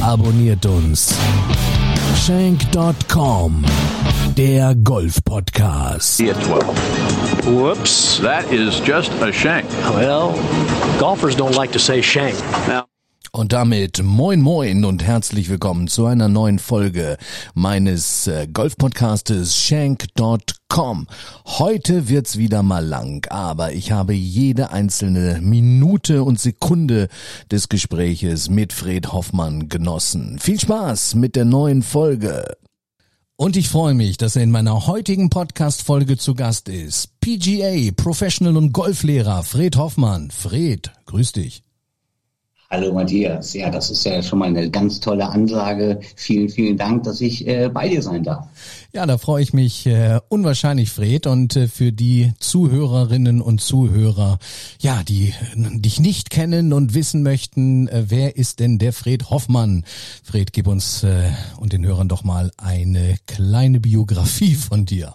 abonniert uns. Shank.com, der Golf-Podcast. at 12. Whoops. That is just a shank. Well, golfers don't like to say shank. Now, Und damit moin moin und herzlich willkommen zu einer neuen Folge meines äh, Golf-Podcastes Shank.com. Heute wird's wieder mal lang, aber ich habe jede einzelne Minute und Sekunde des Gespräches mit Fred Hoffmann genossen. Viel Spaß mit der neuen Folge. Und ich freue mich, dass er in meiner heutigen Podcast-Folge zu Gast ist. PGA, Professional und Golflehrer Fred Hoffmann. Fred, grüß dich. Hallo Matthias, ja, das ist ja schon mal eine ganz tolle Ansage. Vielen, vielen Dank, dass ich äh, bei dir sein darf. Ja, da freue ich mich äh, unwahrscheinlich, Fred. Und äh, für die Zuhörerinnen und Zuhörer, ja, die äh, dich nicht kennen und wissen möchten, äh, wer ist denn der Fred Hoffmann? Fred, gib uns äh, und den Hörern doch mal eine kleine Biografie von dir.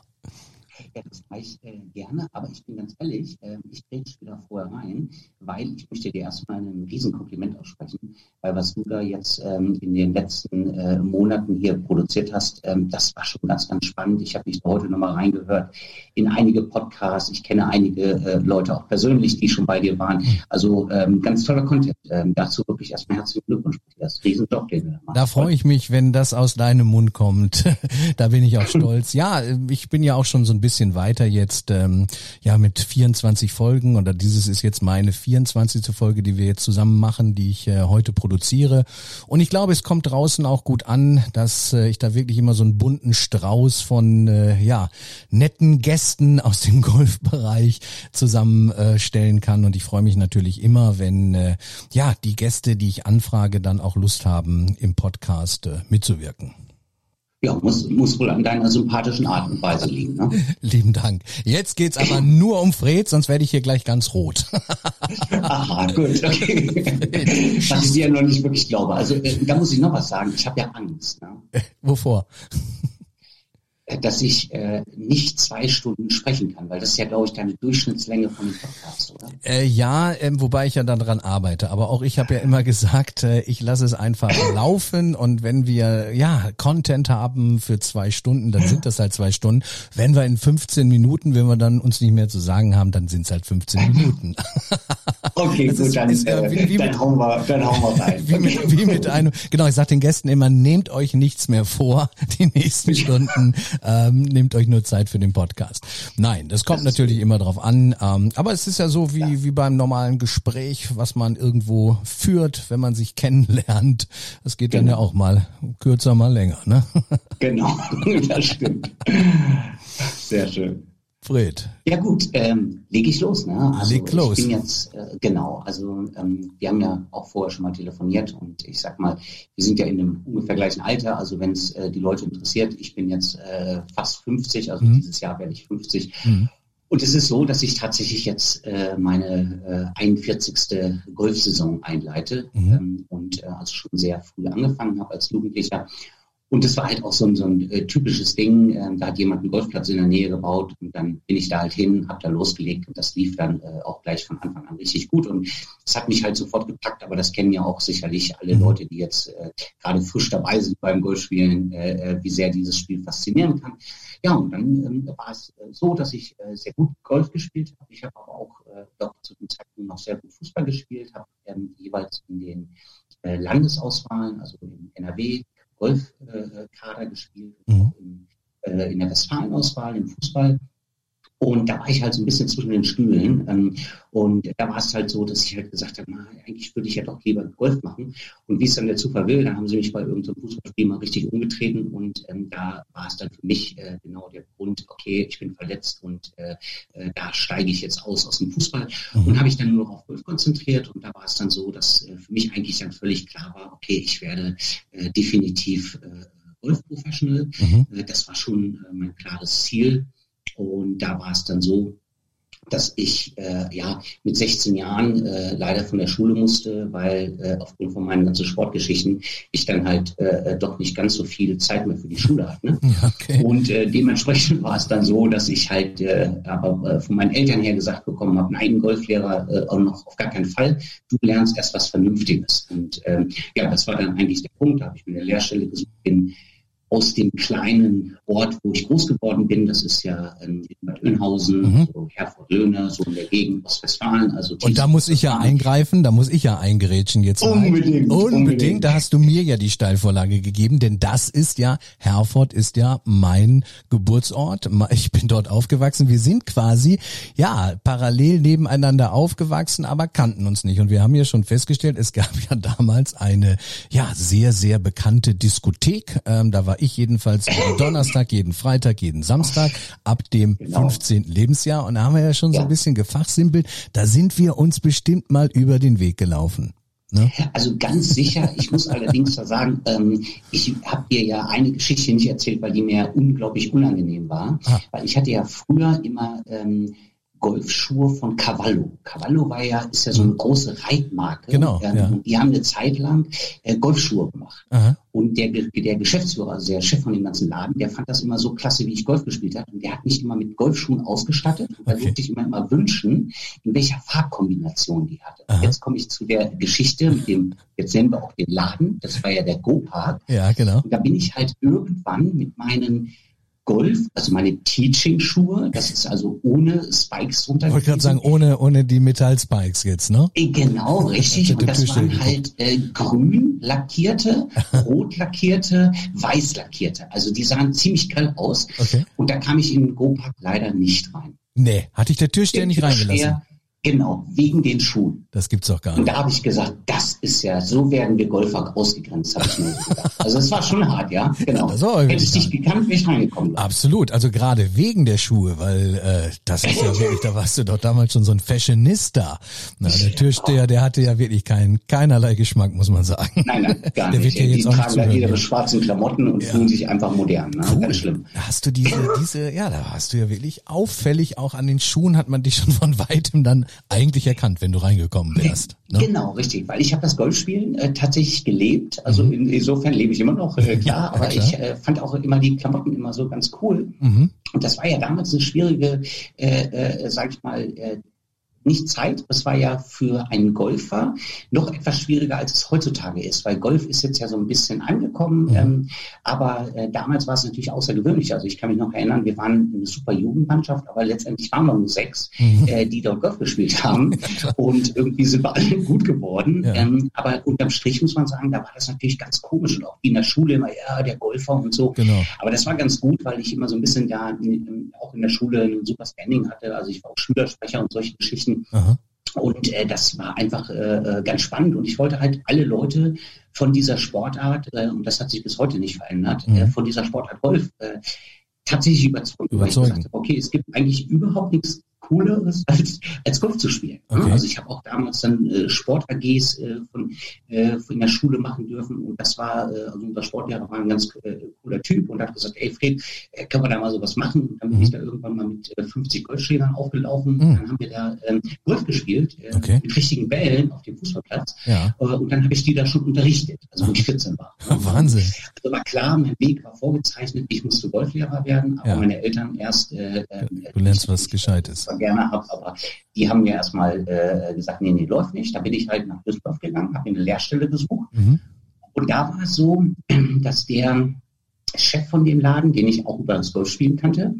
Ja, das mache ich äh, gerne, aber ich bin ganz ehrlich, äh, ich drehe wieder vorher rein, weil ich möchte dir erstmal ein Riesenkompliment aussprechen, weil was du da jetzt ähm, in den letzten äh, Monaten hier produziert hast, ähm, das war schon ganz, ganz spannend. Ich habe mich heute nochmal reingehört in einige Podcasts. Ich kenne einige äh, Leute auch persönlich, die schon bei dir waren. Also ähm, ganz toller Content. Ähm, dazu wirklich erstmal herzlichen Glückwunsch, Matthias. Riesenjob, den du da machst. Da freue ich mich, wenn das aus deinem Mund kommt. da bin ich auch stolz. Ja, ich bin ja auch schon so ein bisschen weiter jetzt, ähm, ja, mit 24 Folgen oder dieses ist jetzt meine 24. Folge, die wir jetzt zusammen machen, die ich äh, heute produziere. Und ich glaube, es kommt draußen auch gut an, dass äh, ich da wirklich immer so einen bunten Strauß von, äh, ja, netten Gästen aus dem Golfbereich zusammenstellen kann. Und ich freue mich natürlich immer, wenn, äh, ja, die Gäste, die ich anfrage, dann auch Lust haben, im Podcast äh, mitzuwirken. Ja, muss, muss wohl an deiner sympathischen Art und Weise liegen. Ne? Lieben Dank. Jetzt geht's aber nur um Fred, sonst werde ich hier gleich ganz rot. Aha, gut, okay. Was ich dir noch nicht wirklich glaube. Also äh, da muss ich noch was sagen. Ich habe ja Angst, ne? Wovor? Dass ich äh, nicht zwei Stunden sprechen kann, weil das ist ja, glaube ich, deine Durchschnittslänge von dem Podcast, oder? Äh, ja, ähm, wobei ich ja dann dran arbeite. Aber auch ich habe ja immer gesagt, äh, ich lasse es einfach laufen und wenn wir ja Content haben für zwei Stunden, dann sind das halt zwei Stunden. Wenn wir in 15 Minuten, wenn wir dann uns nicht mehr zu sagen haben, dann sind es halt 15 Minuten. Okay, Das gut, ist- dann, ist, äh, äh, wie- wie dann, mit- hauen wir, dann hauen wir rein. Wie mit, wie mit einem, genau, ich sag den Gästen immer, nehmt euch nichts mehr vor, die nächsten Stunden, ähm, nehmt euch nur Zeit für den Podcast. Nein, das kommt natürlich immer drauf an, ähm, aber es ist ja so wie, wie beim normalen Gespräch, was man irgendwo führt, wenn man sich kennenlernt. Das geht dann ja auch mal kürzer, mal länger, ne? Genau, das stimmt. Sehr schön. Fred, Ja gut, ähm, leg ich los, ne? Also Leg los. Ich bin jetzt, äh, genau, also ähm, wir haben ja auch vorher schon mal telefoniert und ich sag mal, wir sind ja in einem ungefähr gleichen Alter, also wenn es äh, die Leute interessiert, ich bin jetzt äh, fast 50, also Mhm. dieses Jahr werde ich 50. Mhm. Und es ist so, dass ich tatsächlich jetzt äh, meine äh, 41. Golfsaison einleite Mhm. ähm, und äh, also schon sehr früh angefangen habe als Jugendlicher. Und das war halt auch so ein, so ein äh, typisches Ding. Ähm, da hat jemand einen Golfplatz in der Nähe gebaut und dann bin ich da halt hin, habe da losgelegt und das lief dann äh, auch gleich von Anfang an richtig gut. Und es hat mich halt sofort gepackt, aber das kennen ja auch sicherlich alle Mhm. Leute, die jetzt äh, gerade frisch dabei sind beim Golfspielen, wie sehr dieses Spiel faszinieren kann. Ja, und dann ähm, war es so, dass ich sehr gut Golf gespielt habe. Ich habe aber auch doch zu dem Zeitpunkt noch sehr gut Fußball gespielt, habe ähm, jeweils in den Landesauswahlen, also im NRW Golfkader Kader gespielt, Mhm. auch im, äh, in der Westfalenauswahl im Fußball. Und da war ich halt so ein bisschen zwischen den Stühlen. Ähm, und da war es halt so, dass ich halt gesagt habe, na, eigentlich würde ich ja doch lieber Golf machen. Und wie es dann der Zufall will, dann haben sie mich bei irgendeinem Fußballspiel mal richtig umgetreten. Und ähm, da war es dann für mich äh, genau der Grund, okay, ich bin verletzt und äh, äh, da steige ich jetzt aus aus dem Fußball. Mhm. Und habe ich dann nur noch auf Golf konzentriert. Und da war es dann so, dass äh, für mich eigentlich dann völlig klar war, okay, ich werde äh, definitiv äh, Golf-Professional. Mhm. Das war schon mein klares Ziel. Und da war es dann so, dass ich äh, ja mit 16 Jahren äh, leider von der Schule musste, weil äh, aufgrund von meinen ganzen Sportgeschichten ich dann halt äh, doch nicht ganz so viel Zeit mehr für die Schule hatte. Ne? Okay. Und äh, dementsprechend war es dann so, dass ich halt äh, aber äh, von meinen Eltern her gesagt bekommen habe, nein, Golflehrer äh, auch noch auf gar keinen Fall. Du lernst erst was Vernünftiges. Und ähm, ja, das war dann eigentlich der Punkt. Da habe ich mir eine Lehrstelle gesucht, bin aus dem kleinen Ort, wo ich groß geworden bin. Das ist ja in Bad Oeynhausen, mhm. so Herford-Löhne, so in der Gegend Ostwestfalen. Also und da muss ich ja eingreifen, da muss ich ja eingerätschen jetzt. Unbedingt, unbedingt. Unbedingt. Da hast du mir ja die Steilvorlage gegeben, denn das ist ja, Herford ist ja mein Geburtsort. Ich bin dort aufgewachsen. Wir sind quasi, ja, parallel nebeneinander aufgewachsen, aber kannten uns nicht. Und wir haben ja schon festgestellt, es gab ja damals eine, ja, sehr, sehr bekannte Diskothek. Ähm, da war ich jedenfalls jeden Donnerstag, jeden Freitag, jeden Samstag ab dem genau. 15. Lebensjahr. Und da haben wir ja schon so ein bisschen gefachsimpelt. Da sind wir uns bestimmt mal über den Weg gelaufen. Ne? Also ganz sicher. Ich muss allerdings da sagen, ähm, ich habe dir ja eine Geschichte nicht erzählt, weil die mir unglaublich unangenehm war. Ah. Weil ich hatte ja früher immer ähm, Golfschuhe von Cavallo. Cavallo war ja, ist ja so eine große Reitmarke. Genau. Ähm, ja. Die haben eine Zeit lang äh, Golfschuhe gemacht. Aha. Und der, der Geschäftsführer, also der Chef von dem ganzen Laden, der fand das immer so klasse, wie ich Golf gespielt habe. Und der hat mich immer mit Golfschuhen ausgestattet. Und da okay. durfte ich immer, immer wünschen, in welcher Farbkombination die hatte. Jetzt komme ich zu der Geschichte mit dem, jetzt sehen wir auch den Laden. Das war ja der Go-Park. Ja, genau. Und da bin ich halt irgendwann mit meinen Golf, also meine Teaching-Schuhe, das ist also ohne Spikes drunter. Ich wollte gerade sagen, ohne, ohne die Metall-Spikes jetzt, ne? Äh, genau, richtig. Und das waren halt äh, grün lackierte, rot lackierte, weiß lackierte. Also die sahen ziemlich grell aus. Okay. Und da kam ich in den Go-Pack leider nicht rein. Nee, hatte ich der Türsteher nicht reingelassen. Genau, wegen den Schuhen. Das gibt's doch gar nicht. Und da habe ich gesagt, das ist ja, so werden wir Golfer ausgegrenzt, habe ich mir gedacht. Also es war schon hart, ja, genau. Ja, Hätte ich dich gekannt, wäre ich reingekommen. Absolut, also gerade wegen der Schuhe, weil äh, das ist ja wirklich, da warst du doch damals schon so ein Fashionista. Na, der Türsteher, der hatte ja wirklich keinen, keinerlei Geschmack, muss man sagen. Nein, nein, gar der nicht. Wird ja jetzt die auch tragen da ihre schwarzen Klamotten und ja. fühlen sich einfach modern. Ne? Cool. Ganz schlimm. Da hast du diese, diese, ja, da hast du ja wirklich auffällig, auch an den Schuhen hat man dich schon von weitem dann eigentlich erkannt, wenn du reingekommen wärst. Ne? Genau, richtig, weil ich habe das Golfspielen äh, tatsächlich gelebt. Also mhm. in, insofern lebe ich immer noch, äh, klar, aber klar. ich äh, fand auch immer die Klamotten immer so ganz cool. Mhm. Und das war ja damals eine schwierige, äh, äh, sag ich mal, äh, nicht Zeit. Es war ja für einen Golfer noch etwas schwieriger, als es heutzutage ist, weil Golf ist jetzt ja so ein bisschen angekommen. Mhm. Ähm, aber äh, damals war es natürlich außergewöhnlich. Also ich kann mich noch erinnern, wir waren eine super Jugendmannschaft, aber letztendlich waren wir nur sechs, mhm. äh, die dort Golf gespielt haben. und irgendwie sind wir alle gut geworden. Ja. Ähm, aber unterm Strich muss man sagen, da war das natürlich ganz komisch und auch in der Schule immer, ja, der Golfer und so. Genau. Aber das war ganz gut, weil ich immer so ein bisschen da in, auch in der Schule ein super Standing hatte. Also ich war auch Schülersprecher und solche Geschichten. Aha. Und äh, das war einfach äh, äh, ganz spannend. Und ich wollte halt alle Leute von dieser Sportart, äh, und das hat sich bis heute nicht verändert, mhm. äh, von dieser Sportart Golf äh, tatsächlich überzeugen. überzeugen. Weil ich gesagt habe, okay, es gibt eigentlich überhaupt nichts Cooleres als, als Golf zu spielen. Okay. Also ich habe auch damals dann äh, Sport-AGs äh, von, äh, von der Schule machen dürfen und das war, äh, also unser Sportlehrer war ein ganz äh, cooler Typ und hat gesagt, ey Fred, äh, können wir da mal sowas machen? Und dann bin mhm. ich da irgendwann mal mit äh, 50 Golfschlägern aufgelaufen mhm. dann haben wir da ähm, Golf gespielt, äh, okay. mit richtigen Bällen auf dem Fußballplatz ja. äh, und dann habe ich die da schon unterrichtet, also wenn ich 14 war. Wahnsinn. Also war klar, mein Weg war vorgezeichnet, ich musste Golflehrer werden, aber ja. meine Eltern erst... Äh, du lernst was Gescheites gerne habe, aber die haben mir erstmal äh, gesagt, nee, nee, läuft nicht. Da bin ich halt nach Düsseldorf gegangen, habe eine Lehrstelle gesucht. Mhm. Und da war es so, dass der Chef von dem Laden, den ich auch über das Golfspielen kannte,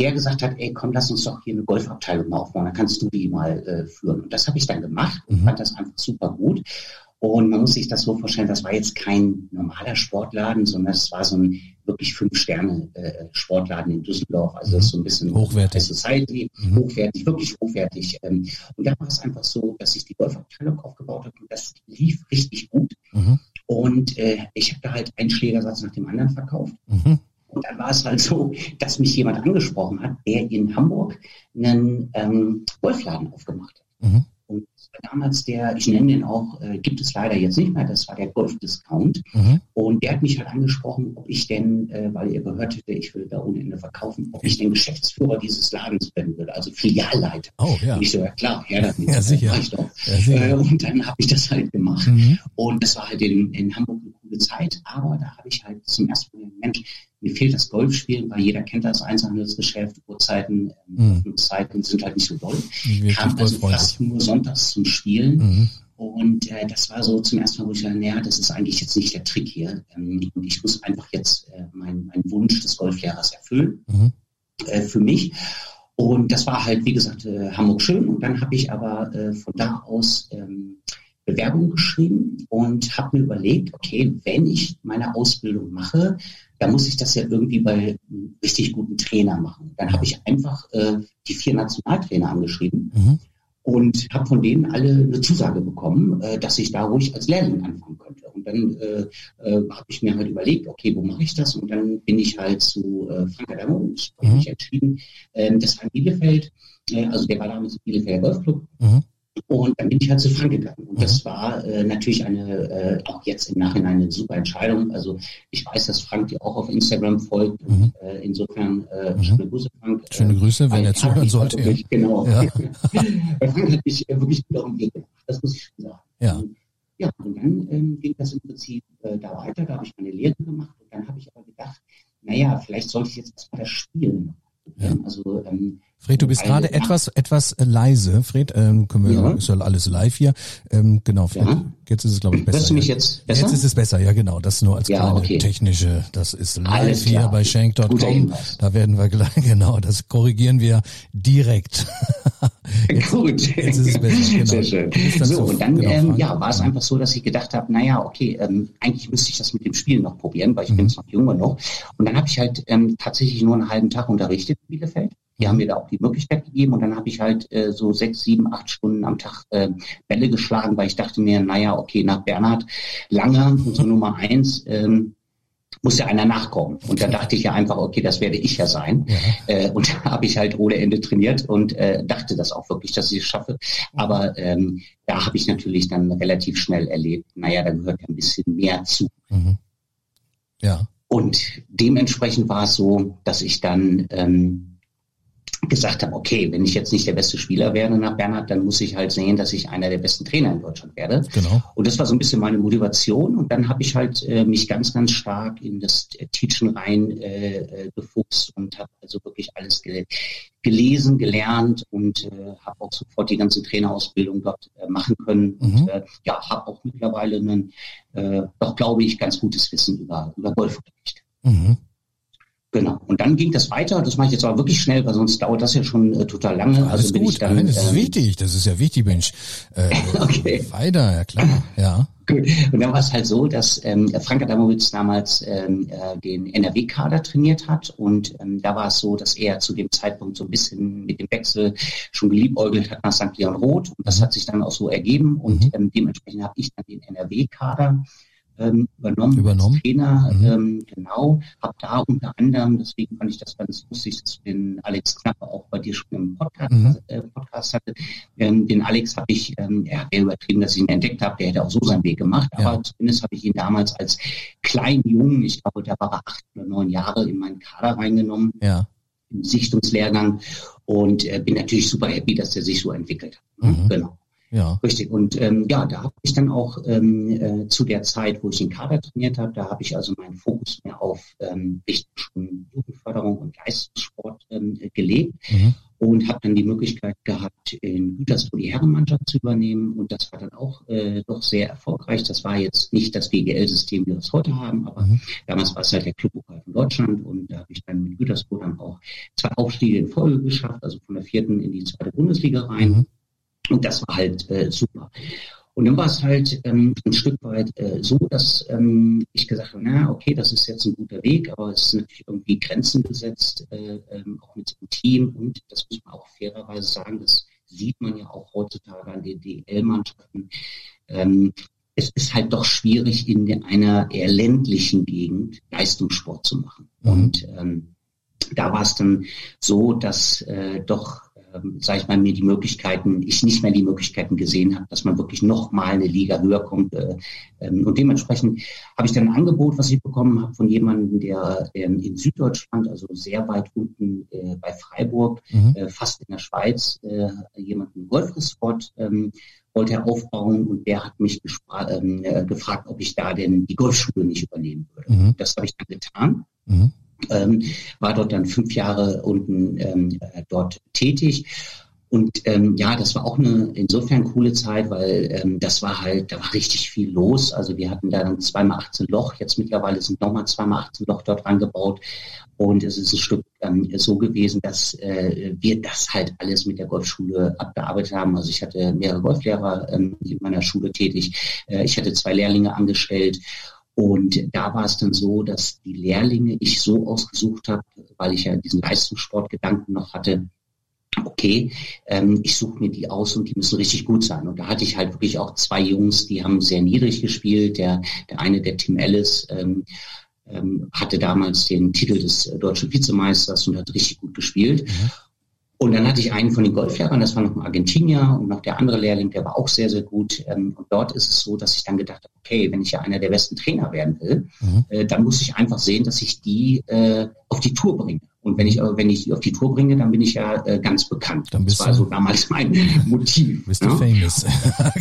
der gesagt hat, ey, komm, lass uns doch hier eine Golfabteilung mal aufbauen, dann kannst du die mal äh, führen. Und das habe ich dann gemacht und mhm. fand das einfach super gut. Und man muss sich das so vorstellen, das war jetzt kein normaler Sportladen, sondern es war so ein wirklich Fünf-Sterne-Sportladen in Düsseldorf. Also das ist so ein bisschen Hochwertig. Society, mhm. hochwertig, wirklich hochwertig. Ähm, und da war es einfach so, dass ich die Golfabteilung aufgebaut habe und das lief richtig gut. Mhm. Und äh, ich habe da halt einen Schlägersatz nach dem anderen verkauft. Mhm. Und dann war es halt so, dass mich jemand angesprochen hat, der in Hamburg einen ähm, Golfladen aufgemacht hat. Mhm. Damals der, ich nenne den auch, äh, gibt es leider jetzt nicht mehr, das war der Golf Discount. Mhm. Und der hat mich halt angesprochen, ob ich denn, äh, weil er gehört hätte, ich will da ohne Ende verkaufen, ob ich den Geschäftsführer dieses Ladens werden würde, also Filialleiter. Oh, ja. Und ich so, ja klar, ja, das ja, sicher. ich doch. Ja, sicher. Äh, und dann habe ich das halt gemacht. Mhm. Und das war halt in, in Hamburg eine coole Zeit, aber da habe ich halt zum ersten Mal, Mensch, mir fehlt das Golfspielen, weil jeder kennt das Einzelhandelsgeschäft, Uhrzeiten, ähm, mhm. Sind halt nicht so doll. Kam also fast nur sonntags zum Spielen. Mhm. Und äh, das war so zum ersten Mal, wo ich dachte, naja, das ist eigentlich jetzt nicht der Trick hier. Ähm, und ich muss einfach jetzt äh, meinen mein Wunsch des Golflehrers erfüllen mhm. äh, für mich. Und das war halt, wie gesagt, äh, Hamburg schön. Und dann habe ich aber äh, von da aus ähm, Bewerbung geschrieben und habe mir überlegt, okay, wenn ich meine Ausbildung mache, da muss ich das ja irgendwie bei einem richtig guten Trainer machen. Dann habe ich einfach äh, die vier Nationaltrainer angeschrieben mhm. und habe von denen alle eine Zusage bekommen, äh, dass ich da ruhig als Lehrling anfangen könnte. Und dann äh, äh, habe ich mir halt überlegt, okay, wo mache ich das? Und dann bin ich halt zu äh, Frank Adamowitsch, mhm. mich entschieden, äh, das war in Bielefeld, äh, also der war damals im Bielefelder Golfclub. Mhm. Und dann bin ich halt zu Frank gegangen. Und das mhm. war äh, natürlich eine, äh, auch jetzt im Nachhinein eine super Entscheidung. Also ich weiß, dass Frank dir auch auf Instagram folgt. Mhm. Und, äh, insofern äh, mhm. schöne Grüße, Frank. Schöne Grüße, wenn er zuhören sollte. Wirklich, ja. Genau. Ja. Frank hat mich äh, wirklich gut auf den Weg gemacht. Das muss ich schon sagen. Ja. Und, ja, und dann ähm, ging das im Prinzip äh, da weiter. Da habe ich meine Lehre gemacht. Und dann habe ich aber gedacht, naja, vielleicht sollte ich jetzt erstmal das Spielen. Ja. Also ähm, Fred, du bist gerade etwas etwas äh, leise. Fred, ähm, können wir, ja. ist ja alles live hier. Ähm, genau, Fred, ja. jetzt ist es glaube ich besser. Hörst du mich jetzt besser? Jetzt ist es besser, ja genau. Das nur als ja, kleine okay. technische. Das ist live hier bei Shank.com. Da werden wir gleich genau. Das korrigieren wir direkt. jetzt, Gut. Jetzt ist es besser. Genau. Sehr schön. So, so und dann genau, ähm, ja, war es einfach so, dass ich gedacht habe, naja, okay, ähm, eigentlich müsste ich das mit dem Spielen noch probieren, weil ich mhm. bin noch jünger noch. Und dann habe ich halt ähm, tatsächlich nur einen halben Tag unterrichtet in Bielefeld. Die haben mir da auch die Möglichkeit gegeben und dann habe ich halt äh, so sechs, sieben, acht Stunden am Tag äh, Bälle geschlagen, weil ich dachte mir, naja, okay, nach Bernhard Langer, unsere Nummer eins, ähm, muss ja einer nachkommen. Und da dachte ich ja einfach, okay, das werde ich ja sein. Ja. Äh, und da habe ich halt ohne Ende trainiert und äh, dachte das auch wirklich, dass ich es schaffe. Aber ähm, da habe ich natürlich dann relativ schnell erlebt, naja, da gehört ein bisschen mehr zu. Mhm. Ja. Und dementsprechend war es so, dass ich dann ähm, gesagt habe, okay, wenn ich jetzt nicht der beste Spieler werde nach Bernhard, dann muss ich halt sehen, dass ich einer der besten Trainer in Deutschland werde. Genau. Und das war so ein bisschen meine Motivation. Und dann habe ich halt äh, mich ganz, ganz stark in das Teachen rein äh, äh gefuchst und habe also wirklich alles ge gelesen, gelernt und äh, habe auch sofort die ganze Trainerausbildung dort äh, machen können. Mhm. Und äh, ja, habe auch mittlerweile ein, äh, doch glaube ich, ganz gutes Wissen über, über Golfunterricht. Mhm. Genau. Und dann ging das weiter. Das mache ich jetzt aber wirklich schnell, weil sonst dauert das ja schon äh, total lange. Alles also bin gut. Ich dann, Nein, das ist ähm, wichtig. Das ist ja wichtig, Mensch. Äh, okay. Weiter, ja klar. Ja. Gut. Und dann war es halt so, dass ähm, Frank Adamowitz damals ähm, äh, den NRW-Kader trainiert hat. Und ähm, da war es so, dass er zu dem Zeitpunkt so ein bisschen mit dem Wechsel schon geliebäugelt hat nach St. Leon Roth. Und das mhm. hat sich dann auch so ergeben. Und mhm. ähm, dementsprechend habe ich dann den NRW-Kader ähm, übernommen, übernommen. Trainer, mhm. ähm, genau, habe da unter anderem, deswegen fand ich das ganz lustig, dass du den Alex Knappe auch bei dir schon im Podcast, mhm. äh, Podcast hatte. Ähm, den Alex habe ich, ähm, er hat übertrieben, dass ich ihn entdeckt habe, der hätte auch so seinen Weg gemacht, ja. aber zumindest habe ich ihn damals als kleinen Jungen, ich glaube, da war er acht oder neun Jahre in meinen Kader reingenommen. Ja. Im Sichtungslehrgang und äh, bin natürlich super happy, dass der sich so entwickelt hat. Mhm. Genau. Ja. Richtig. Und ähm, ja, da habe ich dann auch ähm, äh, zu der Zeit, wo ich den Kader trainiert habe, da habe ich also meinen Fokus mehr auf ähm, Richtung Jugendförderung und Leistungssport ähm, gelegt mhm. und habe dann die Möglichkeit gehabt, in Gütersloh die Herrenmannschaft zu übernehmen. Und das war dann auch äh, doch sehr erfolgreich. Das war jetzt nicht das WGL-System, wie wir es heute haben, aber mhm. damals war es halt der Clubpokal von Deutschland und da habe ich dann mit Gütersloh dann auch zwei Aufstiege in Folge geschafft, also von der vierten in die zweite Bundesliga rein. Mhm. Und das war halt äh, super. Und dann war es halt ähm, ein Stück weit äh, so, dass ähm, ich gesagt habe, na okay, das ist jetzt ein guter Weg, aber es ist natürlich irgendwie Grenzen gesetzt, äh, ähm, auch mit dem Team. Und das muss man auch fairerweise sagen, das sieht man ja auch heutzutage an den DL-Mannschaften. Ähm, es ist halt doch schwierig, in einer eher ländlichen Gegend Leistungssport zu machen. Mhm. Und ähm, da war es dann so, dass äh, doch ähm, sage ich mal, mir die Möglichkeiten, ich nicht mehr die Möglichkeiten gesehen habe, dass man wirklich noch mal eine Liga höher kommt. Äh, ähm, und dementsprechend habe ich dann ein Angebot, was ich bekommen habe von jemandem, der ähm, in Süddeutschland, also sehr weit unten äh, bei Freiburg, mhm. äh, fast in der Schweiz, äh, jemanden Golfresort ähm, wollte er aufbauen und der hat mich ähm, äh, gefragt, ob ich da denn die Golfschule nicht übernehmen würde. Mhm. Das habe ich dann getan. Mhm ähm, war dort dann fünf Jahre unten ähm, äh, dort tätig. Und ähm, ja, das war auch eine insofern coole Zeit, weil ähm, das war halt, da war richtig viel los. Also wir hatten da dann zweimal 18 Loch, jetzt mittlerweile sind nochmal zweimal 18 Loch dort rangebaut. Und es ist ein Stück ähm, so gewesen, dass äh, wir das halt alles mit der Golfschule abgearbeitet haben. Also ich hatte mehrere Golflehrer ähm, in meiner Schule tätig. Äh, ich hatte zwei Lehrlinge angestellt und da war es dann so, dass die Lehrlinge ich so ausgesucht habe, weil ich ja diesen Leistungssportgedanken noch hatte, okay, ähm, ich suche mir die aus und die müssen richtig gut sein. Und da hatte ich halt wirklich auch zwei Jungs, die haben sehr niedrig gespielt. Der, der eine, der Tim Ellis, ähm, ähm, hatte damals den Titel des deutschen Vizemeisters und hat richtig gut gespielt. Mhm. Und dann hatte ich einen von den Golflehrern, das war noch ein Argentinier und noch der andere Lehrling, der war auch sehr, sehr gut. Ähm, und dort ist es so, dass ich dann gedacht habe, okay, wenn ich ja einer der besten Trainer werden will, mhm. Äh, dann muss ich einfach sehen, dass ich die äh, auf die Tour bringe. Und wenn ich, wenn ich die auf die Tour bringe, dann bin ich ja äh, ganz bekannt. Dann bist das war du, so damals mein Motiv. Bist du ja? famous.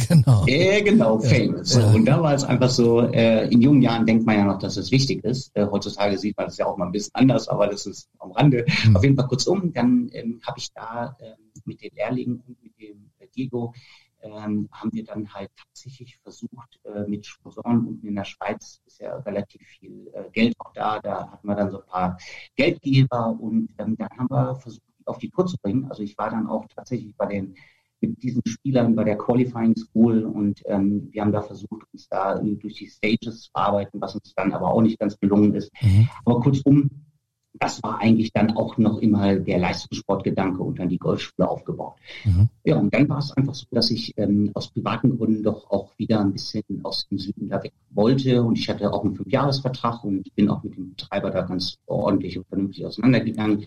genau. Äh, genau, famous. Ja. Und da war es einfach so, äh, in jungen Jahren denkt man ja noch, dass es wichtig ist. Äh, heutzutage sieht man das ja auch mal ein bisschen anders, aber das ist am Rande. Mhm. Auf jeden Fall kurzum, dann ähm, habe ich da äh, mit den Lehrlingen und mit dem äh, Diego ähm, haben wir dann halt tatsächlich versucht, äh, mit Sponsoren unten in der Schweiz ist ja relativ viel äh, Geld auch da, da hatten wir dann so ein paar Geldgeber und ähm, dann haben wir versucht, auf die Tour zu bringen. Also ich war dann auch tatsächlich bei den mit diesen Spielern bei der Qualifying School und ähm, wir haben da versucht, uns da durch die Stages zu arbeiten, was uns dann aber auch nicht ganz gelungen ist. Mhm. Aber kurzum, das war eigentlich dann auch noch immer der Leistungssportgedanke und dann die Golfschule aufgebaut. Mhm. Ja, und dann war es einfach so, dass ich ähm, aus privaten Gründen doch auch wieder ein bisschen aus dem Süden da weg wollte und ich hatte auch einen Fünfjahresvertrag und bin auch mit dem Betreiber da ganz ordentlich und vernünftig auseinandergegangen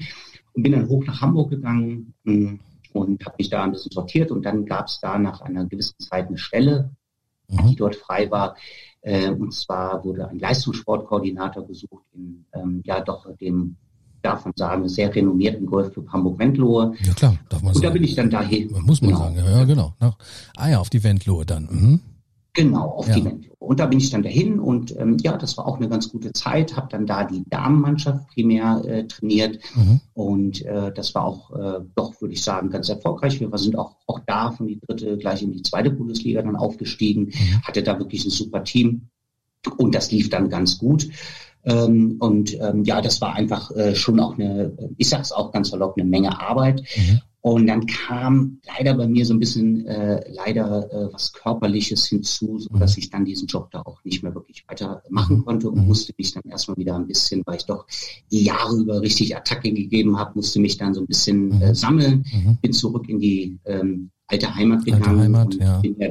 und bin dann hoch nach Hamburg gegangen hm, und habe mich da ein bisschen sortiert und dann gab es da nach einer gewissen Zeit eine Stelle, mhm. die dort frei war, äh, und zwar wurde ein Leistungssportkoordinator gesucht in ähm, ja doch dem darf man sagen, sehr renommierten Golfclub Hamburg-Wendlohe. Ja klar, darf man und sagen. Und da bin ich dann dahin. Muss man genau. sagen, ja genau. Ah ja, auf die Wendlohe dann. Mhm. Genau, auf ja. die Wendlohe. Und da bin ich dann dahin und ähm, ja, das war auch eine ganz gute Zeit. Habe dann da die Damenmannschaft primär äh, trainiert mhm. und äh, das war auch äh, doch, würde ich sagen, ganz erfolgreich. Wir sind auch, auch da von die dritte gleich in die zweite Bundesliga dann aufgestiegen, mhm. hatte da wirklich ein super Team und das lief dann ganz gut. Ähm, und ähm, ja, das war einfach äh, schon auch eine, ich sag's auch ganz salopp, eine Menge Arbeit. Mhm. Und dann kam leider bei mir so ein bisschen äh, leider äh, was Körperliches hinzu, so dass mhm. ich dann diesen Job da auch nicht mehr wirklich weitermachen mhm. konnte und mhm. musste mich dann erstmal wieder ein bisschen, weil ich doch die Jahre über richtig Attacke gegeben habe, musste mich dann so ein bisschen äh, sammeln, bin zurück in die ähm, alte Heimat gegangen. Alte Heimat, ja. bin ja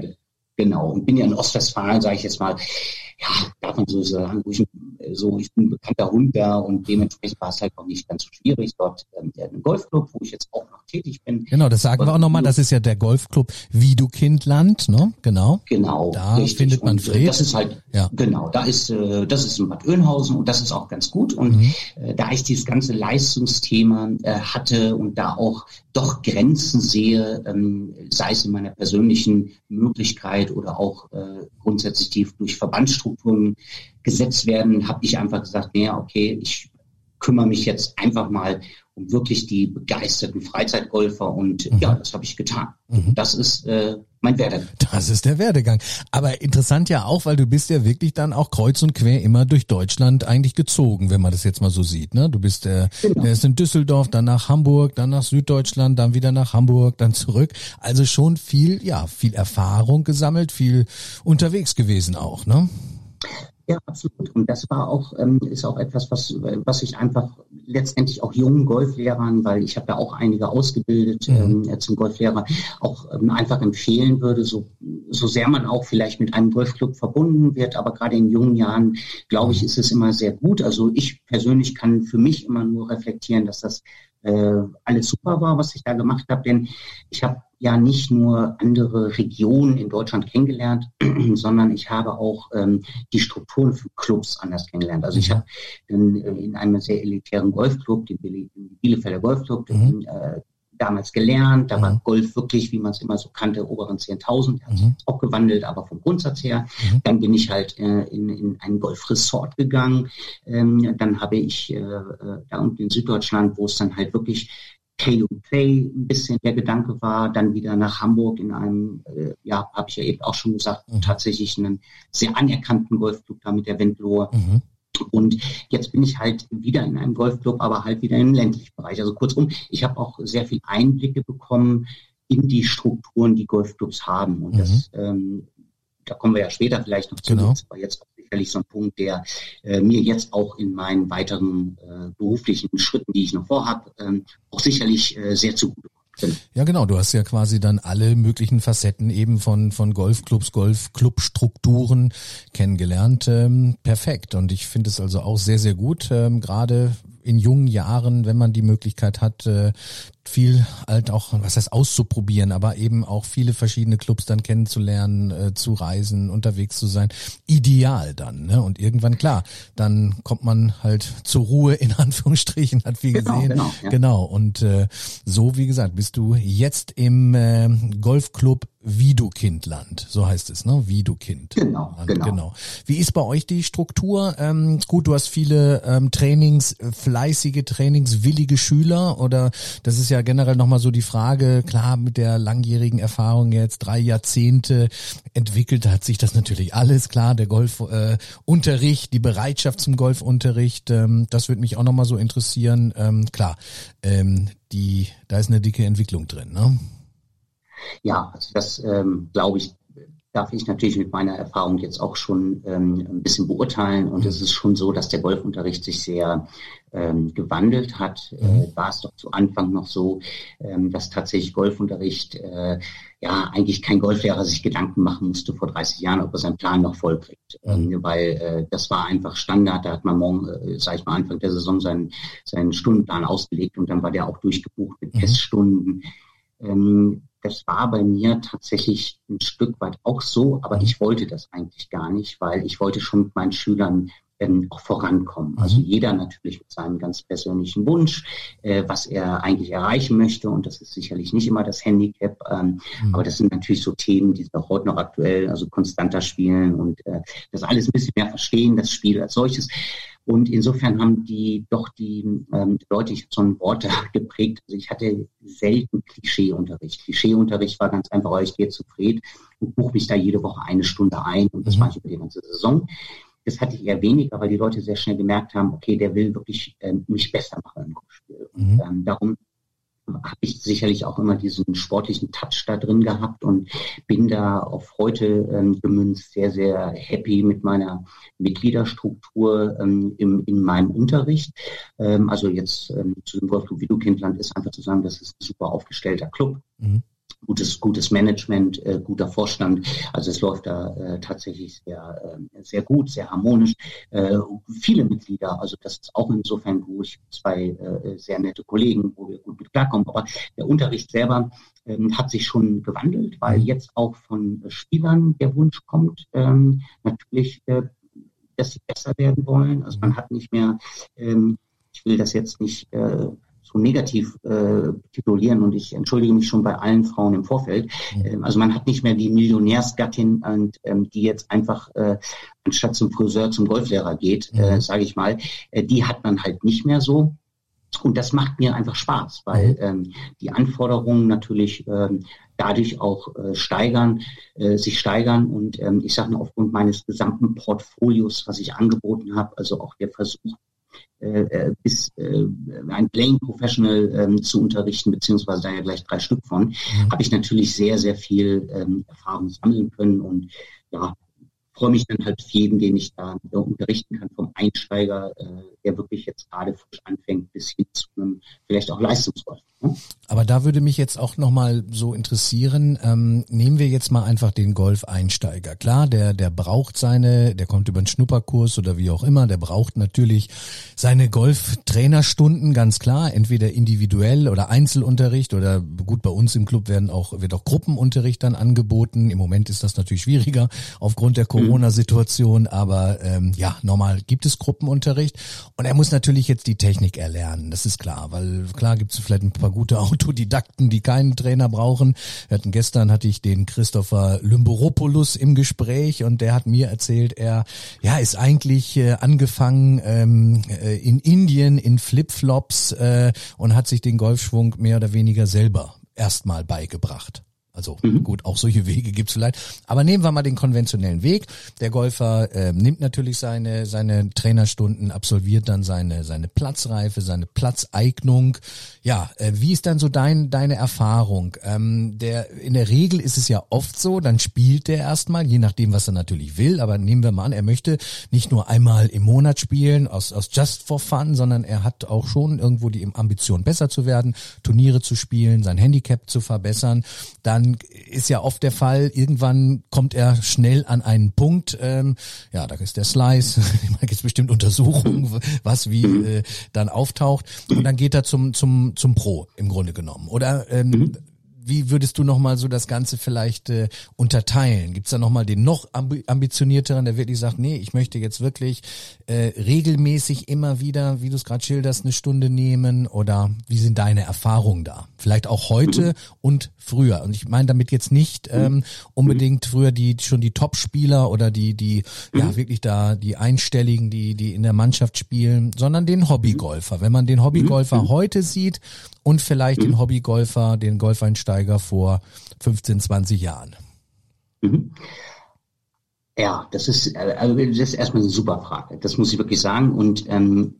Genau, und bin ja in Ostwestfalen, sage ich jetzt mal, ja, darf man so sagen, wo ich, so, ich bin ein bekannter Hund da und dementsprechend war es halt auch nicht ganz so schwierig. Dort ähm, ein Golfclub, wo ich jetzt auch noch tätig bin. Genau, das sagen wir auch nochmal, das ist ja der Golfclub Wiedukindland, ne? Genau. Genau. Da richtig. findet man Fred. Das ist halt, ja. genau, da ist, äh, das ist in Bad Oeynhausen und das ist auch ganz gut. Und mhm. äh, da ich dieses ganze Leistungsthema äh, hatte und da auch doch Grenzen sehe, ähm, sei es in meiner persönlichen Möglichkeit oder auch äh, grundsätzlich durch Verbandsstrukturen gesetzt werden, habe ich einfach gesagt, nee, okay, ich kümmere mich jetzt einfach mal um wirklich die begeisterten Freizeitgolfer und mhm. ja, das habe ich getan. Mhm. Das ist äh, mein Werdegang. Das ist der Werdegang. Aber interessant ja auch, weil du bist ja wirklich dann auch kreuz und quer immer durch Deutschland eigentlich gezogen, wenn man das jetzt mal so sieht. Ne? Du bist äh, genau. erst in Düsseldorf, dann nach Hamburg, dann nach Süddeutschland, dann wieder nach Hamburg, dann zurück. Also schon viel, ja, viel Erfahrung gesammelt, viel unterwegs gewesen auch, ne? Ja, absolut. Und das war auch, ähm, ist auch etwas, was, was ich einfach letztendlich auch jungen Golflehrern, weil ich habe ja auch einige ausgebildet mhm. zum Golflehrer, auch ähm, einfach empfehlen würde, so, so sehr man auch vielleicht mit einem Golfclub verbunden wird, aber gerade in jungen Jahren, glaube ich, mhm. ist es immer sehr gut. Also ich persönlich kann für mich immer nur reflektieren, dass das äh, alles super war, was ich da gemacht habe, denn ich habe ja nicht nur andere Regionen in Deutschland kennengelernt, sondern ich habe auch ähm, die Strukturen von Clubs anders kennengelernt. Also ich mhm. habe in, äh, in einem sehr elitären Golfclub, den Bielefelder Golfclub, mhm. äh, damals gelernt. Da mhm. war Golf wirklich, wie man es immer so kannte, oberen 10.000. Der hat sich mhm. auch gewandelt, aber vom Grundsatz her. Mhm. Dann bin ich halt äh, in, in ein Golfresort gegangen. Ähm, dann habe ich äh, äh, da unten in Süddeutschland, wo es dann halt wirklich Pay und Play ein bisschen der Gedanke war, dann wieder nach Hamburg in einem, äh, ja, habe ich ja eben auch schon gesagt, mhm. tatsächlich einen sehr anerkannten Golfclub da mit der Wendlohe. Mhm. Und jetzt bin ich halt wieder in einem Golfclub, aber halt wieder im ländlichen Bereich. Also kurzum, ich habe auch sehr viel Einblicke bekommen in die Strukturen, die Golfclubs haben. Und mhm. das, ähm, da kommen wir ja später vielleicht noch zu. Genau. Das war jetzt sicherlich so ein Punkt, der äh, mir jetzt auch in meinen weiteren äh, beruflichen Schritten, die ich noch vorhabe, ähm, auch sicherlich äh, sehr zugute. Ja, genau. Du hast ja quasi dann alle möglichen Facetten eben von, von Golfclubs, Golfclubstrukturen kennengelernt. Ähm, perfekt. Und ich finde es also auch sehr, sehr gut, ähm, gerade in jungen Jahren, wenn man die Möglichkeit hat, äh, viel halt auch, was heißt auszuprobieren, aber eben auch viele verschiedene Clubs dann kennenzulernen, äh, zu reisen, unterwegs zu sein. Ideal dann, ne? Und irgendwann, klar, dann kommt man halt zur Ruhe, in Anführungsstrichen, hat wie genau, gesehen. Genau, ja. genau. Und äh, so, wie gesagt, bist du jetzt im äh, Golfclub Wiedukindland, so heißt es, ne? Wiedukind. Genau, genau. genau. Wie ist bei euch die Struktur? Ähm, gut, du hast viele ähm, Trainings, fleißige, trainingswillige Schüler oder das ist ja generell nochmal so die Frage, klar, mit der langjährigen Erfahrung jetzt, drei Jahrzehnte entwickelt hat sich das natürlich alles, klar, der Golfunterricht, äh, die Bereitschaft zum Golfunterricht, ähm, das würde mich auch nochmal so interessieren. Ähm, klar, ähm, die, da ist eine dicke Entwicklung drin, ne? Ja, also das ähm, glaube ich, darf ich natürlich mit meiner Erfahrung jetzt auch schon ähm, ein bisschen beurteilen. Und es ist schon so, dass der Golfunterricht sich sehr ähm, gewandelt hat. Äh, mhm. war es doch zu Anfang noch so, ähm, dass tatsächlich Golfunterricht, äh, ja, eigentlich kein Golflehrer sich Gedanken machen musste vor 30 Jahren, ob er seinen Plan noch vollkriegt. Ähm, mhm. weil äh, das war einfach Standard. Da hat man morgen, äh, sag ich mal, Anfang der Saison seinen, seinen Stundenplan ausgelegt und dann war der auch durchgebucht mit mhm. Ähm, das war bei mir tatsächlich ein Stück weit auch so, aber ich wollte das eigentlich gar nicht, weil ich wollte schon mit meinen Schülern ähm, auch vorankommen. Also mhm. jeder natürlich mit seinem ganz persönlichen Wunsch, äh, was er eigentlich erreichen möchte. Und das ist sicherlich nicht immer das Handicap. Ähm, mhm. Aber das sind natürlich so Themen, die sind auch heute noch aktuell, also konstanter spielen und äh, das alles ein bisschen mehr verstehen, das Spiel als solches. Und insofern haben die doch die ähm, Leute, ich habe so ein Wort geprägt, also ich hatte selten Klischeeunterricht. Klischeeunterricht war ganz einfach, ich gehe zu Fred und buche mich da jede Woche eine Stunde ein und das mhm. mache ich über die ganze Saison. Das hatte ich eher weniger, weil die Leute sehr schnell gemerkt haben, okay, der will wirklich äh, mich besser machen im. Mhm. Und ähm, darum habe ich sicherlich auch immer diesen sportlichen Touch da drin gehabt und bin da auf heute ähm, gemünzt sehr, sehr happy mit meiner Mitgliederstruktur ähm, im, in meinem Unterricht. Ähm, also jetzt ähm, zu dem Wolfclub Wiedukindland ist einfach zu sagen, das ist ein super aufgestellter Club. Mhm gutes, gutes Management, äh, guter Vorstand. Also es läuft da äh, tatsächlich sehr, äh, sehr gut, sehr harmonisch. Äh, viele Mitglieder, also das ist auch insofern gut. Ich zwei äh, sehr nette Kollegen, wo wir gut mit klarkommen. Aber der Unterricht selber ähm, hat sich schon gewandelt, weil mhm. jetzt auch von Spielern der Wunsch kommt, ähm, natürlich, äh, dass sie besser werden wollen. Also man hat nicht mehr, ähm, ich will das jetzt nicht äh, so negativ äh, titulieren und ich entschuldige mich schon bei allen Frauen im Vorfeld. Ähm, also man hat nicht mehr die Millionärsgattin, und, ähm, die jetzt einfach äh, anstatt zum Friseur zum Golflehrer geht, äh, sage ich mal. Äh, die hat man halt nicht mehr so. und das macht mir einfach Spaß, weil ähm, die Anforderungen natürlich ähm, dadurch auch äh, steigern, äh, sich steigern. Und ähm, ich sage nur aufgrund meines gesamten Portfolios, was ich angeboten habe, also auch der Versuch, bis äh, ein Playing Professional ähm, zu unterrichten, beziehungsweise da ja gleich drei Stück von, mhm. habe ich natürlich sehr, sehr viel ähm, Erfahrung sammeln können und ja, freue mich dann halt jeden, den ich da unterrichten kann, vom Einsteiger, äh, der wirklich jetzt gerade frisch anfängt, bis hin zu einem vielleicht auch Leistungsgolf. Ne? Aber da würde mich jetzt auch nochmal so interessieren, ähm, nehmen wir jetzt mal einfach den Golf-Einsteiger. Klar, der, der braucht seine, der kommt über einen Schnupperkurs oder wie auch immer, der braucht natürlich seine Golf-Trainerstunden, ganz klar, entweder individuell oder Einzelunterricht oder gut, bei uns im Club werden auch, wird auch Gruppenunterricht dann angeboten. Im Moment ist das natürlich schwieriger aufgrund der Corona-Situation, aber ähm, ja, normal gibt es Gruppenunterricht und er muss natürlich jetzt die Technik erlernen, das ist klar, weil klar gibt es vielleicht ein paar gute Autodidakten, die keinen Trainer brauchen. Wir hatten gestern hatte ich den Christopher Lymboropoulos im Gespräch und der hat mir erzählt, er ja ist eigentlich äh, angefangen ähm, äh, in Indien in Flipflops äh, und hat sich den Golfschwung mehr oder weniger selber erstmal beigebracht. Also mhm. gut, auch solche Wege gibt's vielleicht. Aber nehmen wir mal den konventionellen Weg. Der Golfer äh, nimmt natürlich seine, seine Trainerstunden, absolviert dann seine, seine Platzreife, seine Platzeignung. Ja, äh, wie ist dann so dein, deine Erfahrung? Ähm, der, in der Regel ist es ja oft so, dann spielt der erstmal, je nachdem, was er natürlich will. Aber nehmen wir mal an, er möchte nicht nur einmal im Monat spielen, aus, aus Just for Fun, sondern er hat auch schon irgendwo die Ambition, besser zu werden, Turniere zu spielen, sein Handicap zu verbessern. Dann dann ist ja oft der Fall, irgendwann kommt er schnell an einen Punkt, ähm, ja, da ist der Slice, da gibt es bestimmt Untersuchungen, was wie äh, dann auftaucht und dann geht er zum, zum, zum Pro im Grunde genommen. Oder ähm, mhm wie würdest du nochmal so das Ganze vielleicht äh, unterteilen? Gibt's da nochmal den noch ambitionierteren, der wirklich sagt, nee, ich möchte jetzt wirklich äh, regelmäßig immer wieder, wie du es gerade schilderst, eine Stunde nehmen? Oder wie sind deine Erfahrungen da? Vielleicht auch heute mhm. und früher. Und ich meine damit jetzt nicht ähm, unbedingt früher die schon die Top-Spieler oder die, die ja mhm. wirklich da die Einstelligen, die, die in der Mannschaft spielen, sondern den Hobbygolfer. Wenn man den Hobbygolfer mhm. heute sieht und vielleicht den Hobbygolfer, den Golfeinsteiger vor 15, 20 Jahren. Ja, das ist, also das ist erstmal eine super Frage. Das muss ich wirklich sagen. Und ähm,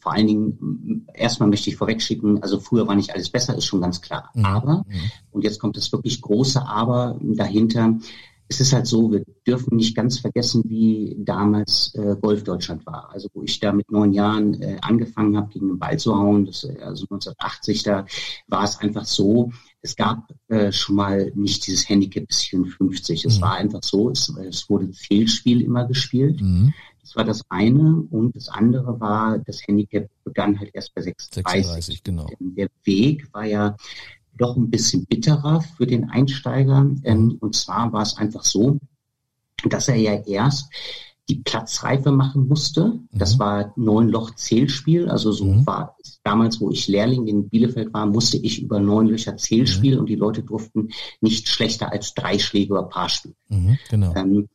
vor allen Dingen, erstmal möchte ich vorwegschicken, also früher war nicht alles besser, ist schon ganz klar. Mhm. Aber, mhm. und jetzt kommt das wirklich große Aber dahinter, es ist halt so, wir dürfen nicht ganz vergessen, wie damals äh, Golf Deutschland war. Also wo ich da mit neun Jahren äh, angefangen habe, gegen den Ball zu hauen, das, äh, also 1980, da war es einfach so, es gab äh, schon mal nicht dieses Handicap bis 54. Es mhm. war einfach so, es, es wurde Fehlspiel immer gespielt. Mhm. Das war das eine. Und das andere war, das Handicap begann halt erst bei 36. 36 genau. Der Weg war ja doch ein bisschen bitterer für den Einsteiger. Ähm, und zwar war es einfach so, dass er ja erst die Platzreife machen musste. Das mhm. war neun Loch Zählspiel. Also so mhm. war damals, wo ich Lehrling in Bielefeld war, musste ich über neun Löcher Zählspiel mhm. und die Leute durften nicht schlechter als drei Schläge oder Paar spielen. Mhm, genau. Ähm,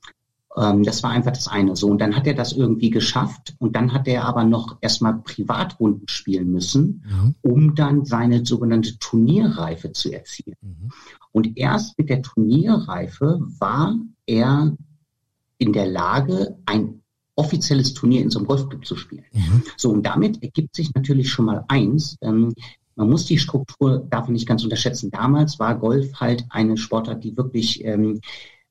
das war einfach das eine. So, und dann hat er das irgendwie geschafft und dann hat er aber noch erstmal Privatrunden spielen müssen, mhm. um dann seine sogenannte Turnierreife zu erzielen. Mhm. Und erst mit der Turnierreife war er in der Lage, ein offizielles Turnier in so einem Golfclub zu spielen. Mhm. So, und damit ergibt sich natürlich schon mal eins, ähm, man muss die Struktur davon nicht ganz unterschätzen. Damals war Golf halt eine Sportart, die wirklich ähm,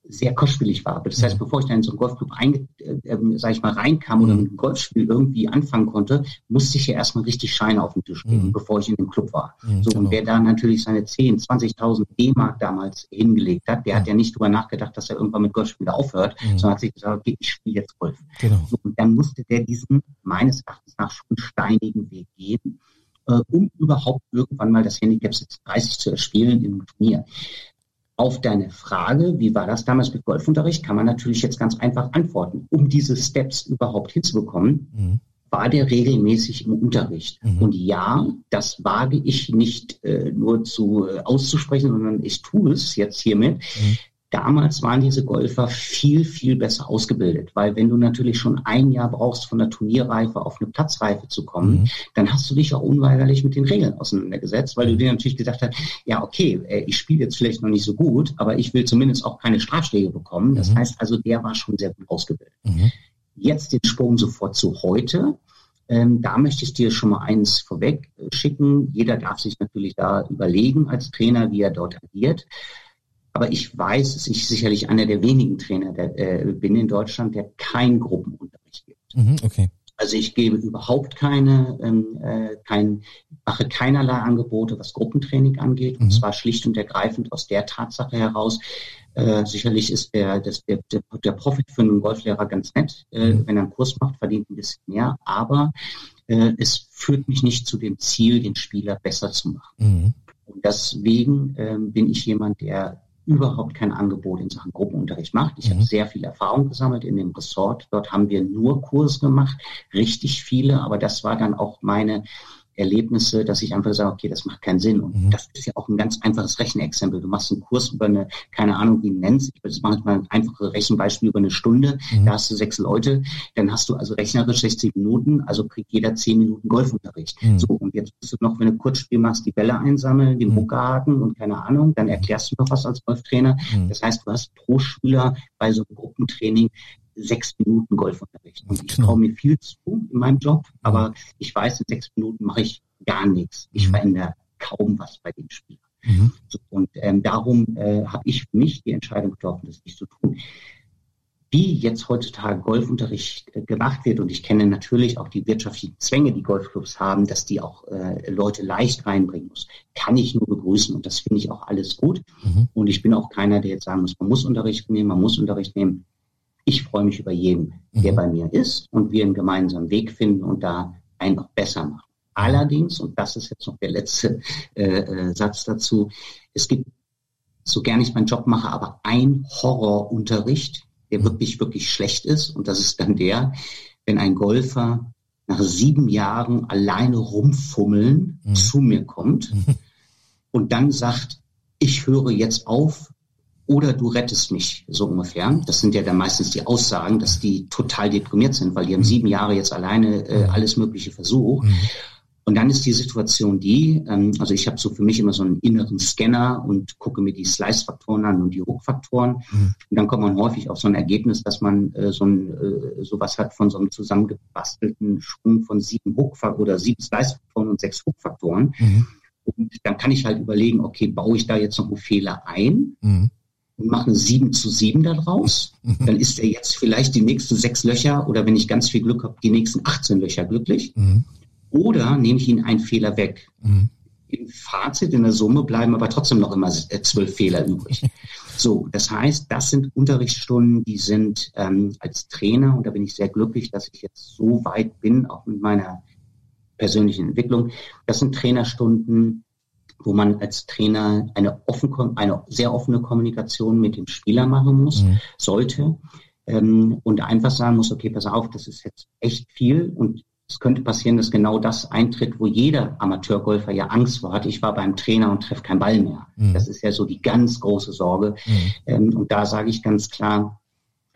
sehr kostspielig war. Das heißt, mhm. bevor ich dann in so einen Golfclub ein, äh, äh, sag ich mal, reinkam oder mhm. mit einem Golfspiel irgendwie anfangen konnte, musste ich ja erstmal richtig Scheine auf den Tisch legen, mhm. bevor ich in dem Club war. Mhm, so, genau. und wer da natürlich seine 10, 20.000 D-Mark damals hingelegt hat, der ja. hat ja nicht drüber nachgedacht, dass er irgendwann mit Golfspielen aufhört, mhm. sondern hat sich gesagt, okay, ich spiele jetzt Golf. Genau. So, und dann musste der diesen meines Erachtens nach schon steinigen Weg gehen, äh, um überhaupt irgendwann mal das Handicap 30 zu erspielen im Turnier. Auf deine Frage, wie war das damals mit Golfunterricht, kann man natürlich jetzt ganz einfach antworten. Um diese Steps überhaupt hinzubekommen, mhm. war der regelmäßig im Unterricht. Mhm. Und ja, das wage ich nicht äh, nur zu äh, auszusprechen, sondern ich tue es jetzt hiermit. Mhm. Damals waren diese Golfer viel, viel besser ausgebildet, weil wenn du natürlich schon ein Jahr brauchst, von der Turnierreife auf eine Platzreife zu kommen, mhm. dann hast du dich auch unweigerlich mit den Regeln auseinandergesetzt, weil du dir natürlich gesagt hast, ja, okay, äh, ich spiele jetzt vielleicht noch nicht so gut, aber ich will zumindest auch keine Strafschläge bekommen. Das mhm. heißt also, der war schon sehr gut ausgebildet. Mhm. Jetzt den Sprung sofort zu heute. Ähm, da möchte ich dir schon mal eins vorweg schicken. Jeder darf sich natürlich da überlegen als Trainer, wie er dort agiert. Aber ich weiß, dass ich sicherlich einer der wenigen Trainer der, äh, bin in Deutschland, der kein Gruppenunterricht gibt. Mhm, okay. Also ich gebe überhaupt keine, ähm, äh, kein, mache keinerlei Angebote, was Gruppentraining angeht. Mhm. Und zwar schlicht und ergreifend aus der Tatsache heraus. Äh, sicherlich ist der, das, der, der, der Profit für einen Golflehrer ganz nett, äh, mhm. wenn er einen Kurs macht, verdient ein bisschen mehr. Aber äh, es führt mich nicht zu dem Ziel, den Spieler besser zu machen. Mhm. Und deswegen ähm, bin ich jemand, der überhaupt kein Angebot in Sachen Gruppenunterricht macht. Ich mhm. habe sehr viel Erfahrung gesammelt in dem Ressort. Dort haben wir nur Kurse gemacht, richtig viele, aber das war dann auch meine Erlebnisse, dass ich einfach sage, okay, das macht keinen Sinn. Und mhm. das ist ja auch ein ganz einfaches Rechenexempel. Du machst einen Kurs über eine, keine Ahnung, wie nennst ich das mache mal ein einfaches Rechenbeispiel über eine Stunde, mhm. da hast du sechs Leute, dann hast du also rechnerisch 60 Minuten, also kriegt jeder zehn Minuten Golfunterricht. Mhm. So, und jetzt musst du noch, wenn du Kurzspiel machst, die Bälle einsammeln, den mhm. und keine Ahnung, dann erklärst du noch was als Golftrainer. Mhm. Das heißt, du hast pro Schüler bei so einem Gruppentraining sechs Minuten Golfunterricht. Und ich traue mir viel zu in meinem Job, aber ich weiß, in sechs Minuten mache ich gar nichts. Ich mhm. verändere kaum was bei den Spielern. Mhm. Und ähm, darum äh, habe ich für mich die Entscheidung getroffen, das nicht zu tun. Wie jetzt heutzutage Golfunterricht äh, gemacht wird, und ich kenne natürlich auch die wirtschaftlichen Zwänge, die Golfclubs haben, dass die auch äh, Leute leicht reinbringen muss, kann ich nur begrüßen und das finde ich auch alles gut. Mhm. Und ich bin auch keiner, der jetzt sagen muss, man muss Unterricht nehmen, man muss Unterricht nehmen. Ich freue mich über jeden, der mhm. bei mir ist und wir einen gemeinsamen Weg finden und da einen noch besser machen. Allerdings, und das ist jetzt noch der letzte äh, äh, Satz dazu, es gibt, so gern ich meinen Job mache, aber ein Horrorunterricht, der mhm. wirklich, wirklich schlecht ist. Und das ist dann der, wenn ein Golfer nach sieben Jahren alleine rumfummeln mhm. zu mir kommt mhm. und dann sagt, ich höre jetzt auf, oder du rettest mich, so ungefähr. Das sind ja dann meistens die Aussagen, dass die total deprimiert sind, weil die haben mhm. sieben Jahre jetzt alleine äh, mhm. alles Mögliche versucht. Mhm. Und dann ist die Situation die, ähm, also ich habe so für mich immer so einen inneren Scanner und gucke mir die Slice-Faktoren an und die Hook-Faktoren. Mhm. Und dann kommt man häufig auf so ein Ergebnis, dass man äh, so ein äh, sowas hat von so einem zusammengebastelten Schwung von sieben Hook oder sieben Slice-Faktoren und sechs Hook-Faktoren. Mhm. Und dann kann ich halt überlegen, okay, baue ich da jetzt noch einen Fehler ein? Und machen sieben zu sieben daraus, mhm. dann ist er jetzt vielleicht die nächsten sechs Löcher oder wenn ich ganz viel Glück habe, die nächsten 18 Löcher glücklich. Mhm. Oder nehme ich ihn einen Fehler weg. Mhm. Im Fazit, in der Summe bleiben aber trotzdem noch immer äh, zwölf Fehler übrig. So, das heißt, das sind Unterrichtsstunden, die sind ähm, als Trainer, und da bin ich sehr glücklich, dass ich jetzt so weit bin, auch mit meiner persönlichen Entwicklung. Das sind Trainerstunden, wo man als Trainer eine, offen, eine sehr offene Kommunikation mit dem Spieler machen muss, mhm. sollte ähm, und einfach sagen muss, okay, pass auf, das ist jetzt echt viel und es könnte passieren, dass genau das eintritt, wo jeder Amateurgolfer ja Angst vor hat. Ich war beim Trainer und treffe keinen Ball mehr. Mhm. Das ist ja so die ganz große Sorge. Mhm. Ähm, und da sage ich ganz klar,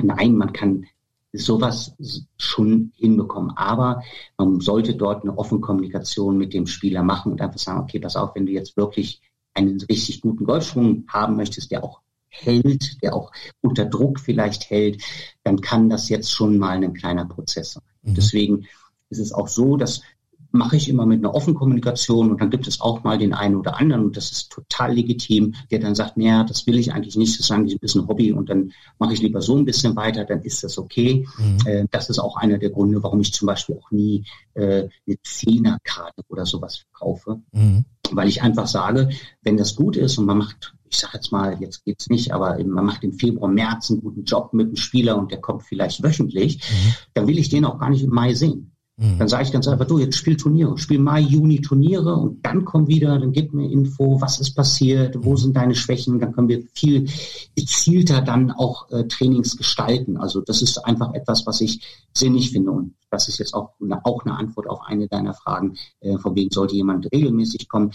nein, man kann sowas schon hinbekommen. Aber man sollte dort eine offene Kommunikation mit dem Spieler machen und einfach sagen, okay, pass auf, wenn du jetzt wirklich einen richtig guten Golfschwung haben möchtest, der auch hält, der auch unter Druck vielleicht hält, dann kann das jetzt schon mal ein kleiner Prozess sein. Mhm. Deswegen ist es auch so, dass mache ich immer mit einer offenen Kommunikation und dann gibt es auch mal den einen oder anderen und das ist total legitim, der dann sagt, naja, das will ich eigentlich nicht, das ist eigentlich ein bisschen Hobby und dann mache ich lieber so ein bisschen weiter, dann ist das okay. Mhm. Äh, das ist auch einer der Gründe, warum ich zum Beispiel auch nie äh, eine Zehnerkarte oder sowas verkaufe, mhm. weil ich einfach sage, wenn das gut ist und man macht ich sage jetzt mal, jetzt geht's nicht, aber man macht im Februar, März einen guten Job mit einem Spieler und der kommt vielleicht wöchentlich, mhm. dann will ich den auch gar nicht im Mai sehen. Mhm. Dann sage ich ganz einfach, du, jetzt spiel Turniere, spiel Mai, Juni Turniere und dann komm wieder, dann gib mir Info, was ist passiert, wo mhm. sind deine Schwächen, dann können wir viel gezielter dann auch äh, Trainings gestalten. Also das ist einfach etwas, was ich sinnig finde und das ist jetzt auch eine, auch eine Antwort auf eine deiner Fragen, äh, von wegen sollte jemand regelmäßig kommen.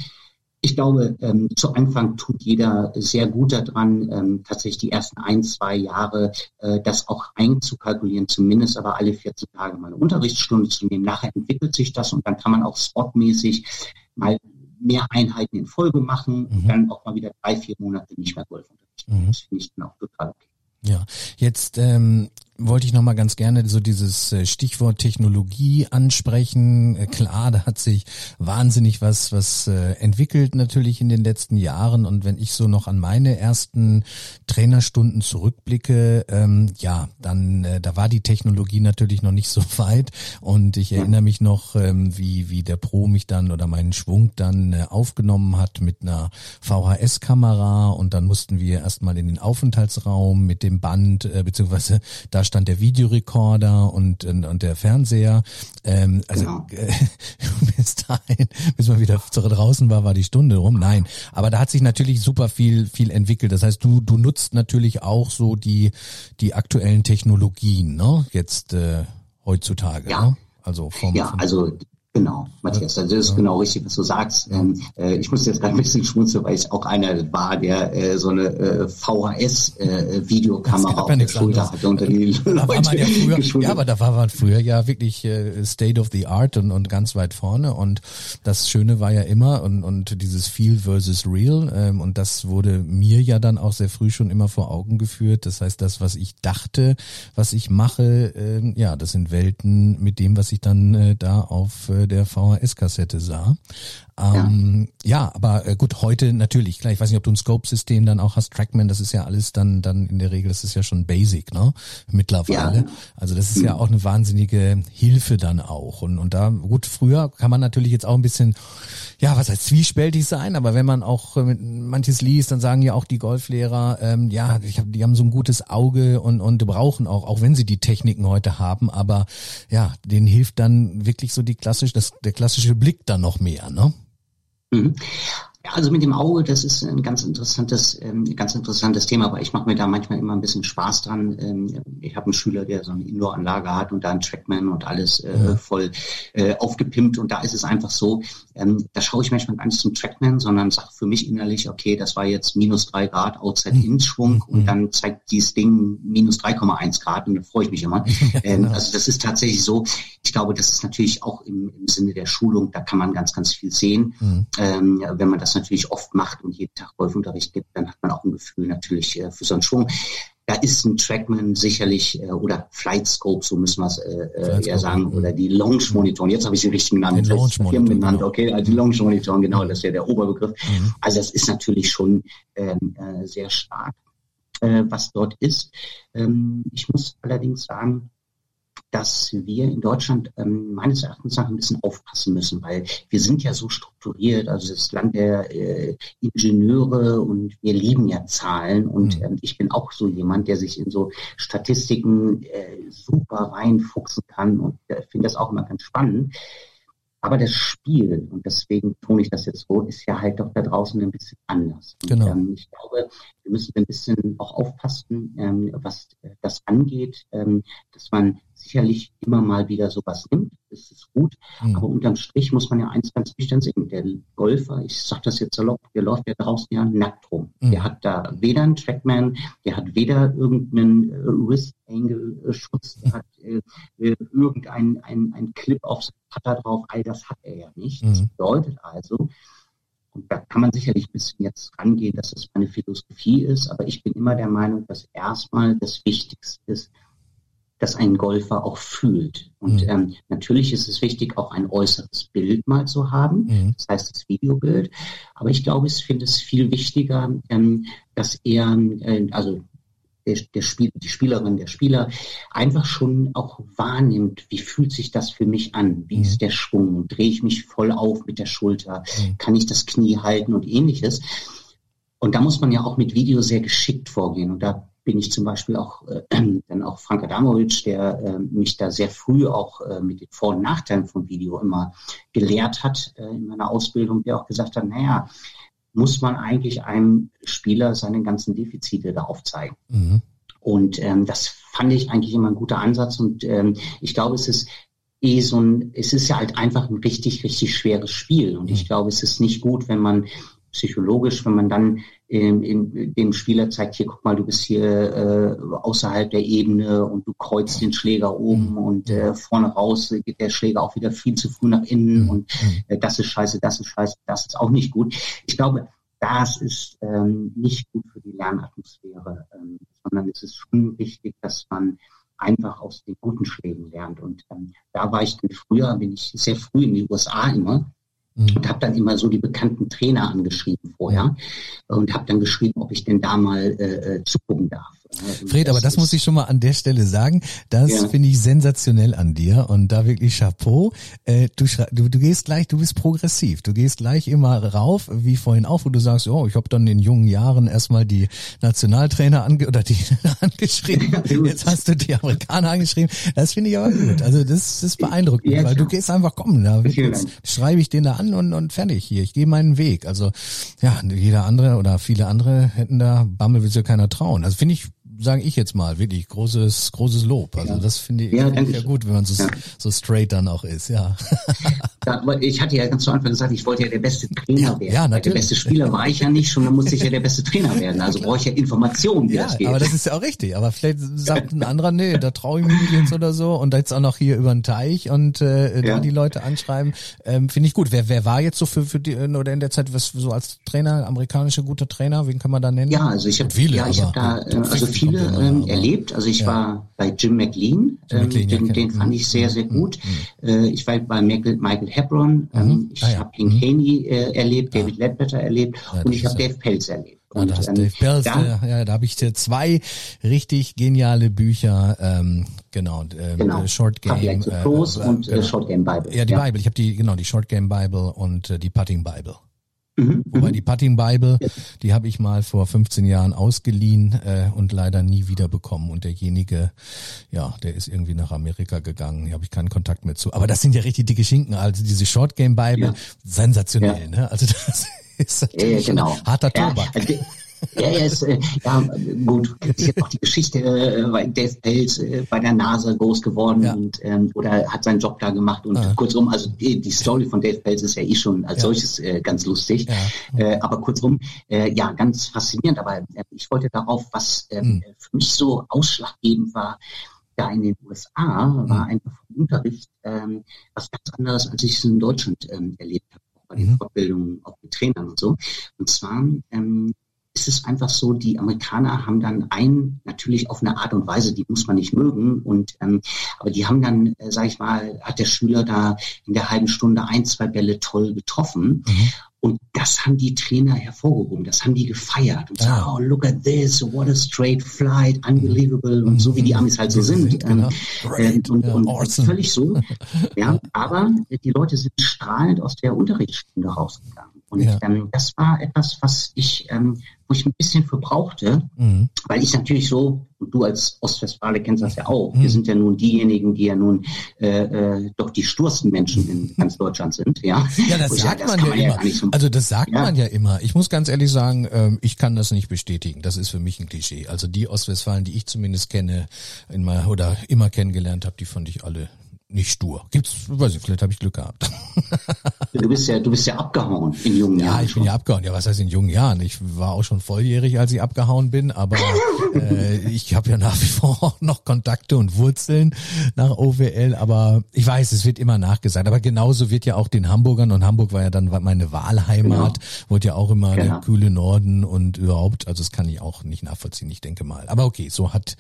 Ich glaube, ähm, zu Anfang tut jeder sehr gut daran, ähm, tatsächlich die ersten ein, zwei Jahre äh, das auch einzukalkulieren, zumindest aber alle 14 Tage mal eine Unterrichtsstunde zu nehmen. Nachher entwickelt sich das und dann kann man auch spotmäßig mal mehr Einheiten in Folge machen mhm. und dann auch mal wieder drei, vier Monate nicht mehr Golf unterrichten. Mhm. Das finde ich dann auch total okay. Ja, jetzt ähm, wollte ich noch mal ganz gerne so dieses äh, Stichwort Technologie ansprechen. Äh, klar, da hat sich wahnsinnig was was äh, entwickelt natürlich in den letzten Jahren. Und wenn ich so noch an meine ersten Trainerstunden zurückblicke, ähm, ja, dann äh, da war die Technologie natürlich noch nicht so weit. Und ich erinnere mich noch, ähm, wie wie der Pro mich dann oder meinen Schwung dann äh, aufgenommen hat mit einer VHS-Kamera und dann mussten wir erstmal in den Aufenthaltsraum mit dem Band äh, beziehungsweise da stand der Videorekorder und, und, und der Fernseher. Ähm, also genau. äh, bis dahin, bis man wieder draußen war, war die Stunde rum. Nein, aber da hat sich natürlich super viel viel entwickelt. Das heißt, du du nutzt natürlich auch so die die aktuellen Technologien, ne? Jetzt äh, heutzutage. Ja. Ne? Also vom, ja, also Genau, Matthias, also das ist genau richtig, was du sagst. Ähm, äh, ich muss jetzt gerade ein bisschen schmunzeln, weil ich auch einer war, der äh, so eine äh, VHS-Videokamera äh, auf der Schulter hatte unter die da war man ja, früher, ja, aber da war man früher ja wirklich äh, State of the Art und, und ganz weit vorne. Und das Schöne war ja immer und, und dieses Feel versus Real. Ähm, und das wurde mir ja dann auch sehr früh schon immer vor Augen geführt. Das heißt, das, was ich dachte, was ich mache, äh, ja, das sind Welten mit dem, was ich dann äh, da auf äh, der VHS-Kassette sah. Ähm, ja. ja. aber äh, gut, heute natürlich, klar, ich weiß nicht, ob du ein Scope-System dann auch hast, Trackman, das ist ja alles dann, dann in der Regel, das ist ja schon Basic, ne? Mittlerweile. Ja. Also das ist mhm. ja auch eine wahnsinnige Hilfe dann auch. Und, und da, gut, früher kann man natürlich jetzt auch ein bisschen, ja, was heißt zwiespältig sein, aber wenn man auch äh, manches liest, dann sagen ja auch die Golflehrer, ähm, ja, ich hab, die haben so ein gutes Auge und, und brauchen auch, auch wenn sie die Techniken heute haben, aber ja, denen hilft dann wirklich so die klassische, das, der klassische Blick dann noch mehr, ne? Mhm. Also mit dem Auge, das ist ein ganz interessantes, ähm, ganz interessantes Thema, aber ich mache mir da manchmal immer ein bisschen Spaß dran. Ähm, ich habe einen Schüler, der so eine Indoor-Anlage hat und da einen Trackman und alles äh, ja. voll äh, aufgepimpt und da ist es einfach so, ähm, da schaue ich manchmal gar nicht zum Trackman, sondern sage für mich innerlich, okay, das war jetzt minus drei Grad Outside-In-Schwung mhm. und mhm. dann zeigt dieses Ding minus 3,1 Grad und da freue ich mich immer. Ja, ähm, genau. Also das ist tatsächlich so. Ich glaube, das ist natürlich auch im, im Sinne der Schulung, da kann man ganz, ganz viel sehen, mhm. ähm, wenn man das natürlich oft macht und jeden Tag Golfunterricht gibt, dann hat man auch ein Gefühl natürlich äh, für so einen Schwung. Da ist ein Trackman sicherlich äh, oder Flight Scope, so müssen wir es äh, äh eher sagen, oder die Launch Monitoren. Jetzt habe ich sie richtig genannt. Launch Monitoren genannt. Genau. Okay, also die Launch Monitoren, genau, das ist ja der Oberbegriff. Mhm. Also das ist natürlich schon ähm, äh, sehr stark, äh, was dort ist. Ähm, ich muss allerdings sagen, dass wir in Deutschland ähm, meines Erachtens nach ein bisschen aufpassen müssen, weil wir sind ja so strukturiert, also das Land der äh, Ingenieure und wir lieben ja Zahlen und mhm. ähm, ich bin auch so jemand, der sich in so Statistiken äh, super reinfuchsen kann und äh, finde das auch immer ganz spannend. Aber das Spiel, und deswegen tue ich das jetzt so, ist ja halt doch da draußen ein bisschen anders. Genau. Und, ähm, ich glaube, wir müssen ein bisschen auch aufpassen, ähm, was das angeht, ähm, dass man sicherlich immer mal wieder sowas nimmt. Das ist gut. Mhm. Aber unterm Strich muss man ja eins ganz nüchtern sehen. Der Golfer, ich sage das jetzt salopp, der läuft ja draußen ja nackt rum. Mhm. Der hat da weder einen Trackman, der hat weder irgendeinen äh, Wrist-Angle-Schutz, der hat äh, äh irgendein ein, ein Clip auf seinem Putter drauf. All das hat er ja nicht. Mhm. Das bedeutet also, und da kann man sicherlich ein bisschen jetzt rangehen, dass es meine Philosophie ist, aber ich bin immer der Meinung, dass erstmal das Wichtigste ist, dass ein Golfer auch fühlt. Und mhm. ähm, natürlich ist es wichtig, auch ein äußeres Bild mal zu haben, mhm. das heißt das Videobild. Aber ich glaube, ich finde es viel wichtiger, ähm, dass er, äh, also der, der Spiel, die Spielerin, der Spieler einfach schon auch wahrnimmt, wie fühlt sich das für mich an? Wie mhm. ist der Schwung? Drehe ich mich voll auf mit der Schulter? Mhm. Kann ich das Knie halten und ähnliches? Und da muss man ja auch mit Video sehr geschickt vorgehen. Und da bin ich zum Beispiel auch äh, dann auch Frank Adamovic, der äh, mich da sehr früh auch äh, mit den Vor- und Nachteilen von Video immer gelehrt hat äh, in meiner Ausbildung, der auch gesagt hat, naja, muss man eigentlich einem Spieler seine ganzen Defizite da aufzeigen. Mhm. Und ähm, das fand ich eigentlich immer ein guter Ansatz und ähm, ich glaube, es ist eh so ein, es ist ja halt einfach ein richtig, richtig schweres Spiel. Und ich mhm. glaube, es ist nicht gut, wenn man psychologisch, wenn man dann ähm, in, dem Spieler zeigt, hier guck mal, du bist hier äh, außerhalb der Ebene und du kreuzt den Schläger oben mhm. und äh, vorne raus geht der Schläger auch wieder viel zu früh nach innen mhm. und äh, das ist scheiße, das ist scheiße, das ist auch nicht gut. Ich glaube, das ist ähm, nicht gut für die Lernatmosphäre, ähm, sondern es ist schon wichtig, dass man einfach aus den guten Schlägen lernt. Und ähm, da war ich dann früher, bin ich sehr früh in die USA immer mhm. Und habe dann immer so die bekannten Trainer angeschrieben vorher und habe dann geschrieben, ob ich denn da mal äh, äh zugucken darf. Fred, aber das muss ich schon mal an der Stelle sagen. Das ja. finde ich sensationell an dir und da wirklich Chapeau. Äh, du, du, du gehst gleich, du bist progressiv. Du gehst gleich immer rauf, wie vorhin auch, wo du sagst, oh, ich habe dann in jungen Jahren erstmal die Nationaltrainer ange oder die angeschrieben. Jetzt hast du die Amerikaner angeschrieben. Das finde ich aber gut. Also das, das beeindruckt mich, weil du gehst einfach kommen. Da schreibe ich den da an und, und fertig hier. Ich gehe meinen Weg. Also ja, jeder andere oder viele andere hätten da Bammel will sich keiner trauen. Also finde ich sage ich jetzt mal, wirklich großes, großes Lob. Also das finde ich, ja, ja gut, wenn man so, ja. so straight dann auch ist, ja. ja. Ich hatte ja ganz zu Anfang gesagt, ich wollte ja der beste Trainer werden. Ja, natürlich. Der beste Spieler war ich ja nicht, schon dann musste ich ja der beste Trainer werden. Also brauche ich ja Informationen, wie ja, das geht. Aber das ist ja auch richtig. Aber vielleicht sagt ein anderer, nee, da traue ich mich jetzt oder so. Und jetzt auch noch hier über den Teich und äh, da die Leute anschreiben, ähm, finde ich gut. Wer, wer war jetzt so für, für die, oder in der Zeit was so als Trainer, amerikanischer guter Trainer, wen kann man da nennen? Ja, also ich habe ja, ich habe da, äh, also viele ähm, erlebt. Also ich ja. war bei Jim McLean, Jim ähm, McLean den, den fand ich sehr, sehr mhm. gut. Mhm. Äh, ich war bei Michael, Michael Hebron, ähm, mhm. ich ah, ja. habe King mhm. Haney äh, erlebt, David Ledbetter erlebt und ich habe Dave Pelz erlebt. Ah, und, ah, ähm, Dave Pelz, da, äh, ja, da habe ich zwei richtig geniale Bücher, ähm, genau, ähm, genau. Short Game äh, Pros und genau. Short Game Bible. Ja, die ja. Bible. Ich habe die genau die Short Game Bible und äh, die Putting Bible. Mhm, Wobei mhm. die Putting Bible, die habe ich mal vor 15 Jahren ausgeliehen äh, und leider nie wieder bekommen. Und derjenige, ja, der ist irgendwie nach Amerika gegangen. Hier habe ich keinen Kontakt mehr zu. Aber das sind ja richtig dicke Schinken. Also diese Short Game Bible, ja. sensationell. Ja. Ne? Also das ist natürlich ja, genau. harter Tobak. Also ja, er ist, äh, ja, gut, ist jetzt auch die Geschichte, äh, Dave Pelz äh, bei der NASA groß geworden ja. und, ähm, oder hat seinen Job da gemacht und ah. kurzum, also die, die, Story von Dave Pelz ist ja eh schon als ja. solches äh, ganz lustig, ja. äh, aber kurzum, äh, ja, ganz faszinierend, aber äh, ich wollte darauf, was äh, hm. für mich so ausschlaggebend war, da in den USA war hm. einfach vom Unterricht ähm, was ganz anderes, als ich es in Deutschland ähm, erlebt habe bei den mhm. Fortbildungen, auch mit Trainern und so. Und zwar ähm, ist es einfach so, die Amerikaner haben dann ein, natürlich auf eine Art und Weise, die muss man nicht mögen, und ähm, aber die haben dann, äh, sag ich mal, hat der Schüler da in der halben Stunde ein, zwei Bälle toll getroffen. Mhm. Und das haben die Trainer hervorgehoben, das haben die gefeiert und gesagt, oh, look at this, what a straight flight, unbelievable und so wie die Amis halt so sind. Genau. Ähm, und, und, und völlig so. Ja, aber die Leute sind strahlend aus der Unterrichtsstunde rausgegangen. Und ja. ähm, das war etwas, was ich, ähm, wo ich ein bisschen für brauchte, mhm. weil ich natürlich so, und du als Ostwestfale kennst das ja auch, mhm. wir sind ja nun diejenigen, die ja nun äh, äh, doch die stursten Menschen in ganz Deutschland sind. Ja, ja das sagt ja, das man, ja immer. Ja so, also das sagt man ja immer. Ich muss ganz ehrlich sagen, ähm, ich kann das nicht bestätigen. Das ist für mich ein Klischee. Also die Ostwestfalen, die ich zumindest kenne, in mal, oder immer kennengelernt habe, die fand ich alle nicht stur. Gibt's, weiß ich, vielleicht habe ich Glück gehabt. Du bist ja, du bist ja abgehauen in jungen Jahren. Ja, ich bin ja abgehauen. Ja, was heißt in jungen Jahren? Ich war auch schon volljährig, als ich abgehauen bin, aber äh, ich habe ja nach wie vor auch noch Kontakte und Wurzeln nach OWL. Aber ich weiß, es wird immer nachgesagt. Aber genauso wird ja auch den Hamburgern und Hamburg war ja dann meine Wahlheimat, genau. wurde ja auch immer genau. der kühle Norden und überhaupt. Also das kann ich auch nicht nachvollziehen. Ich denke mal. Aber okay, so hat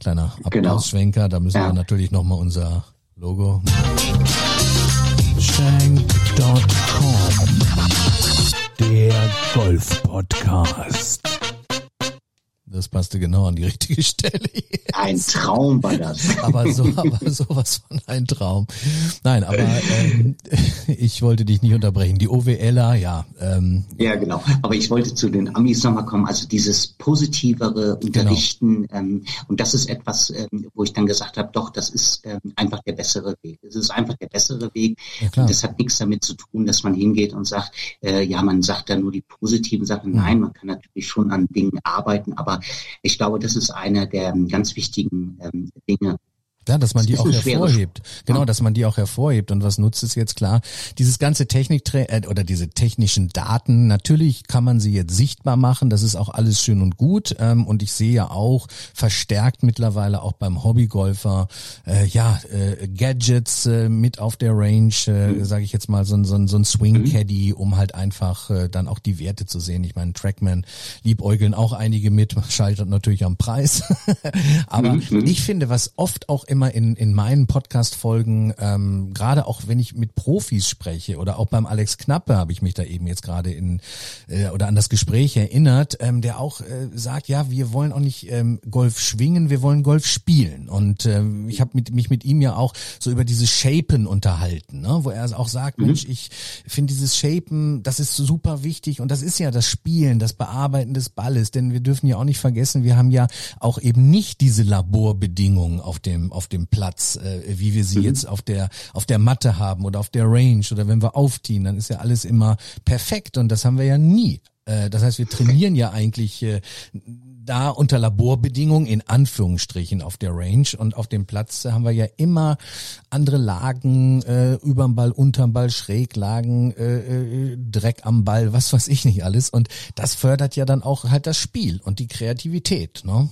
kleiner genau. Applausschwenker. Da müssen ja. wir natürlich noch mal unser Logo. Shank.com Der Golf-Podcast. Das passte genau an die richtige Stelle. Jetzt. Ein Traum war das. aber so, aber sowas von ein Traum. Nein, aber ähm, ich wollte dich nicht unterbrechen. Die OWLer, ja. Ähm, ja, genau. Aber ich wollte zu den Amis nochmal kommen. Also dieses positivere Unterrichten. Genau. Ähm, und das ist etwas, ähm, wo ich dann gesagt habe, doch, das ist ähm, einfach der bessere Weg. Es ist einfach der bessere Weg. Ja, das hat nichts damit zu tun, dass man hingeht und sagt, äh, ja, man sagt da nur die positiven Sachen. Nein, man kann natürlich schon an Dingen arbeiten, aber ich glaube, das ist einer der ganz wichtigen ähm, Dinge, Ja, dass man die auch hervorhebt. Genau, ja. dass man die auch hervorhebt. Und was nutzt es jetzt klar? Dieses ganze Technik äh, oder diese technischen Daten, natürlich kann man sie jetzt sichtbar machen. Das ist auch alles schön und gut. Ähm, und ich sehe ja auch verstärkt mittlerweile auch beim Hobbygolfer, äh, ja, äh, Gadgets äh, mit auf der Range, äh, mhm. sage ich jetzt mal, so, so, so ein Swing mhm. Caddy, um halt einfach äh, dann auch die Werte zu sehen. Ich meine, Trackman liebäugeln auch einige mit, scheitert natürlich am Preis. Aber mhm. mhm. ich finde, was oft auch immer in, in meinen Podcast-Folgen, ähm, gerade auch wenn ich mit Profis spreche oder auch beim Alex Knappe habe ich mich da eben jetzt gerade in äh, oder an das Gespräch erinnert, ähm, der auch äh, sagt, ja, wir wollen auch nicht ähm, Golf schwingen, wir wollen Golf spielen. Und ähm, ich habe mit, mich mit ihm ja auch so über dieses Shapen unterhalten, ne? wo er auch sagt, mhm. Mensch, ich finde dieses Shapen, das ist super wichtig und das ist ja das Spielen, das Bearbeiten des Balles, denn wir dürfen ja auch nicht vergessen, wir haben ja auch eben nicht diese Laborbedingungen auf dem auf dem Platz, äh, wie wir sie mhm. jetzt auf der auf der Matte haben oder auf der Range oder wenn wir aufziehen, dann ist ja alles immer perfekt und das haben wir ja nie. Äh, das heißt, wir trainieren ja eigentlich äh, da unter Laborbedingungen in Anführungsstrichen auf der Range und auf dem Platz haben wir ja immer andere Lagen, äh, überm Ball, unterm Ball, Schräglagen, äh, äh, Dreck am Ball, was weiß ich nicht alles und das fördert ja dann auch halt das Spiel und die Kreativität, ne?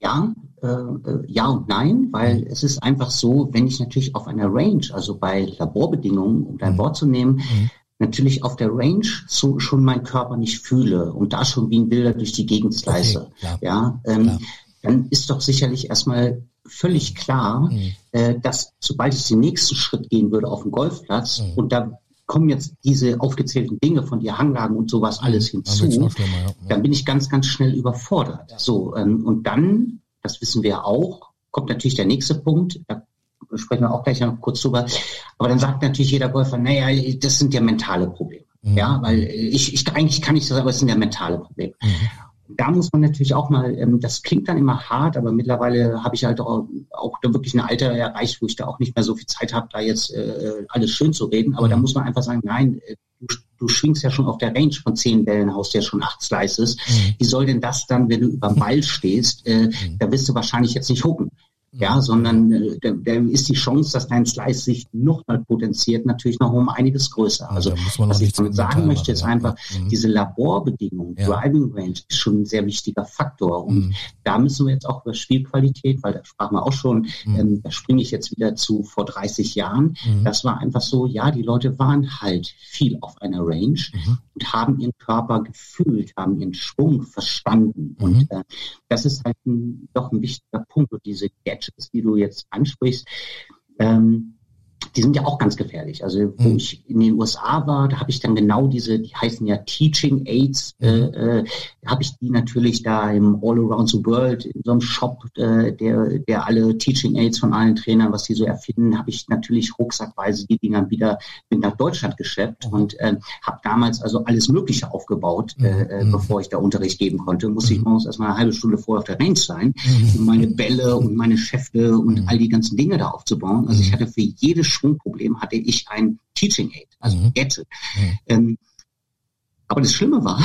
Ja, äh, äh, ja und nein, weil mhm. es ist einfach so, wenn ich natürlich auf einer Range, also bei Laborbedingungen, um dein mhm. Wort zu nehmen, mhm. natürlich auf der Range so schon meinen Körper nicht fühle und da schon wie ein Bilder durch die Gegend slice, okay, ja, ähm, dann ist doch sicherlich erstmal völlig klar, mhm. äh, dass sobald ich den nächsten Schritt gehen würde auf dem Golfplatz mhm. und da kommen jetzt diese aufgezählten Dinge von dir Hanglagen und sowas mhm. alles hinzu, dann, ja. dann bin ich ganz, ganz schnell überfordert. So, ähm, und dann, das wissen wir auch, kommt natürlich der nächste Punkt, da sprechen wir auch gleich noch kurz drüber, aber dann sagt natürlich jeder Golfer, naja, das sind ja mentale Probleme. Mhm. Ja, weil ich, ich eigentlich kann ich das, aber es sind ja mentale Probleme. Mhm da muss man natürlich auch mal, ähm, das klingt dann immer hart, aber mittlerweile habe ich halt auch, auch wirklich ein Alter erreicht, wo ich da auch nicht mehr so viel Zeit habe, da jetzt äh, alles schön zu reden. Aber mhm. da muss man einfach sagen, nein, äh, du, du schwingst ja schon auf der Range von zehn Bällen, haust ja schon acht Slices. Mhm. Wie soll denn das dann, wenn du über den Ball stehst, äh, mhm. da wirst du wahrscheinlich jetzt nicht hucken ja, sondern äh, da, ist die Chance, dass dein Slice sich noch mal potenziert, natürlich noch um einiges größer. Also, was ich damit sagen möchte, ist einfach, ja. Mhm. diese Laborbedingungen, ja. Driving Range ist schon ein sehr wichtiger Faktor. Und mhm. da müssen wir jetzt auch über Spielqualität, weil da sprachen wir auch schon, mhm. ähm, da springe ich jetzt wieder zu vor 30 Jahren. Mhm. Das war einfach so, ja, die Leute waren halt viel auf einer Range mhm. Und haben ihren Körper gefühlt, haben ihren Schwung verstanden. Und mhm. äh, das ist halt ein, doch ein wichtiger Punkt. Und diese Gadgets, die du jetzt ansprichst, ähm, die sind ja auch ganz gefährlich. Also wo mhm. ich in den USA war, da habe ich dann genau diese, die heißen ja Teaching Aids, mhm. äh, äh, habe ich die natürlich da im All Around the World, in so einem Shop, äh, der, der alle Teaching Aids von allen Trainern, was die so erfinden, habe ich natürlich rucksackweise die Dinger wieder mit nach Deutschland geschleppt mhm. und äh, habe damals also alles Mögliche aufgebaut, mhm. äh, bevor ich da Unterricht geben konnte. Musste ich mhm. morgens erstmal eine halbe Stunde vorher auf der Range sein, um meine Bälle und meine Schäfte und all die ganzen Dinge da aufzubauen. Also ich hatte für jede Schwungproblem hatte ich ein Teaching Aid, also mhm. Gadget. Mhm. Ähm, aber das Schlimme war,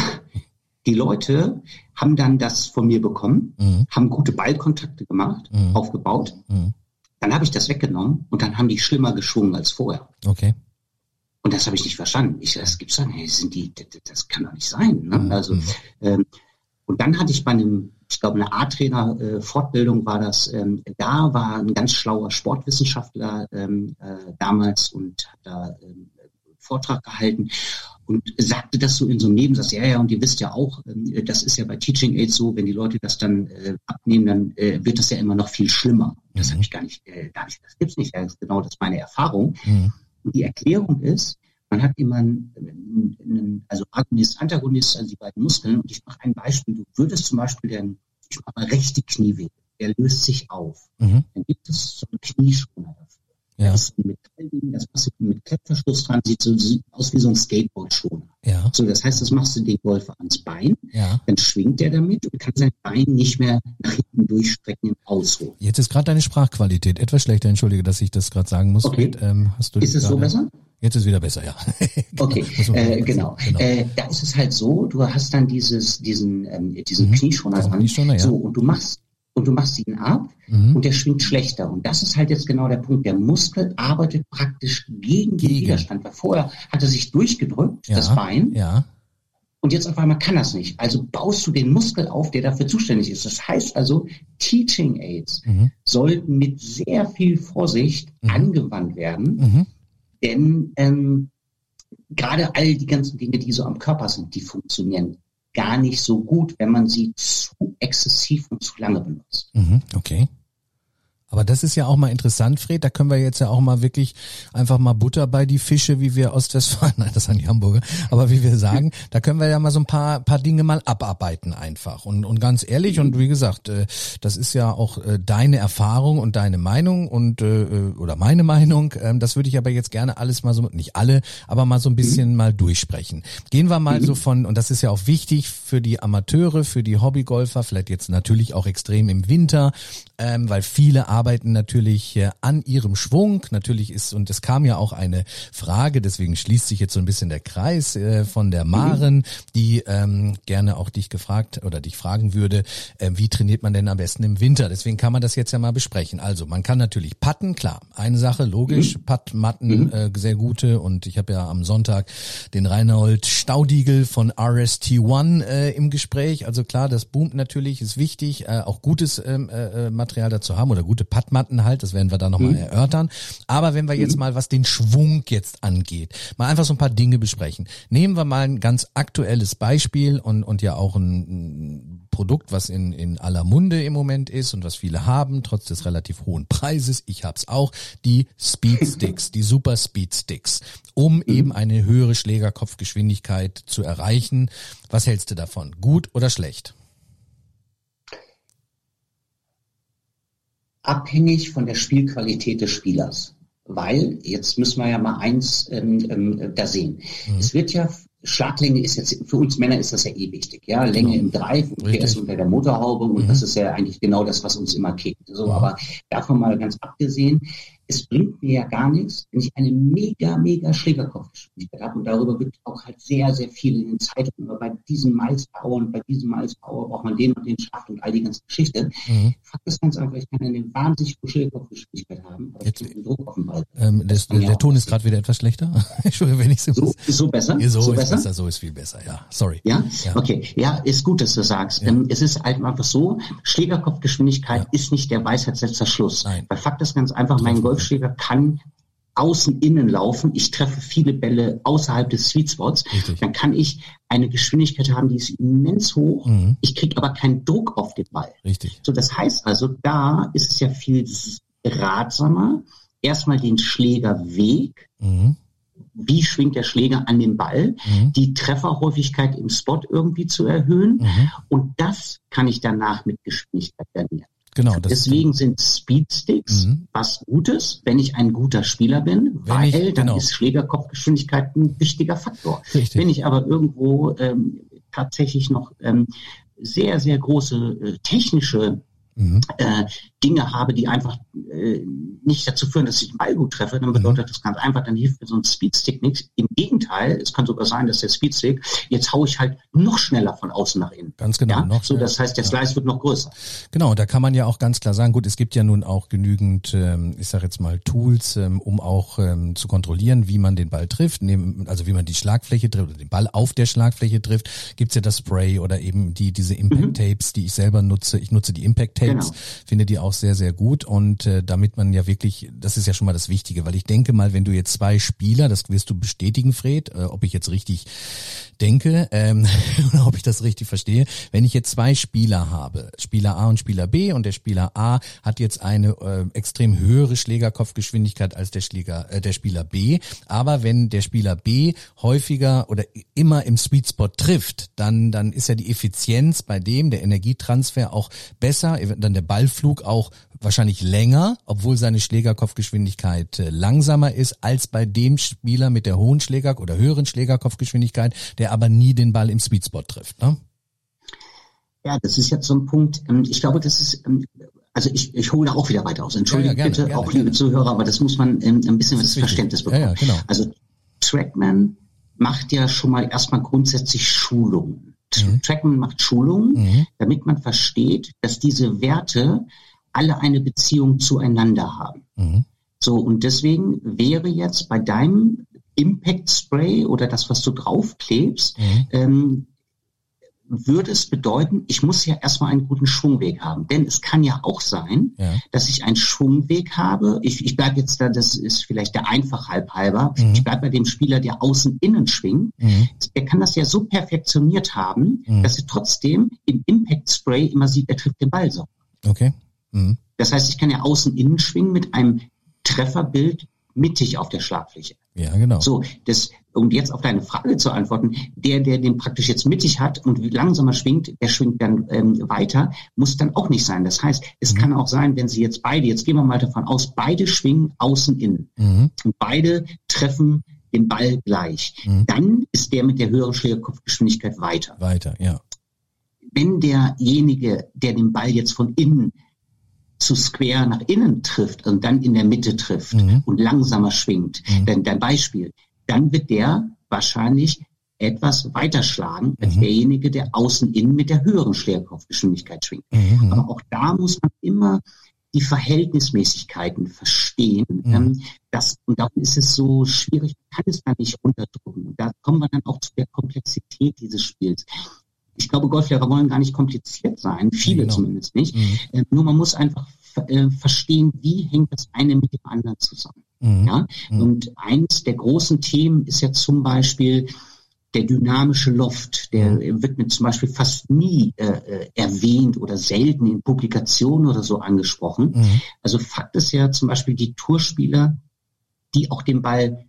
die Leute haben dann das von mir bekommen, mhm. haben gute Ballkontakte gemacht, mhm. aufgebaut. Mhm. Dann habe ich das weggenommen und dann haben die schlimmer geschwungen als vorher. Okay. Und das habe ich nicht verstanden. Ich, das gibt's doch nicht. Sind die, das, das kann doch nicht sein. Ne? Mhm. Also, ähm, und dann hatte ich bei einem ich glaube, eine A-Trainer-Fortbildung äh, war das. Ähm, da war ein ganz schlauer Sportwissenschaftler ähm, äh, damals und hat da ähm, Vortrag gehalten und sagte das so in so einem Nebensatz, ja, ja, und ihr wisst ja auch, äh, das ist ja bei Teaching Aids so, wenn die Leute das dann äh, abnehmen, dann äh, wird das ja immer noch viel schlimmer. Das mhm. habe ich gar nicht, äh, gar nicht, das gibt's nicht, das ist genau das meine Erfahrung. Mhm. Und die Erklärung ist, man hat immer einen, einen, also Agonist, Antagonist, also die beiden Muskeln. Und ich mache ein Beispiel. Du würdest zum Beispiel den, ich mache mal rechte Knieweh, der löst sich auf. Mhm. Dann gibt es so einen Knieschoner dafür. Ja. Das ist ein Metallding, das machst du mit Klettverschluss dran, sieht so sieht aus wie so ein Skateboard-Schoner. Ja. So, das heißt, das machst du den Golfer ans Bein, ja. dann schwingt er damit und kann sein Bein nicht mehr nach hinten durchstrecken im Ausruhen. Jetzt ist gerade deine Sprachqualität etwas schlechter, entschuldige, dass ich das gerade sagen muss. Okay. Ähm, hast du ist es so besser? Jetzt ist wieder besser, ja. okay, äh, genau. genau. Äh, da ist es halt so, du hast dann dieses, diesen, ähm, diesen mhm. Knieschoner dran. Knieschoner, ja. So, und du machst und du machst ihn ab Mhm. und der schwingt schlechter. Und das ist halt jetzt genau der Punkt. Der Muskel arbeitet praktisch gegen, den Gegen. Widerstand. Weil vorher hat er sich durchgedrückt, das Bein, Ja. und jetzt auf einmal kann er es nicht. Also baust du den Muskel auf, der dafür zuständig ist. Das heißt also, Teaching Aids Mhm. sollten mit sehr viel Vorsicht Mhm. angewandt werden, Mhm. denn ähm, gerade all die ganzen Dinge, die so am Körper sind, die funktionieren gar nicht so gut, wenn man sie zu exzessiv und zu lange benutzt. Mhm. Okay. Aber das ist ja auch mal interessant, Fred. Da können wir jetzt ja auch mal wirklich einfach mal Butter bei die Fische, wie wir Ostwestfalen, nein, das sind die Hamburger, aber wie wir sagen, da können wir ja mal so ein paar, paar Dinge mal abarbeiten einfach. Und, und ganz ehrlich, und wie gesagt, äh, das ist ja auch äh, deine Erfahrung und deine Meinung und äh, oder meine Meinung. Ähm, das würde ich aber jetzt gerne alles mal so, nicht alle, aber mal so ein bisschen mal durchsprechen. Gehen wir mal so von, und das ist ja auch wichtig für die Amateure, für die Hobbygolfer, vielleicht jetzt natürlich auch extrem im Winter, ähm, weil viele arbeiten natürlich äh, an ihrem Schwung. Natürlich ist, und es kam ja auch eine Frage, deswegen schließt sich jetzt so ein bisschen der Kreis äh, von der Maren, die ähm, gerne auch dich gefragt oder dich fragen würde, äh, wie trainiert man denn am besten im Winter? Deswegen kann man das jetzt ja mal besprechen. Also man kann natürlich patten, klar, eine Sache, logisch, Pattmatten, äh, sehr gute und ich habe ja am Sonntag den Reinhold Staudigel von RST1 äh, im Gespräch. Also klar, das boomt natürlich, ist wichtig, äh, auch gutes ähm, äh, Material dazu haben oder gute Pattmatten halt, das werden wir da nochmal erörtern. Aber wenn wir jetzt mal, was den Schwung jetzt angeht, mal einfach so ein paar Dinge besprechen. Nehmen wir mal ein ganz aktuelles Beispiel und, und ja auch ein, ein Produkt, was in, in aller Munde im Moment ist und was viele haben, trotz des relativ hohen Preises. Ich hab's auch, die Speed Sticks, die Super Speed Sticks, um eben eine höhere Schlägerkopfgeschwindigkeit zu erreichen. Was hältst du davon? Gut oder schlecht? Abhängig von der Spielqualität des Spielers. Weil, jetzt müssen wir ja mal eins ähm, ähm, da sehen. Mhm. Es wird ja, Schlaglänge ist jetzt, für uns Männer ist das ja eh wichtig. Ja, Länge im Drive. PS unter der Motorhaube und Mhm. das ist ja eigentlich genau das, was uns immer kickt. So, Mhm. aber davon mal ganz abgesehen, es bringt mir ja gar nichts, wenn ich eine mega, mega Schlägerkopfgeschwindigkeit habe. Und darüber wird auch halt sehr, sehr viel in den Zeitungen. Aber bei diesem Miles Power und bei diesem Miles Power braucht man den und den Schaft und all die ganze Geschichte. Mhm. Fakt ist ganz einfach, ich kann eine wahnsinnig hohe Schlägerkopfgeschwindigkeit haben, aber Jetzt- ich den Druck auf den Ball. Ähm, das, ja der auch Ton ist gerade wieder etwas schlechter. Entschuldigung, wenn ich so, So, so besser? Ja, so, so ist besser? besser, so ist viel besser, ja. Sorry. Ja? Ja. Okay. Ja, ist gut, dass du sagst. Ähm, es ist halt einfach so, Schlägerkopfgeschwindigkeit Ja. ist nicht der Weisheitsletzter Schluss. Nein. Weil Fakt ist ganz einfach, mein Treffen. Golfschläger kann außen innen laufen. Ich treffe viele Bälle außerhalb des Sweet Spots. Richtig. Dann kann ich eine Geschwindigkeit haben, die ist immens hoch. Mhm. Ich kriege aber keinen Druck auf den Ball. Richtig. So, das heißt also, da ist es ja viel ratsamer, erstmal den Schlägerweg, Mhm. wie schwingt der Schläger an den Ball, Mhm. die Trefferhäufigkeit im Spot irgendwie zu erhöhen Mhm. und das kann ich danach mit Geschwindigkeit garnieren. Genau, Deswegen sind Speedsticks Mhm. was Gutes, wenn ich ein guter Spieler bin, Wenn weil ich- dann genau. ist Schlägerkopfgeschwindigkeit ein wichtiger Faktor. Richtig. Wenn ich aber irgendwo ähm, tatsächlich noch ähm, sehr, sehr große äh, technische Mhm. äh, Dinge habe, die einfach äh, nicht dazu führen, dass ich den Ball gut treffe, dann bedeutet das ganz einfach, dann hilft mir so ein Speedstick nichts. Im Gegenteil, es kann sogar sein, dass der Speedstick, jetzt haue ich halt noch schneller von außen nach innen. Ganz genau, Ja? noch so, das heißt, der Slice wird noch größer. Genau, da kann man ja auch ganz klar sagen, gut, es gibt ja nun auch genügend, ähm, ich sage jetzt mal, Tools, ähm, um auch ähm, zu kontrollieren, wie man den Ball trifft, nehmen, also wie man die Schlagfläche trifft oder den Ball auf der Schlagfläche trifft. Gibt's ja das Spray oder eben die diese Impact Tapes, die ich selber nutze. Ich nutze die Impact Tapes, Genau. finde die auch sehr, sehr gut und äh, damit man ja wirklich, das ist ja schon mal das Wichtige, weil ich denke mal, wenn du jetzt zwei Spieler, das wirst du bestätigen, Fred, äh, ob ich jetzt richtig denke ähm, oder ob ich das richtig verstehe. Wenn ich jetzt zwei Spieler habe, Spieler A und Spieler B und der Spieler A hat jetzt eine äh, extrem höhere Schlägerkopfgeschwindigkeit als der Schläger äh, der Spieler B, aber wenn der Spieler B häufiger oder immer im Sweet Spot trifft, dann dann ist ja die Effizienz bei dem der Energietransfer auch besser, dann der Ballflug auch wahrscheinlich länger, obwohl seine Schlägerkopfgeschwindigkeit äh, langsamer ist als bei dem Spieler mit der hohen Schläger oder höheren Schlägerkopfgeschwindigkeit, der aber nie den Ball im Sweet Spot trifft. Ne? Ja, das ist jetzt so ein Punkt. ähm, Ich glaube, das ist, ähm, also ich, ich hole da auch wieder weiter aus. Entschuldigung Ja, ja, gerne, bitte, gerne, auch liebe gerne. Zuhörer, aber das muss man ähm, ein bisschen Das. Verständnis Ja, bekommen. ja, genau. Also Trackman macht ja schon mal erstmal grundsätzlich Schulungen. Mhm. Trackman macht Schulungen, Mhm. damit man versteht, dass diese Werte alle eine Beziehung zueinander haben. Mhm. So, und deswegen wäre jetzt bei deinem Impact Spray oder das, was du draufklebst, Mhm. ähm, würde es bedeuten, ich muss ja erstmal einen guten Schwungweg haben. Denn es kann ja auch sein, Ja. dass ich einen Schwungweg habe. Ich, ich bleibe jetzt da, das ist vielleicht der Einfachheit halber. Mhm. Ich bleibe bei dem Spieler, der außen innen schwingt. Mhm. Der kann das ja so perfektioniert haben, Mhm. dass er trotzdem im Impact Spray immer sieht, er trifft den Ball so. Okay. Mhm. Das heißt, ich kann ja außen innen schwingen mit einem Trefferbild mittig auf der Schlagfläche. Ja, genau. So, das, um jetzt auf deine Frage zu antworten, der, der den praktisch jetzt mittig hat und wie langsamer schwingt, der schwingt dann ähm, weiter, muss dann auch nicht sein. Das heißt, es Mhm. kann auch sein, wenn sie jetzt beide, jetzt gehen wir mal davon aus, beide schwingen außen innen Mhm. und beide treffen den Ball gleich. Mhm. Dann ist der mit der höheren Schlägerkopfgeschwindigkeit weiter. Weiter, ja. Wenn derjenige, der den Ball jetzt von innen zu Square nach innen trifft und dann in der Mitte trifft Mhm. und langsamer schwingt, Mhm. dann dein Beispiel, dann wird der wahrscheinlich etwas weiter schlagen als Mhm. derjenige, der außen innen mit der höheren Schwerkraftgeschwindigkeit schwingt. Mhm. Aber auch da muss man immer die Verhältnismäßigkeiten verstehen. Mhm. Ähm, das, und darum ist es so schwierig, man kann es da nicht runterdrücken. Und da kommen wir dann auch zu der Komplexität dieses Spiels. Ich glaube, Golflehrer wollen gar nicht kompliziert sein, viele Genau. zumindest nicht. Mhm. Äh, nur man muss einfach äh, verstehen, wie hängt das eine mit dem anderen zusammen. Mhm. Ja? Mhm. Und eins der großen Themen ist ja zum Beispiel der dynamische Loft. Der Mhm. wird mit zum Beispiel fast nie äh, äh, erwähnt oder selten in Publikationen oder so angesprochen. Mhm. Also Fakt ist ja zum Beispiel die Tourspieler, die auch den Ball,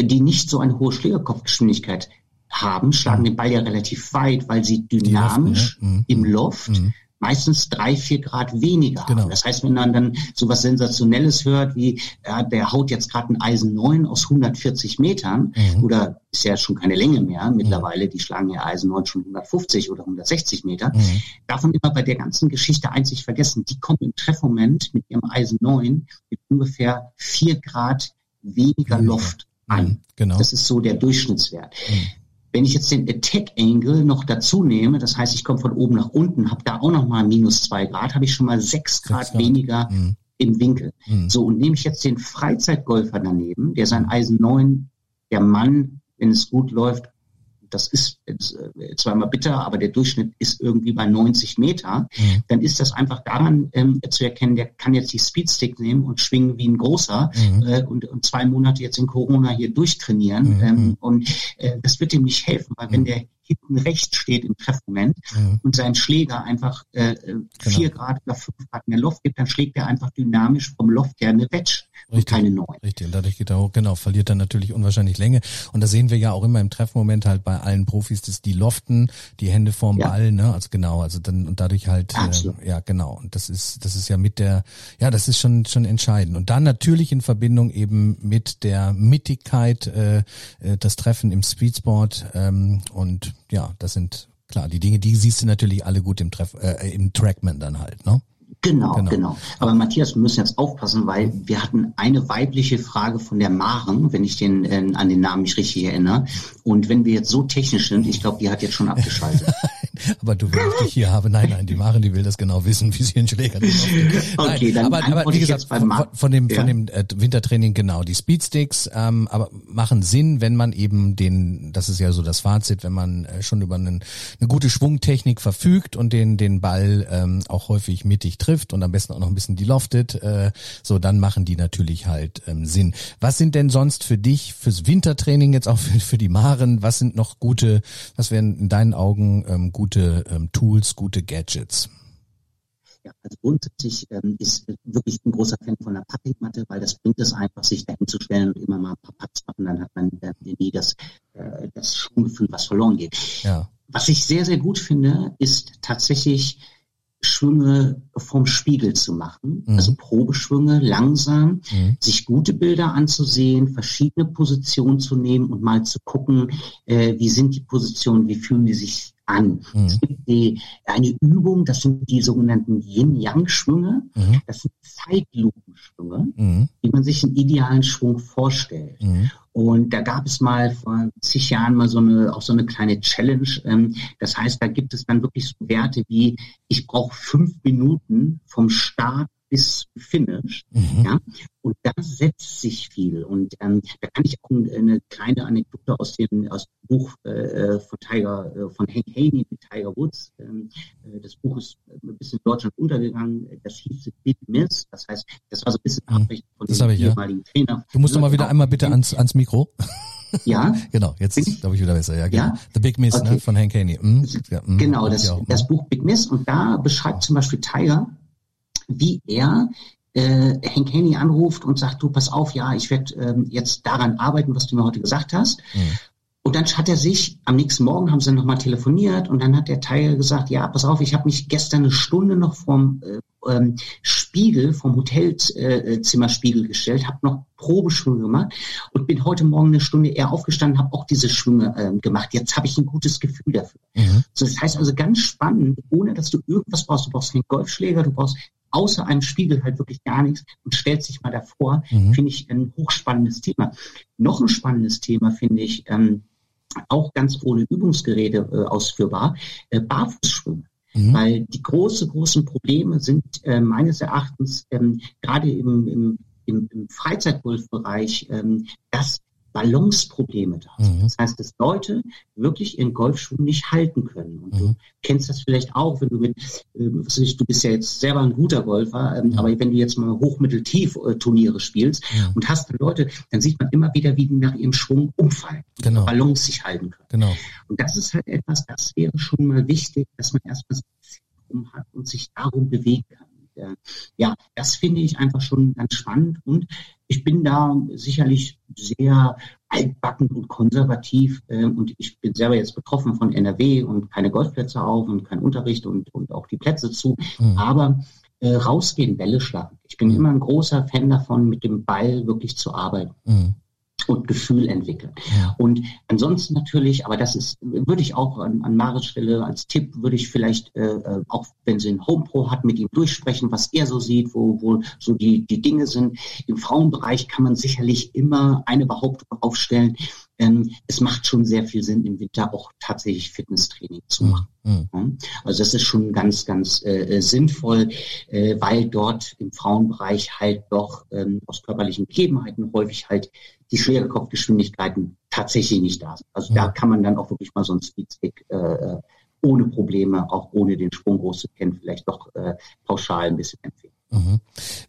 die nicht so eine hohe Schlägerkopfgeschwindigkeit haben, schlagen den Ball ja relativ weit, weil sie dynamisch ja. Mhm. im Loft Mhm. meistens drei, vier Grad weniger Genau. haben. Das heißt, wenn man dann so was Sensationelles hört, wie ja, der haut jetzt gerade ein Eisen 9 aus 140 Metern, Mhm. oder ist ja schon keine Länge mehr, mittlerweile, die schlagen ja Eisen 9 schon 150 oder 160 Meter, Mhm. davon immer bei der ganzen Geschichte einzig vergessen, die kommen im Treffmoment mit ihrem Eisen 9 mit ungefähr vier Grad weniger. Loft an. Mhm. Genau. Das ist so der Durchschnittswert. Wenn ich jetzt den Attack Angle noch dazu nehme, das heißt, ich komme von oben nach unten, habe da auch noch mal minus zwei Grad, habe ich schon mal sechs Grad, Grad. weniger Mhm. im Winkel. Mhm. So, und nehme ich jetzt den Freizeitgolfer daneben, der sein Eisen 9, der Mann, wenn es gut läuft, das ist äh, zweimal bitter, aber der Durchschnitt ist irgendwie bei 90 Meter, Mhm. dann ist das einfach daran ähm, zu erkennen, der kann jetzt die Speedstick nehmen und schwingen wie ein großer Mhm. äh, und, und zwei Monate jetzt in Corona hier durchtrainieren. Mhm. Ähm, und äh, das wird ihm nicht helfen, weil wenn Mhm. der hinten rechts steht im Treffmoment Mhm. und sein Schläger einfach äh, äh, vier Grad oder fünf Grad mehr Loft gibt, dann schlägt er einfach dynamisch vom Loft her eine Wedge und Richtig. keine neun. Richtig, und dadurch geht er hoch, genau, verliert dann natürlich unwahrscheinlich Länge. Und da sehen wir ja auch immer im Treffmoment halt bei allen Profis, dass die loften, die Hände vorm Ja. Ball, ne? Also genau, also dann und dadurch halt, äh, ja genau. Und das ist, das ist ja mit der, ja, das ist schon schon entscheidend. Und dann natürlich in Verbindung eben mit der Mittigkeit, äh, äh, das Treffen im Speedsport ähm, und ja, das sind klar die Dinge, die siehst du natürlich alle gut im Treff, äh, im Trackman dann halt, ne? Genau, Genau. genau, Aber Matthias, wir müssen jetzt aufpassen, weil wir hatten eine weibliche Frage von der Maren, wenn ich den äh, an den Namen mich richtig erinnere. Und wenn wir jetzt so technisch sind, ich glaube, die hat jetzt schon abgeschaltet. Aber du, ich dich hier habe, nein, nein, die Maren, die will das genau wissen, wie sie den Schläger. Okay, dann aber, aber wie gesagt, von, von dem, Ja. von dem äh, Wintertraining genau, die Speedsticks, ähm, aber machen Sinn, wenn man eben den, das ist ja so das Fazit, wenn man äh, schon über einen, eine gute Schwungtechnik verfügt und den, den Ball ähm, auch häufig mittig trifft und am besten auch noch ein bisschen die loftet, äh, so dann machen die natürlich halt ähm, Sinn. Was sind denn sonst für dich, fürs Wintertraining jetzt auch für, für die Maren, was sind noch gute, was wären in deinen Augen ähm, gute ähm, Tools, gute Gadgets? Ja, also grundsätzlich ähm, ist wirklich ein großer Fan von der Puttingmatte, weil das bringt es einfach, sich dahin zu stellen und immer mal ein paar Putts machen, dann hat man äh, nie das, äh, das Schwunggefühl, was verloren geht. Ja. Was ich sehr, sehr gut finde, ist tatsächlich Schwünge vom Spiegel zu machen, Mhm. also Probeschwünge langsam, Mhm. sich gute Bilder anzusehen, verschiedene Positionen zu nehmen und mal zu gucken, äh, wie sind die Positionen, wie fühlen die sich an. Mhm. Es gibt die, eine Übung, das sind die sogenannten Yin-Yang-Schwünge, Mhm. das sind Zeitlupenschwünge, Mhm. wie man sich einen idealen Schwung vorstellt. Mhm. Und da gab es mal vor zig Jahren mal so eine, auch so eine kleine Challenge. Ähm, das heißt, da gibt es dann wirklich so Werte wie, ich brauche fünf Minuten vom Start bis Finish. Mhm. Ja? Und da setzt sich viel. Und ähm, da kann ich auch eine kleine Anekdote aus dem, aus dem Buch äh, äh von Tiger, äh, von Hank Haney mit Tiger Woods. Ähm, äh, das Buch ist ein bisschen in Deutschland untergegangen. Das hieß Big Miss. Das heißt, das war so ein bisschen mhm. abweichend von das dem ehemaligen ja. Trainer. Du musst doch mal wieder einmal bitte ans, ans Mikro. Ja. genau, jetzt glaube ich wieder besser. Ja, genau. Ja? The Big Miss ne, okay. ne, von Hank Haney. Mhm. Ja, mh, genau, das, das Buch Big Miss. Und da beschreibt zum Beispiel Tiger, wie er äh, Hank Haney anruft und sagt, du pass auf, ja, ich werde ähm, jetzt daran arbeiten, was du mir heute gesagt hast. Mhm. Und dann hat er sich, am nächsten Morgen haben sie nochmal telefoniert und dann hat der Teil gesagt, ja, pass auf, ich habe mich gestern eine Stunde noch vom äh, ähm, Spiegel, vom Hotelzimmerspiegel äh, gestellt, habe noch Probeschwünge gemacht und bin heute Morgen eine Stunde eher aufgestanden, habe auch diese Schwünge äh, gemacht. Jetzt habe ich ein gutes Gefühl dafür. Mhm. So, das heißt also ganz spannend, ohne dass du irgendwas brauchst. Du brauchst keinen Golfschläger, du brauchst außer einem Spiegel halt wirklich gar nichts und stellst dich mal davor, mhm. finde ich ein hochspannendes Thema. Noch ein spannendes Thema finde ich, ähm, auch ganz ohne Übungsgeräte äh, ausführbar, äh, Barfußschwimmen. Mhm. Weil die große, großen Probleme sind äh, meines Erachtens ähm, gerade im, im, im, im Freizeitgolfbereich, ähm, dass Balanceprobleme da sind. Mhm. Das heißt, dass Leute wirklich ihren Golfschuh nicht halten können. Und mhm. du kennst das vielleicht auch, wenn du mit, äh, ich, du bist ja jetzt selber ein guter Golfer, ähm, mhm. aber wenn du jetzt mal hochmitteltief äh, Turniere spielst und hast dann Leute, dann sieht man immer wieder, wie die nach ihrem Schwung umfallen, genau. Balance sich halten können. Genau. Und das ist halt etwas, das wäre schon mal wichtig, dass man erstmal um hat und sich darum bewegen kann. Äh, ja, das finde ich einfach schon ganz spannend und ich bin da sicherlich sehr altbacken und konservativ äh, und ich bin selber jetzt betroffen von NRW und keine Golfplätze auf und kein Unterricht und, und auch die Plätze zu, mhm. aber äh, rausgehen, Bälle schlagen. Ich bin mhm. immer ein großer Fan davon, mit dem Ball wirklich zu arbeiten. Mhm und Gefühl entwickeln. Ja. Und ansonsten natürlich, aber das ist, würde ich auch an, an Maris Stelle als Tipp, würde ich vielleicht äh, äh auch, wenn sie einen HomePro hat, mit ihm durchsprechen, was er so sieht, wo, wo so die, die Dinge sind. Im Frauenbereich kann man sicherlich immer eine Behauptung aufstellen, ähm, es macht schon sehr viel Sinn, im Winter auch tatsächlich Fitnesstraining zu mhm. machen. Mhm. Also das ist schon ganz, ganz äh, sinnvoll, äh, weil dort im Frauenbereich halt doch ähm, aus körperlichen Gegebenheiten häufig halt die schwere Kopfgeschwindigkeiten tatsächlich nicht da sind. Also mhm. da kann man dann auch wirklich mal so ein Speedstick äh, äh, ohne Probleme, auch ohne den Sprung groß zu kennen, vielleicht doch äh, pauschal ein bisschen empfehlen. Mhm.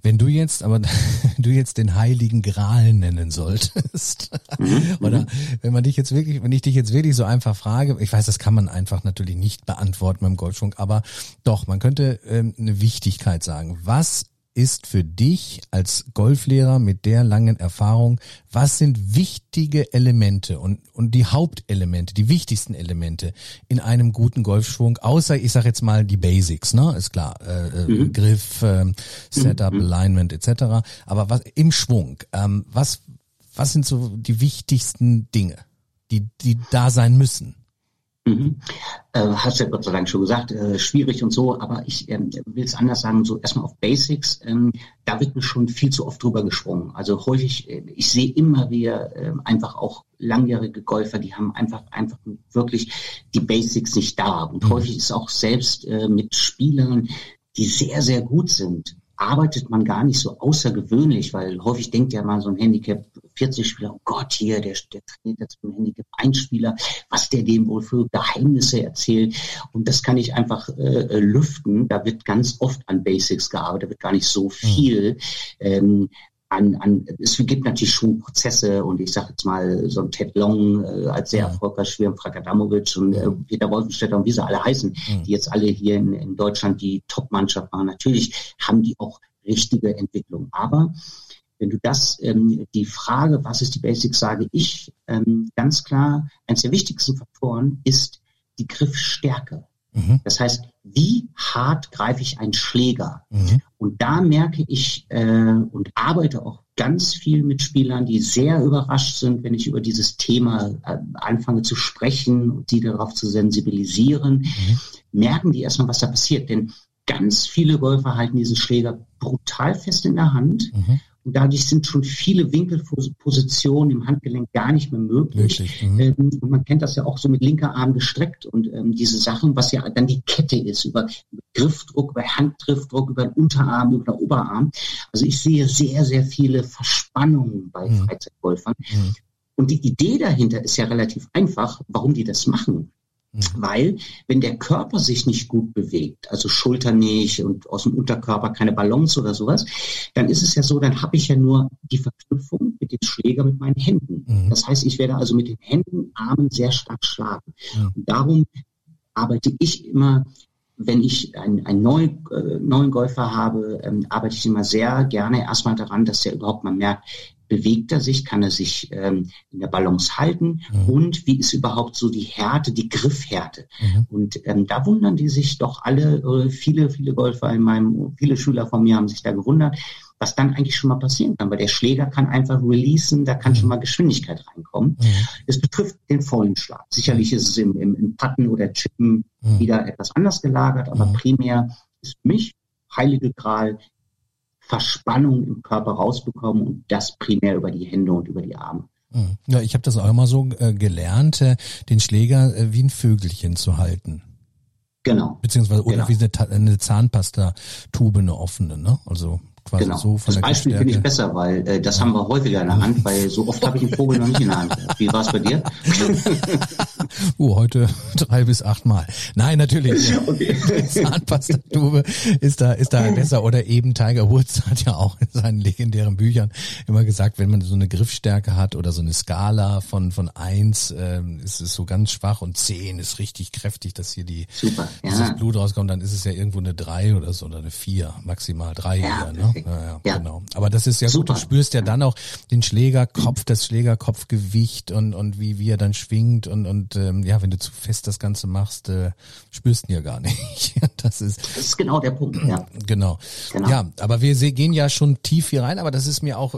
Wenn du jetzt, aber du jetzt den heiligen Gral nennen solltest, mhm. oder wenn man dich jetzt wirklich, wenn ich dich jetzt wirklich so einfach frage, ich weiß, das kann man einfach natürlich nicht beantworten beim Golfschwung, aber doch, man könnte ähm, eine Wichtigkeit sagen. Was ist für dich als Golflehrer mit der langen Erfahrung, was sind wichtige Elemente und, und die Hauptelemente, die wichtigsten Elemente in einem guten Golfschwung, außer ich sage jetzt mal die Basics, ne, ist klar, äh, äh mhm. Griff, äh, Setup, mhm. Alignment etc. Aber was im Schwung, ähm, was was sind so die wichtigsten Dinge, die die da sein müssen? Mhm. Äh, hast ja Gott sei Dank schon gesagt, äh, schwierig und so, aber ich ähm, will es anders sagen, so erstmal auf Basics, ähm, da wird mir schon viel zu oft drüber gesprungen. Also häufig, äh, ich sehe immer wieder äh, einfach auch langjährige Golfer, die haben einfach, einfach wirklich die Basics nicht da. Und mhm. häufig ist auch selbst äh, mit Spielern, die sehr, sehr gut sind, arbeitet man gar nicht so außergewöhnlich, weil häufig denkt ja mal so ein Handicap 40 Spieler, oh Gott, hier, der, der trainiert jetzt mit dem Handicap 1 Spieler, was der dem wohl für Geheimnisse erzählt. Und das kann ich einfach äh, lüften. Da wird ganz oft an Basics gearbeitet, da wird gar nicht so hm. viel. Ähm, an, an, es gibt natürlich schon Prozesse und ich sage jetzt mal so ein Ted Long äh, als sehr erfolgreich Schwirm, Frank Adamovic und äh, Peter Wolfenstädter und wie sie alle heißen, mhm. die jetzt alle hier in, in Deutschland die Top-Mannschaft waren. Natürlich haben die auch richtige Entwicklung. Aber wenn du das, ähm, die Frage, was ist die Basics, sage ich ähm, ganz klar, eines der wichtigsten Faktoren ist die Griffstärke. Mhm. Das heißt, wie hart greife ich einen Schläger? Mhm. Und da merke ich äh, und arbeite auch ganz viel mit Spielern, die sehr überrascht sind, wenn ich über dieses Thema äh, anfange zu sprechen und sie darauf zu sensibilisieren, mhm. merken die erstmal, was da passiert. Denn ganz viele Golfer halten diesen Schläger brutal fest in der Hand. Mhm. Und dadurch sind schon viele Winkelpositionen im Handgelenk gar nicht mehr möglich. Wirklich, mhm. Ähm, und man kennt das ja auch so mit linker Arm gestreckt und ähm, diese Sachen, was ja dann die Kette ist, über, über Griffdruck, über Handgriffdruck, über den Unterarm, über den Oberarm. Also ich sehe sehr, sehr viele Verspannungen bei Mhm. Freizeitgolfern. Mhm. Und die Idee dahinter ist ja relativ einfach, warum die das machen. Mhm. Weil, wenn der Körper sich nicht gut bewegt, also Schulter nicht und aus dem Unterkörper keine Balance oder sowas, dann ist es ja so, dann habe ich ja nur die Verknüpfung mit dem Schläger mit meinen Händen. Mhm. Das heißt, ich werde also mit den Händen, Armen sehr stark schlagen. Mhm. Und darum arbeite ich immer, wenn ich einen, einen neuen, äh, neuen Golfer habe, ähm, arbeite ich immer sehr gerne erstmal daran, dass der überhaupt mal merkt, bewegt er sich, kann er sich ähm, in der Balance halten Mhm. und wie ist überhaupt so die Härte, die Griffhärte. Mhm. Und ähm, da wundern die sich doch alle, äh, viele, viele Golfer in meinem, viele Schüler von mir haben sich da gewundert, was dann eigentlich schon mal passieren kann, weil der Schläger kann einfach releasen, da kann Mhm. schon mal Geschwindigkeit reinkommen. Mhm. Es betrifft den vollen Schlag. Sicherlich ist es im, im, im Patten oder Chippen Mhm. wieder etwas anders gelagert, aber Mhm. primär ist für mich heilige Gral Verspannung im Körper rausbekommen und das primär über die Hände und über die Arme. Mhm. Ja, ich habe das auch immer so äh, gelernt, äh, den Schläger äh, wie ein Vögelchen zu halten. Genau. Beziehungsweise oder Genau. wie eine Zahnpasta-Tube, eine offene, ne? Also quasi Genau. so von das der Beispiel finde ich besser, weil äh, das haben wir häufiger in der Hand, weil so oft habe ich einen Vogel noch nicht in der Hand. Wie war es bei dir? Oh, heute drei bis acht Mal. Nein, natürlich. Okay. Zahnpastatube ist da, ist da besser. Oder eben Tiger Woods hat ja auch in seinen legendären Büchern immer gesagt, wenn man so eine Griffstärke hat oder so eine Skala von, von eins, ähm, ist es so ganz schwach und zehn ist richtig kräftig, dass hier die, Super, ja. das Blut rauskommt, dann ist es ja irgendwo eine drei oder so oder eine vier, maximal drei Ja, eher, ne? Ja, ja, genau. Aber das ist ja Super. gut, du spürst ja dann auch den Schlägerkopf, das Schlägerkopfgewicht und, und wie, wie er dann schwingt und, und ähm, ja, wenn du zu fest das Ganze machst, äh, spürst du ihn ja gar nicht. Das ist Das ist genau der Punkt, ja. genau. Genau. Ja, aber wir gehen ja schon tief hier rein, aber das ist mir auch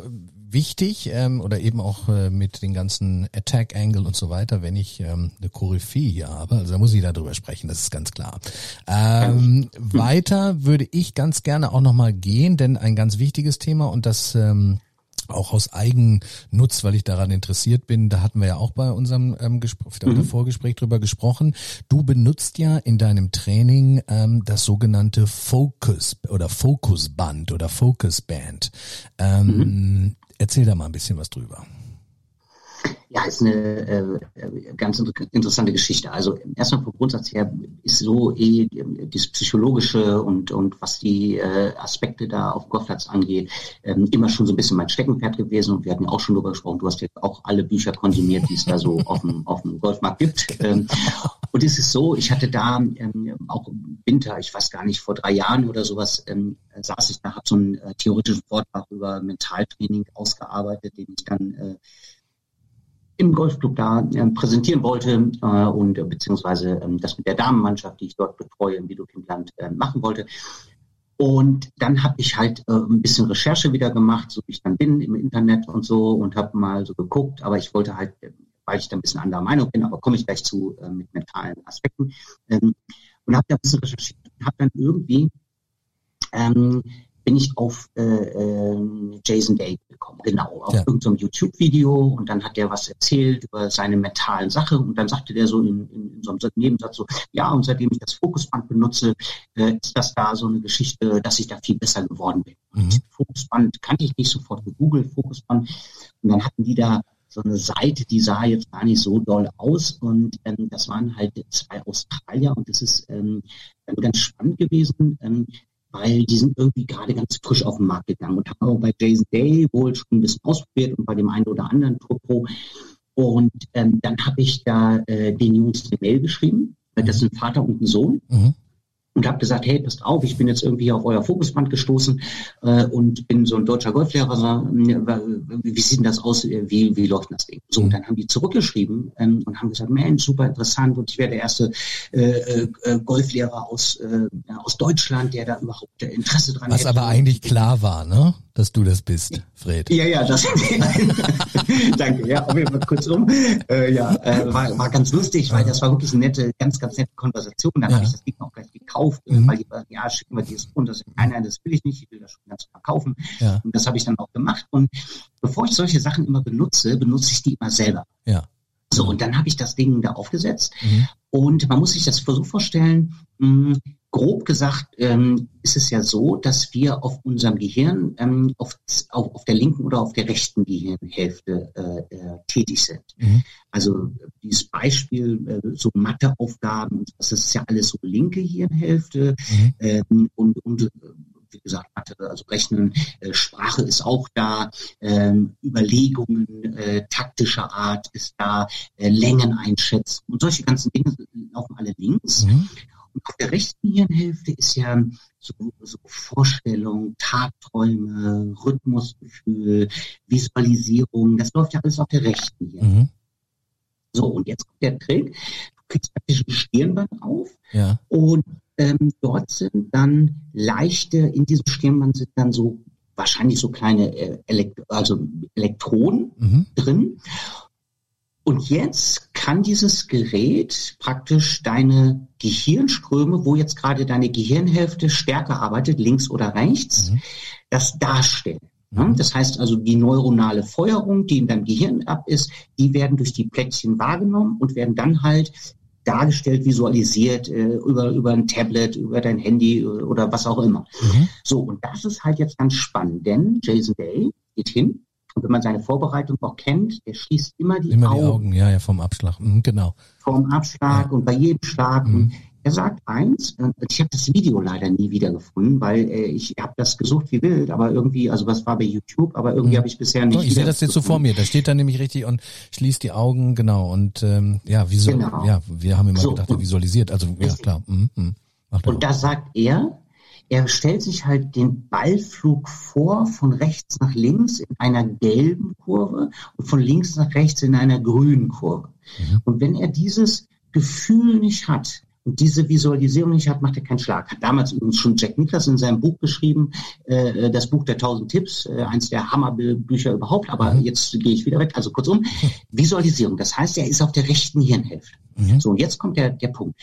wichtig ähm, oder eben auch äh, mit den ganzen Attack Angle und so weiter, wenn ich ähm, eine Koryphäe hier habe, also da muss ich darüber sprechen, das ist ganz klar. Ähm, weiter würde ich ganz gerne auch nochmal gehen, denn ein ganz wichtiges Thema und das ähm, auch aus Eigennutz, weil ich daran interessiert bin, da hatten wir ja auch bei unserem ähm, Gespräch, mhm. Vorgespräch drüber gesprochen. Du benutzt ja in deinem Training ähm, das sogenannte Focus oder Focusband oder Focusband. Ähm, mhm. Erzähl da mal ein bisschen was drüber. Ja, ist eine äh, ganz interessante Geschichte. Also erstmal vom Grundsatz her ist so eh das Psychologische und, und was die äh, Aspekte da auf Golfplatz angeht, ähm, immer schon so ein bisschen mein Steckenpferd gewesen und wir hatten auch schon darüber gesprochen. Du hast ja auch alle Bücher konsumiert, die es da so auf dem, auf dem Golfmarkt gibt. Ähm, und es ist so, ich hatte da ähm, auch im Winter, ich weiß gar nicht, vor drei Jahren oder sowas, ähm, saß ich da, habe so einen äh, theoretischen Vortrag über Mentaltraining ausgearbeitet, den ich dann äh, im Golfclub da äh, präsentieren wollte äh, und äh, beziehungsweise ähm, das mit der Damenmannschaft, die ich dort betreue im Videokindland äh, machen wollte. Und dann habe ich halt äh, ein bisschen Recherche wieder gemacht, so wie ich dann bin im Internet und so und habe mal so geguckt, aber ich wollte halt, weil ich da ein bisschen anderer Meinung bin, aber komme ich gleich zu äh, mit mentalen Aspekten ähm, und habe da ein bisschen recherchiert und habe dann irgendwie ähm, bin ich auf äh, äh, Jason Day gekommen, genau, auf ja. irgendeinem YouTube-Video. Und dann hat der was erzählt über seine mentalen Sache und dann sagte der so in, in, in so einem Nebensatz so, ja, und seitdem ich das Fokusband benutze, äh, ist das da so eine Geschichte, dass ich da viel besser geworden bin. Mhm. Fokusband kannte ich nicht sofort gegoogelt, Fokusband und dann hatten die da so eine Seite, die sah jetzt gar nicht so doll aus. Und ähm, das waren halt zwei Australier. Und das ist ähm, ganz spannend gewesen, ähm, weil die sind irgendwie gerade ganz frisch auf den Markt gegangen und haben auch bei Jason Day wohl schon ein bisschen ausprobiert und bei dem einen oder anderen Tour Pro. Und ähm, dann habe ich da äh, den Jungs eine Mail geschrieben, mhm. das sind Vater und ein Sohn. Mhm. Und habe gesagt, hey, passt auf, ich bin jetzt irgendwie auf euer Fokusband gestoßen äh, und bin so ein deutscher Golflehrer. So, wie sieht denn das aus? Wie, wie läuft das Ding? So, und dann haben die zurückgeschrieben ähm, und haben gesagt, Mensch, super interessant und ich wäre der erste äh, äh, Golflehrer aus, äh, aus Deutschland, der da überhaupt Interesse dran Was hätte. aber eigentlich klar war, ne? Dass du das bist, Fred. Ja, ja, das. Danke. Ja, auf jeden Fall kurz um. Äh, ja, äh, war, war ganz lustig, weil das war wirklich eine nette, ganz, ganz nette Konversation. Dann ja. habe ich das Ding auch gleich gekauft verkauft, mhm. weil die ja, schicken wir dieses und das nein, nein, das will ich nicht, ich will das schon ganz verkaufen. Ja. Und das habe ich dann auch gemacht. Und bevor ich solche Sachen immer benutze, benutze ich die immer selber. Ja. So, und dann habe ich das Ding da aufgesetzt. Mhm. Und man muss sich das so vorstellen, mh, grob gesagt ähm, ist es ja so, dass wir auf unserem Gehirn ähm, auf, auf, auf der linken oder auf der rechten Gehirnhälfte äh, äh, tätig sind. Mhm. Also dieses Beispiel, äh, so Matheaufgaben, das ist ja alles so linke Gehirnhälfte mhm. ähm, und, und wie gesagt, Mathe, also Rechnen, äh, Sprache ist auch da, ähm, Überlegungen äh, taktischer Art ist da, äh, Längen einschätzen und solche ganzen Dinge laufen alle links. Mhm. Und auf der rechten Hirnhälfte ist ja so, so Vorstellung, Tagträume, Rhythmusgefühl, Visualisierung, das läuft ja alles auf der rechten Hirnhälfte. Mhm. So, und jetzt kommt der Trick. Du kriegst praktisch ein Stirnband auf ja. und ähm, dort sind dann leichte, in diesem Stirnband sind dann so wahrscheinlich so kleine äh, Elekt also Elektronen mhm. drin. Und jetzt kann dieses Gerät praktisch deine Gehirnströme, wo jetzt gerade deine Gehirnhälfte stärker arbeitet, links oder rechts, mhm. das darstellen. Mhm. Das heißt also, die neuronale Feuerung, die in deinem Gehirn ab ist, die werden durch die Plättchen wahrgenommen und werden dann halt dargestellt, visualisiert äh, über, über ein Tablet, über dein Handy oder was auch immer. Mhm. So, und das ist halt jetzt ganz spannend, denn Jason Day geht hin und wenn man seine Vorbereitung auch kennt, der schließt immer die immer Augen. Immer die Augen, ja, ja, vom Abschlag, mhm, genau. Vom Abschlag ja. und bei jedem Schlag. Mhm. Er sagt eins, äh, ich habe das Video leider nie wiedergefunden, weil äh, ich habe das gesucht wie wild, aber irgendwie, also was war bei YouTube, aber irgendwie mhm. habe ich bisher nicht. Doch, ich sehe das jetzt so vor mir, da steht da nämlich richtig und schließt die Augen, genau. Und ähm, ja, wieso, genau. ja, wir haben immer so, gedacht, er visualisiert, also ja klar. Mhm, mhm. Und da sagt er, er stellt sich halt den Ballflug vor, von rechts nach links in einer gelben Kurve und von links nach rechts in einer grünen Kurve. Mhm. Und wenn er dieses Gefühl nicht hat, und diese Visualisierung nicht hat, macht er keinen Schlag. Hat damals übrigens schon Jack Nicklaus in seinem Buch geschrieben, äh, das Buch der tausend Tipps, äh, eins der Hammerbücher überhaupt, aber mhm. jetzt gehe ich wieder weg. Also kurzum, Visualisierung. Das heißt, er ist auf der rechten Hirnhälfte. Mhm. So, und jetzt kommt der, der Punkt.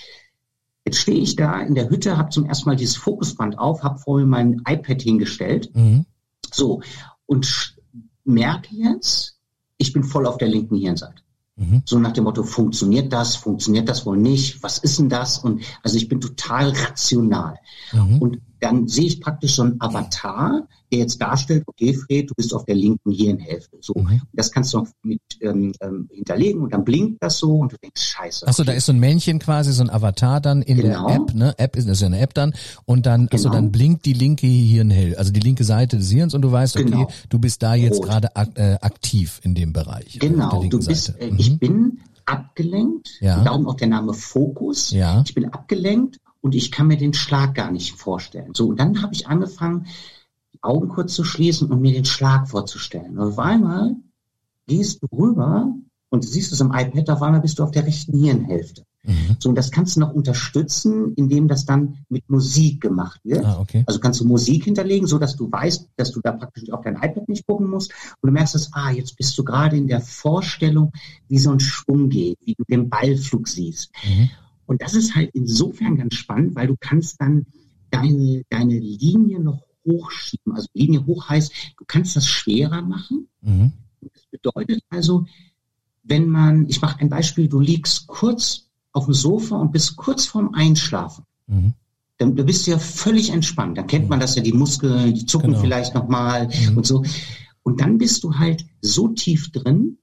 Jetzt stehe ich da in der Hütte, habe zum ersten Mal dieses Fokusband auf, habe vor mir mein iPad hingestellt. Mhm. So, und merke jetzt, ich bin voll auf der linken Hirnseite. Mhm. So nach dem Motto, funktioniert das, funktioniert das wohl nicht, was ist denn das? Und also ich bin total rational. Mhm. Und dann sehe ich praktisch so einen Avatar, der jetzt darstellt, okay, Fred, du bist auf der linken Hirnhälfte. So, mhm. das kannst du noch mit ähm, ähm, hinterlegen und dann blinkt das so und du denkst, scheiße. Achso, okay. da ist so ein Männchen quasi, so ein Avatar dann in genau. der App, ne? App ist ja eine App dann und dann, genau. also dann blinkt die linke Hirnhälfte, also die linke Seite des Hirns und du weißt, okay, genau. du bist da jetzt gerade ak äh, aktiv in dem Bereich. Genau, du bist, äh, mhm. ich bin abgelenkt, ja. darum auch der Name Fokus. Ja. Ich bin abgelenkt und ich kann mir den Schlag gar nicht vorstellen. So, und dann habe ich angefangen, Augen kurz zu schließen und mir den Schlag vorzustellen. Und auf einmal gehst du rüber und siehst es im iPad, auf einmal bist du auf der rechten Hirnhälfte. Mhm. So, und das kannst du noch unterstützen, indem das dann mit Musik gemacht wird. Ah, okay. Also kannst du Musik hinterlegen, so dass du weißt, dass du da praktisch auf dein iPad nicht gucken musst. Und du merkst dass, ah, jetzt bist du gerade in der Vorstellung, wie so ein Schwung geht, wie du den Ballflug siehst. Mhm. Und das ist halt insofern ganz spannend, weil du kannst dann deine, deine Linie noch hochschieben. Also Linie hoch heißt, du kannst das schwerer machen. Mhm. Das bedeutet also, wenn man, ich mache ein Beispiel, du liegst kurz auf dem Sofa und bist kurz vorm Einschlafen. Mhm. Dann du bist ja völlig entspannt. Dann kennt mhm. man das ja, die Muskeln, die zucken genau. vielleicht nochmal mhm. und so. Und dann bist du halt so tief drin,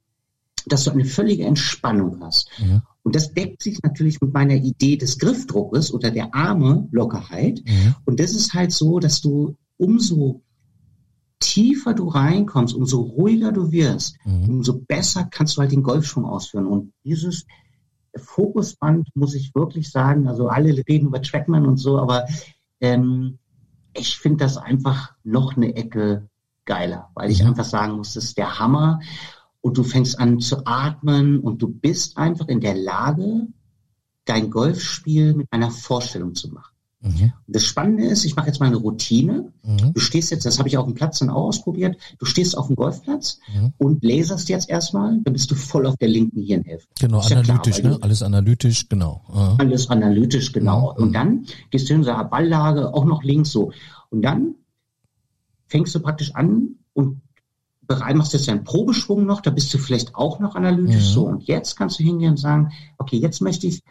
dass du eine völlige Entspannung hast. Mhm. Und das deckt sich natürlich mit meiner Idee des Griffdruckes oder der Arme Lockerheit. Mhm. Und das ist halt so, dass du umso tiefer du reinkommst, umso ruhiger du wirst, mhm. umso besser kannst du halt den Golfschwung ausführen. Und dieses Fokusband muss ich wirklich sagen, also alle reden über Trackman und so, aber ähm, ich finde das einfach noch eine Ecke geiler, weil ich mhm. einfach sagen muss, das ist der Hammer und du fängst an zu atmen und du bist einfach in der Lage, dein Golfspiel mit einer Vorstellung zu machen. Mhm. Das Spannende ist, ich mache jetzt mal eine Routine. Mhm. Du stehst jetzt, das habe ich auf dem Platz dann auch ausprobiert, du stehst auf dem Golfplatz Mhm. und laserst jetzt erstmal, dann bist du voll auf der linken Hirnhälfte. Genau, Ist ja klar, analytisch, ne? Alles analytisch, genau. Aha. Alles analytisch, genau. Mhm. Und dann gehst du hin, sagst Balllage, auch noch links so. Und dann fängst du praktisch an und machst jetzt deinen Probeschwung noch, da bist du vielleicht auch noch analytisch Mhm. so. Und jetzt kannst du hingehen und sagen, okay, jetzt möchte ich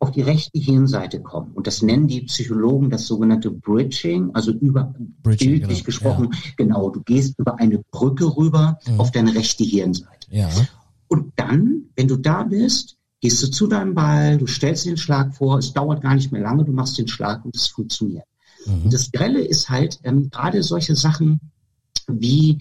auf die rechte Hirnseite kommen. Und das nennen die Psychologen das sogenannte Bridging, also über Bridging, bildlich genau, gesprochen. Genau, du gehst über eine Brücke rüber Mhm. auf deine rechte Hirnseite. Ja. Und dann, wenn du da bist, gehst du zu deinem Ball, du stellst den Schlag vor, es dauert gar nicht mehr lange, du machst den Schlag und es funktioniert. Mhm. Und das Grelle ist halt ähm, gerade solche Sachen wie,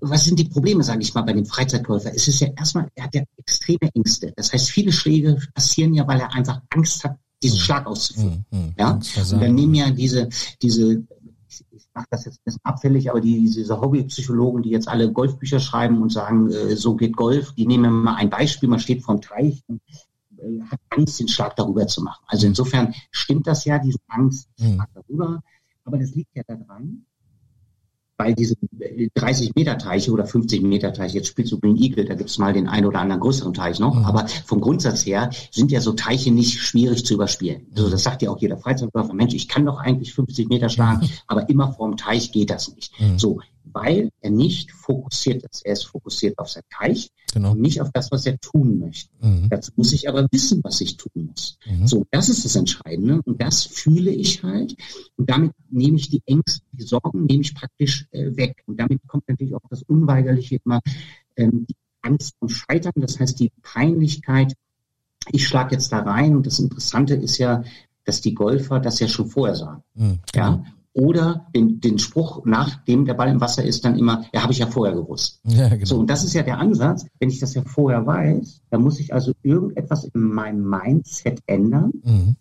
was sind die Probleme, sage ich mal, bei dem Freizeitläufer? Es ist ja erstmal, er hat ja extreme Ängste. Das heißt, viele Schläge passieren ja, weil er einfach Angst hat, diesen Mhm. Schlag auszuführen. Mhm. Mhm. Ja? Und dann nehmen ja diese, diese, ich, mache das jetzt ein bisschen abfällig, aber die, diese Hobbypsychologen, die jetzt alle Golfbücher schreiben und sagen, äh, so geht Golf, die nehmen mal ein Beispiel, man steht vorm Teich und äh, hat Angst, den Schlag darüber zu machen. Also insofern stimmt das ja, diese Angst, den Mhm. Schlag darüber, aber das liegt ja daran, bei diesen 30 Meter Teiche oder 50 Meter Teiche, jetzt spielst du Green Eagle, da gibt es mal den einen oder anderen größeren Teich noch, Mhm. aber vom Grundsatz her sind ja so Teiche nicht schwierig zu überspielen. Mhm. Also das sagt ja auch jeder Freizeitläufer, Mensch, ich kann doch eigentlich 50 Meter schlagen, aber immer vorm Teich geht das nicht. Mhm. So, weil er nicht fokussiert ist. Er ist fokussiert auf sein Teich Genau. und nicht auf das, was er tun möchte. Mhm. Dazu muss ich aber wissen, was ich tun muss. Mhm. So, das ist das Entscheidende und das fühle ich halt und damit nehme ich die Ängste, die Sorgen nehme ich praktisch äh, weg und damit kommt natürlich auch das Unweigerliche immer, ähm, die Angst vom Scheitern, das heißt die Peinlichkeit, ich schlage jetzt da rein und das Interessante ist ja, dass die Golfer das ja schon vorher sagen. Mhm. Ja? Oder den, den Spruch, nachdem der Ball im Wasser ist, dann immer, ja, habe ich ja vorher gewusst. Ja, genau. So, und das ist ja der Ansatz. Wenn ich das ja vorher weiß, dann muss ich also irgendetwas in meinem Mindset ändern, Mhm.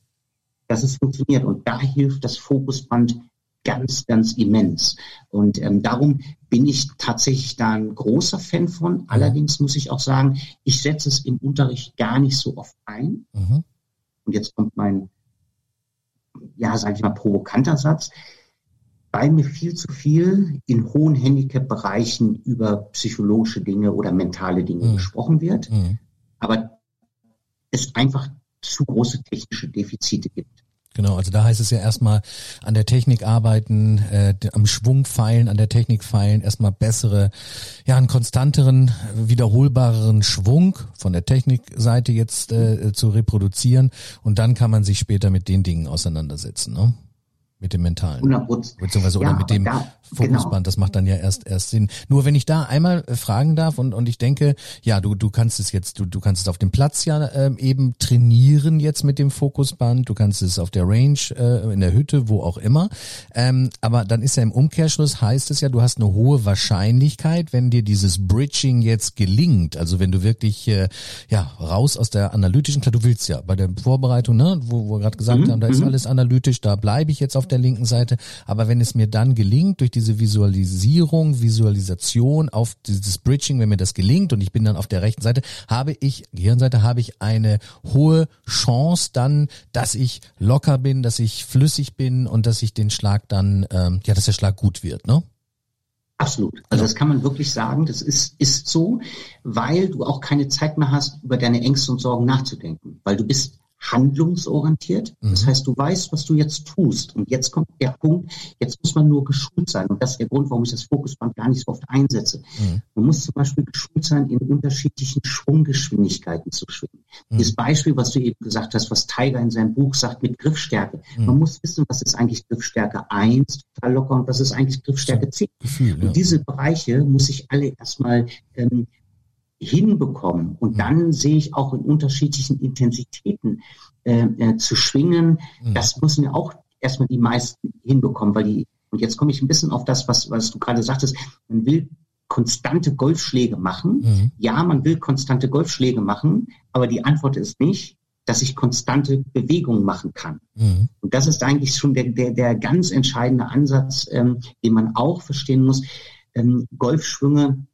dass es funktioniert. Und da hilft das Fokusband ganz, ganz immens. Und ähm, darum bin ich tatsächlich da ein großer Fan von. Allerdings muss ich auch sagen, ich setze es im Unterricht gar nicht so oft ein. Mhm. Und jetzt kommt mein, ja, sage ich mal, provokanter Satz. Weil mir viel zu viel in hohen Handicap-Bereichen über psychologische Dinge oder mentale Dinge Mhm. gesprochen wird, Mhm. aber es einfach zu große technische Defizite gibt. Genau, also da heißt es ja erstmal an der Technik arbeiten, äh, am Schwung feilen, an der Technik feilen, erstmal bessere, ja, einen konstanteren, wiederholbareren Schwung von der Technikseite jetzt äh, zu reproduzieren und dann kann man sich später mit den Dingen auseinandersetzen, ne? Mit dem mentalen. 100 Prozent. Beziehungsweise oder Ja, mit aber dem da- Fokusband, genau. das macht dann ja erst erst Sinn. Nur wenn ich da einmal äh, fragen darf und und ich denke, ja, du du kannst es jetzt, du du kannst es auf dem Platz ja ähm, eben trainieren jetzt mit dem Fokusband, du kannst es auf der Range äh, in der Hütte, wo auch immer. Ähm, aber dann ist ja im Umkehrschluss heißt es ja, du hast eine hohe Wahrscheinlichkeit, wenn dir dieses Bridging jetzt gelingt, also wenn du wirklich äh, ja raus aus der analytischen, klar, du willst ja bei der Vorbereitung, ne, wo wo wir gerade gesagt Mhm, haben, da ist alles analytisch, da bleibe ich jetzt auf der linken Seite. Aber wenn es mir dann gelingt, durch diese Visualisierung, Visualisation auf dieses Bridging, wenn mir das gelingt und ich bin dann auf der rechten Seite, habe ich, Gehirnseite, habe ich eine hohe Chance dann, dass ich locker bin, dass ich flüssig bin und dass ich den Schlag dann, ähm, ja, dass der Schlag gut wird, ne? Absolut. Also das kann man wirklich sagen. Das ist, ist so, weil du auch keine Zeit mehr hast, über deine Ängste und Sorgen nachzudenken, weil du bist handlungsorientiert. Das Mhm. heißt, du weißt, was du jetzt tust. Und jetzt kommt der Punkt, jetzt muss man nur geschult sein. Und das ist der Grund, warum ich das Fokusband gar nicht so oft einsetze. Mhm. Man muss zum Beispiel geschult sein, in unterschiedlichen Schwunggeschwindigkeiten zu schwingen. Mhm. Dieses Beispiel, was du eben gesagt hast, was Tiger in seinem Buch sagt mit Griffstärke. Mhm. Man muss wissen, was ist eigentlich Griffstärke 1, total locker, und was ist eigentlich Griffstärke 10. Gefühl, ja. Und diese Bereiche muss ich alle erstmal ähm, hinbekommen. Und Mhm. dann sehe ich auch in unterschiedlichen Intensitäten äh, äh, zu schwingen. Mhm. Das müssen wir auch erstmal die meisten hinbekommen, weil die, und jetzt komme ich ein bisschen auf das, was, was du gerade sagtest, man will konstante Golfschläge machen. Mhm. Ja, man will konstante Golfschläge machen, aber die Antwort ist nicht, dass ich konstante Bewegungen machen kann. Mhm. Und das ist eigentlich schon der, der, der ganz entscheidende Ansatz, ähm, den man auch verstehen muss. Ähm, Golfschwünge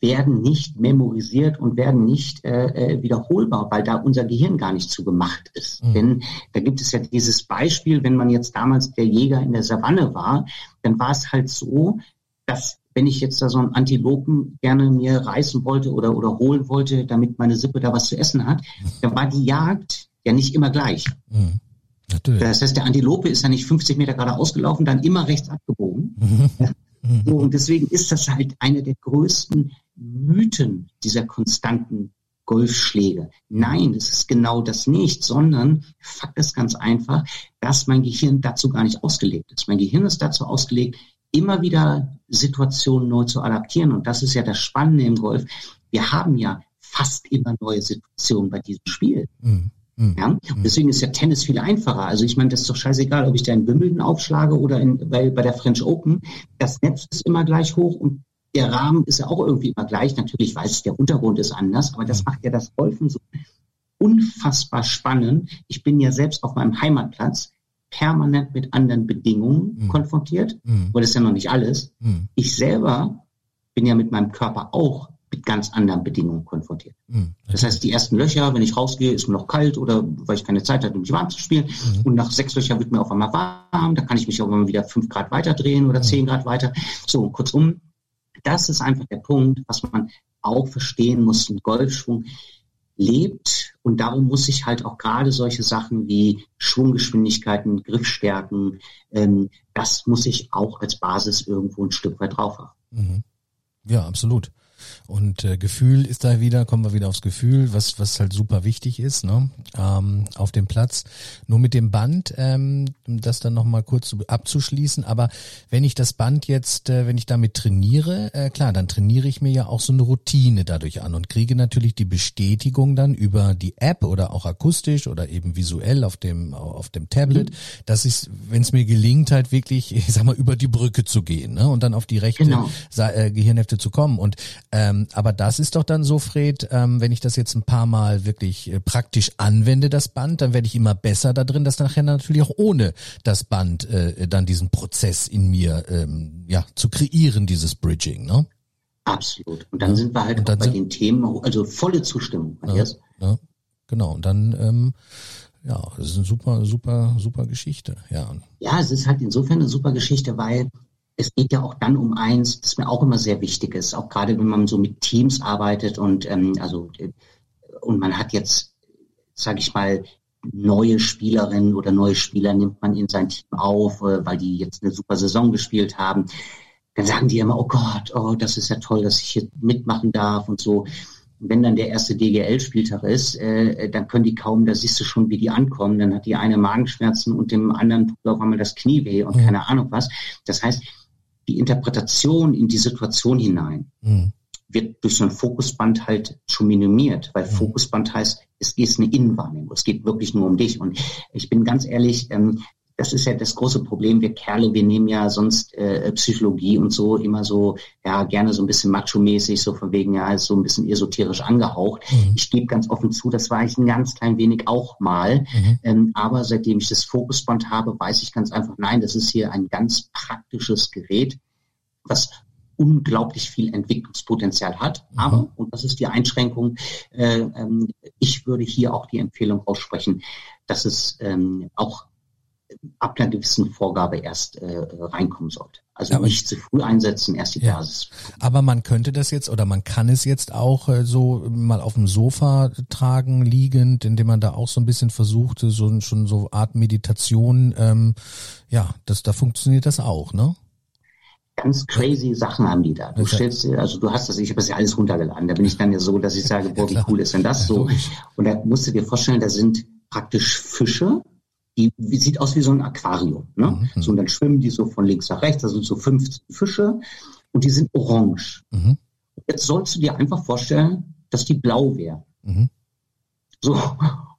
werden nicht memorisiert und werden nicht äh, äh, wiederholbar, weil da unser Gehirn gar nicht zu gemacht ist. Mhm. Denn da gibt es ja dieses Beispiel, wenn man jetzt damals der Jäger in der Savanne war, dann war es halt so, dass wenn ich jetzt da so einen Antilopen gerne mir reißen wollte oder, oder holen wollte, damit meine Sippe da was zu essen hat, dann war die Jagd ja nicht immer gleich. Mhm. Das heißt, der Antilope ist ja nicht 50 Meter gerade ausgelaufen, dann immer rechts abgebogen. Mhm. So, und deswegen ist das halt eine der größten Mythen dieser konstanten Golfschläge. Nein, das ist genau das nicht, sondern Fakt ist ganz einfach, dass mein Gehirn dazu gar nicht ausgelegt ist. Mein Gehirn ist dazu ausgelegt, immer wieder Situationen neu zu adaptieren. Und das ist ja das Spannende im Golf. Wir haben ja fast immer neue Situationen bei diesem Spiel. Mhm. Mhm. Ja? Und deswegen ist ja Tennis viel einfacher. Also ich meine, das ist doch scheißegal, ob ich da in Wimbledon aufschlage oder in, bei, bei der French Open. Das Netz ist immer gleich hoch und der Rahmen ist ja auch irgendwie immer gleich. Natürlich weiß ich, der Untergrund ist anders, aber das mhm. macht ja das Golfen so unfassbar spannend. Ich bin ja selbst auf meinem Heimatplatz permanent mit anderen Bedingungen mhm. konfrontiert, mhm. aber das ist ja noch nicht alles. Mhm. Ich selber bin ja mit meinem Körper auch mit ganz anderen Bedingungen konfrontiert. Mhm. Das heißt, die ersten Löcher, wenn ich rausgehe, ist mir noch kalt oder weil ich keine Zeit hatte, um mich warm zu spielen. Mhm. Und nach sechs Löchern wird mir auf einmal warm, da kann ich mich auch mal wieder fünf Grad weiter drehen oder mhm. zehn Grad weiter. So, kurzum, das ist einfach der Punkt, was man auch verstehen muss. Ein Golfschwung lebt und darum muss ich halt auch gerade solche Sachen wie Schwunggeschwindigkeiten, Griffstärken, ähm, das muss ich auch als Basis irgendwo ein Stück weit drauf haben. Mhm. Ja, absolut. Und äh, Gefühl ist da wieder, kommen wir wieder aufs Gefühl, was, was halt super wichtig ist, ne? ähm, auf dem Platz. Nur mit dem Band, ähm, um das dann nochmal kurz abzuschließen, aber wenn ich das Band jetzt, äh, wenn ich damit trainiere, äh, klar, dann trainiere ich mir ja auch so eine Routine dadurch an und kriege natürlich die Bestätigung dann über die App oder auch akustisch oder eben visuell auf dem, auf dem Tablet, mhm. dass ich, wenn es mir gelingt, halt wirklich, ich sag mal, über die Brücke zu gehen ne? und dann auf die rechte genau. äh, Gehirnhälfte zu kommen. Und ähm, aber das ist doch dann so, Fred, ähm, wenn ich das jetzt ein paar Mal wirklich äh, praktisch anwende, das Band, dann werde ich immer besser da drin, dass nachher natürlich auch ohne das Band äh, dann diesen Prozess in mir ähm, ja zu kreieren, dieses Bridging, ne? Absolut. Und dann ja. sind wir halt auch bei den Themen, also volle Zustimmung, Matthias. Ja, ja, genau. Und dann ähm, ja, das ist eine super, super, super Geschichte. Ja. ja, es ist halt insofern eine super Geschichte, weil es geht ja auch dann um eins, das mir auch immer sehr wichtig ist, auch gerade wenn man so mit Teams arbeitet und ähm, also äh, und man hat jetzt, sage ich mal, neue Spielerinnen oder neue Spieler nimmt man in sein Team auf, äh, weil die jetzt eine super Saison gespielt haben. Dann sagen die immer, oh Gott, oh, das ist ja toll, dass ich hier mitmachen darf und so. wenn dann der erste DGL-Spieltag ist, äh, dann können die kaum, da siehst du schon, wie die ankommen. Dann hat die eine Magenschmerzen und dem anderen tut auf einmal das Knie weh und mhm. keine Ahnung was. Das heißt, die Interpretation in die Situation hinein mhm. wird durch so ein Fokusband halt schon minimiert, weil mhm. Fokusband heißt, es ist eine Innenwahrnehmung, es geht wirklich nur um dich. Und ich bin ganz ehrlich, ähm, das ist ja das große Problem. Wir Kerle, wir nehmen ja sonst äh, Psychologie und so immer so, ja, gerne so ein bisschen macho-mäßig, so von wegen, ja, ist so ein bisschen esoterisch angehaucht. Mhm. Ich gebe ganz offen zu, das war ich ein ganz klein wenig auch mal. Mhm. Ähm, aber seitdem ich das Fokusband habe, weiß ich ganz einfach, nein, das ist hier ein ganz praktisches Gerät, was unglaublich viel Entwicklungspotenzial hat. Mhm. Aber, und das ist die Einschränkung, äh, ähm, ich würde hier auch die Empfehlung aussprechen, dass es ähm, auch ab einer gewissen Vorgabe erst äh, reinkommen sollte. Also aber nicht zu früh einsetzen, erst die ja. Basis. Aber man könnte das jetzt oder man kann es jetzt auch äh, so mal auf dem Sofa tragen, liegend, indem man da auch so ein bisschen versucht, so schon so Art Meditation, ähm, ja, das da funktioniert das auch, ne? Ganz crazy Sachen haben die da. Du okay. stellst dir, also du hast das, ich habe das ja alles runtergeladen. Da bin ich dann ja so, dass ich sage, boah, wie cool ist denn das so? Und da musst du dir vorstellen, da sind praktisch Fische, die sieht aus wie so ein Aquarium. Ne? Mhm. So, und dann schwimmen die so von links nach rechts, da sind so 15 Fische und die sind orange. Mhm. Jetzt sollst du dir einfach vorstellen, dass die blau wären. Mhm. So,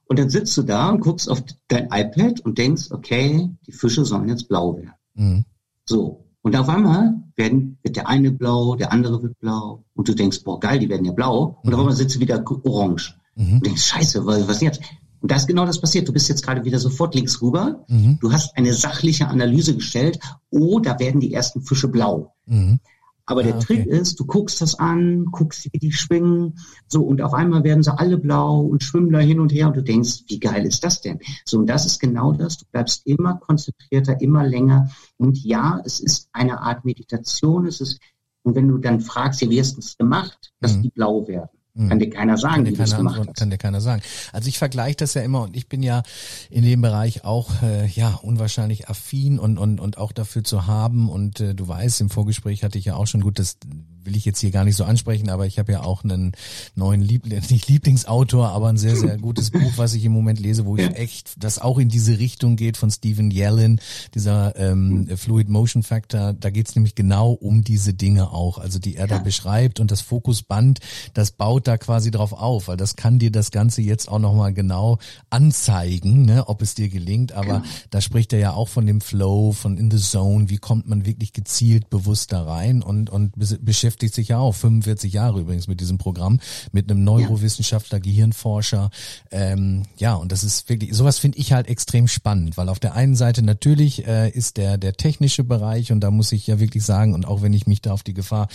und dann sitzt du da und guckst auf dein iPad und denkst, okay, die Fische sollen jetzt blau werden. Mhm. So, und auf einmal werden, wird der eine blau, der andere wird blau. Und du denkst, boah, geil, die werden ja blau. Und auf mhm. einmal sitzt du wieder orange. Mhm. Und denkst, scheiße, was, was jetzt? Und da ist genau das passiert. Du bist jetzt gerade wieder sofort links rüber. Mhm. Du hast eine sachliche Analyse gestellt. Oh, da werden die ersten Fische blau. Mhm. Aber der Ah, okay. Trick ist, du guckst das an, guckst, wie die schwingen, so, und auf einmal werden sie alle blau und schwimmen da hin und her und du denkst, wie geil ist das denn? So, und das ist genau das. Du bleibst immer konzentrierter, immer länger. Und ja, es ist eine Art Meditation. Es ist, und wenn du dann fragst, ja, wie hast du es gemacht, dass Mhm. die blau werden? Kann dir keiner sagen, Kann dir wie gemacht hast. kann dir keiner sagen. Also ich vergleiche das ja immer und ich bin ja in dem Bereich auch äh, ja unwahrscheinlich affin und und und auch dafür zu haben und äh, du weißt im Vorgespräch hatte ich ja auch schon gut das will ich jetzt hier gar nicht so ansprechen, aber ich habe ja auch einen neuen Liebling, nicht Lieblingsautor, aber ein sehr sehr gutes Buch, was ich im Moment lese, wo ich Ja. echt das auch in diese Richtung geht von Stephen Yellen, dieser ähm, Mhm. Fluid Motion Factor, da geht's nämlich genau um diese Dinge auch, also die er da Ja. beschreibt und das Fokusband, das baut da quasi drauf auf, weil das kann dir das Ganze jetzt auch nochmal genau anzeigen, ne, ob es dir gelingt, aber Genau. da spricht er ja auch von dem Flow, von in the zone, wie kommt man wirklich gezielt bewusst da rein und, und bes- beschäftigt sich ja auch 45 Jahre übrigens mit diesem Programm, mit einem Neurowissenschaftler, Gehirnforscher, ähm, ja, und das ist wirklich, sowas finde ich halt extrem spannend, weil auf der einen Seite natürlich äh, ist der, der technische Bereich und da muss ich ja wirklich sagen, und auch wenn ich mich da auf die Gefahr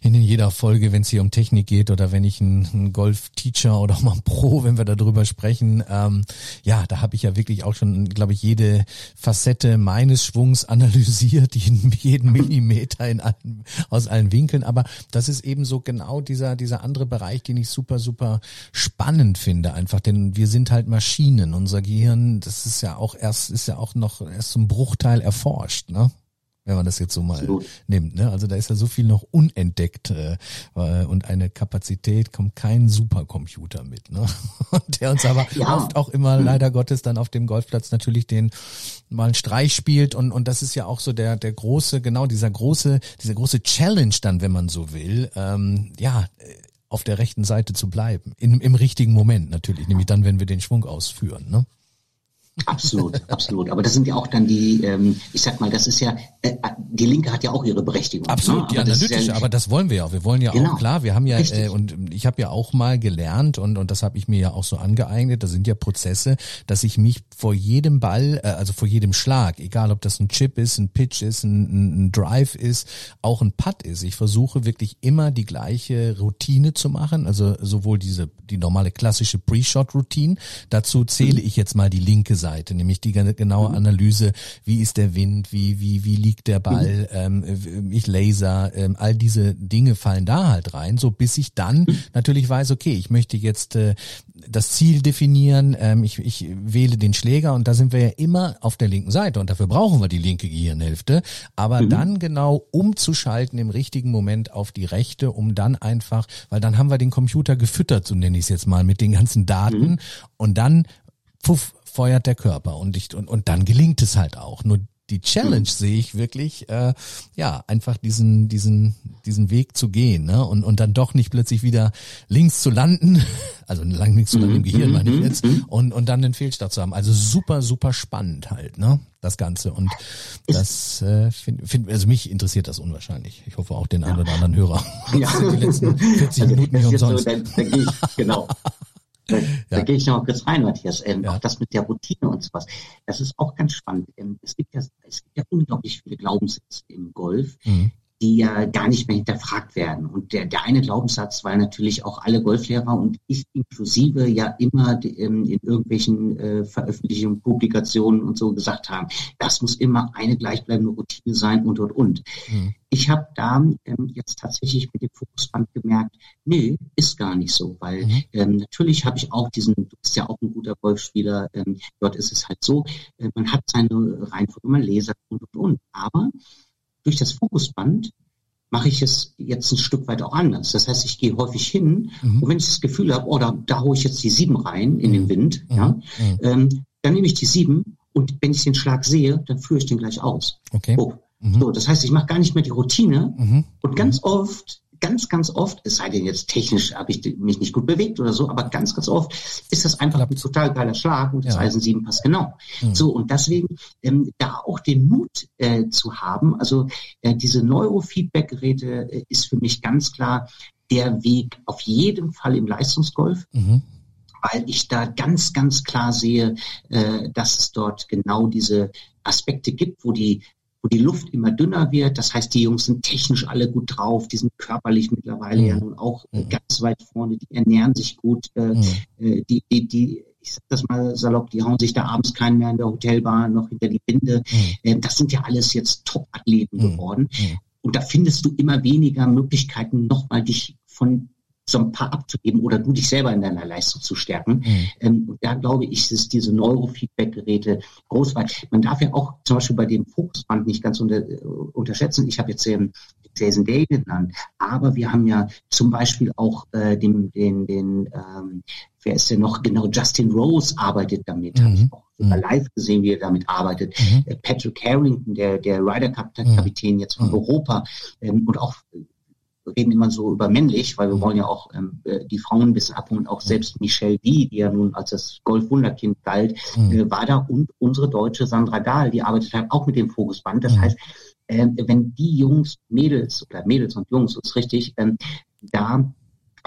in jeder Folge, wenn es hier um Technik geht oder wenn ich ein, ein Golf-Teacher oder auch mal ein Pro, wenn wir darüber sprechen, ähm, ja, da habe ich ja wirklich auch schon, glaube ich, jede Facette meines Schwungs analysiert, jeden, jeden Millimeter in allen, aus allen Winkeln, aber das ist eben so genau dieser, dieser andere Bereich, den ich super, super spannend finde einfach, denn wir sind halt Maschinen, unser Gehirn, das ist ja auch erst, ist ja auch noch erst zum Bruchteil erforscht, ne? Wenn man das jetzt so mal Absolut. nimmt. Ne? Also da ist ja so viel noch unentdeckt äh, und eine Kapazität kommt kein Supercomputer mit, ne? Und der uns aber Ja. oft auch immer leider Gottes dann auf dem Golfplatz natürlich den mal einen Streich spielt und und das ist ja auch so der der große genau dieser große dieser große Challenge dann, wenn man so will, ähm, ja äh, auf der rechten Seite zu bleiben in, im richtigen Moment natürlich, nämlich dann, wenn wir den Schwung ausführen. Ne? Absolut, absolut. Aber das sind ja auch dann die, ähm, ich sag mal, das ist ja, äh, die Linke hat ja auch ihre Berechtigung. Absolut, ne? ja, Aber das ist analytisch, aber das wollen wir ja. Wir wollen ja Genau, auch, klar, wir haben ja, richtig. äh, und ich habe ja auch mal gelernt und, und das habe ich mir ja auch so angeeignet, das sind ja Prozesse, dass ich mich vor jedem Ball, äh, also vor jedem Schlag, egal ob das ein Chip ist, ein Pitch ist, ein, ein, ein Drive ist, auch ein Putt ist, ich versuche wirklich immer die gleiche Routine zu machen, also sowohl diese, die normale klassische Pre-Shot-Routine, dazu zähle ich jetzt mal die linke Seite, nämlich die ge- genaue Analyse, wie ist der Wind, wie, wie, wie liegt der Ball, ähm, ich laser, ähm, all diese Dinge fallen da halt rein, so bis ich dann natürlich weiß, okay, ich möchte jetzt äh, das Ziel definieren, ähm, ich, ich wähle den Schläger und da sind wir ja immer auf der linken Seite und dafür brauchen wir die linke Gehirnhälfte, aber dann genau umzuschalten im richtigen Moment auf die rechte, um dann einfach, weil dann haben wir den Computer gefüttert, so nenne ich es jetzt mal, mit den ganzen Daten und dann puff, feuert der Körper und ich und, und dann gelingt es halt auch. Nur die Challenge sehe ich wirklich, äh, ja, einfach diesen, diesen, diesen Weg zu gehen, ne? Und, und dann doch nicht plötzlich wieder links zu landen, also lang links zu landen im Gehirn meine ich jetzt, und, und dann den Fehlstart zu haben. Also super, super spannend halt, ne? Das Ganze. Und das äh, find, find, also mich interessiert das unwahrscheinlich. Ich hoffe auch den einen oder anderen Hörer. Ja. die letzten 40 Minuten das nicht jetzt so, umsonst. da, da gehe ich, genau. Da, da Ja. gehe ich noch mal kurz rein, Matthias. Ähm, Ja. Auch das mit der Routine und sowas. Das ist auch ganz spannend. Ähm, es gibt ja, es gibt ja unglaublich viele Glaubenssätze im Golf, Mhm. Die ja gar nicht mehr hinterfragt werden. Und der, der eine Glaubenssatz, weil natürlich auch alle Golflehrer und ich inklusive ja immer die, ähm, in irgendwelchen äh, Veröffentlichungen, Publikationen und so gesagt haben, das muss immer eine gleichbleibende Routine sein und und und. Mhm. Ich habe da ähm, jetzt tatsächlich mit dem Fokusband gemerkt, nee, ist gar nicht so, weil Mhm. ähm, natürlich habe ich auch diesen, du bist ja auch ein guter Golfspieler, ähm, dort ist es halt so, äh, man hat seine Reihenfolge, man Laser und und und, aber durch das Fokusband mache ich es jetzt ein Stück weit auch anders. Das heißt, ich gehe häufig hin Mhm. und wenn ich das Gefühl habe, oh, da, da hole ich jetzt die sieben rein in den Wind, Mhm. ja, Mhm. ähm, dann nehme ich die sieben und wenn ich den Schlag sehe, dann führe ich den gleich aus. Okay. Oh. Mhm. So, das heißt, ich mache gar nicht mehr die Routine Mhm. und ganz oft, ganz, ganz oft, es sei denn jetzt technisch habe ich mich nicht gut bewegt oder so, aber ganz, ganz oft ist das einfach ein total geiler Schlag und das Ja. Eisen 7 passt genau. Mhm. So, und deswegen ähm, da auch den Mut äh, zu haben, also äh, diese Neurofeedback-Geräte äh, ist für mich ganz klar der Weg auf jeden Fall im Leistungsgolf Mhm. weil ich da ganz, ganz klar sehe, äh, dass es dort genau diese Aspekte gibt, wo die, und die Luft immer dünner wird. Das heißt, die Jungs sind technisch alle gut drauf, die sind körperlich mittlerweile mhm. ja nun auch äh, ganz weit vorne, die ernähren sich gut, äh, mhm. äh, die, die, die ich sag das mal salopp, die hauen sich da abends keinen mehr in der Hotelbar noch hinter die Binde. Mhm. Ähm, das sind ja alles jetzt Top-Athleten mhm. geworden. Mhm. Und da findest du immer weniger Möglichkeiten, nochmal dich von so ein paar abzugeben oder du dich selber in deiner Leistung zu stärken. Mhm. Ähm, und da glaube ich, ist diese Neurofeedback-Geräte groß, weil man darf ja auch zum Beispiel bei dem Fokusband nicht ganz unter, äh, unterschätzen. Ich habe jetzt ähm, Jason Day genannt, aber wir haben ja zum Beispiel auch äh, den, den, den ähm, wer ist denn noch genau, Justin Rose arbeitet damit, mhm. habe ich auch sogar mhm. live gesehen, wie er damit arbeitet. Mhm. Äh, Patrick Harrington, der, der Ryder Cup Kapitän jetzt von mhm. Europa ähm, und auch reden immer so über männlich, weil wir mhm. wollen ja auch ähm, äh, die Frauen ein bisschen abholen. Auch selbst Michelle Wie, die ja nun als das Golf-Wunderkind galt, mhm. äh, war da und unsere deutsche Sandra Dahl, die arbeitet halt auch mit dem Fokusband. Das mhm. heißt, äh, wenn die Jungs, Mädels oder Mädels und Jungs, ist richtig, ähm, da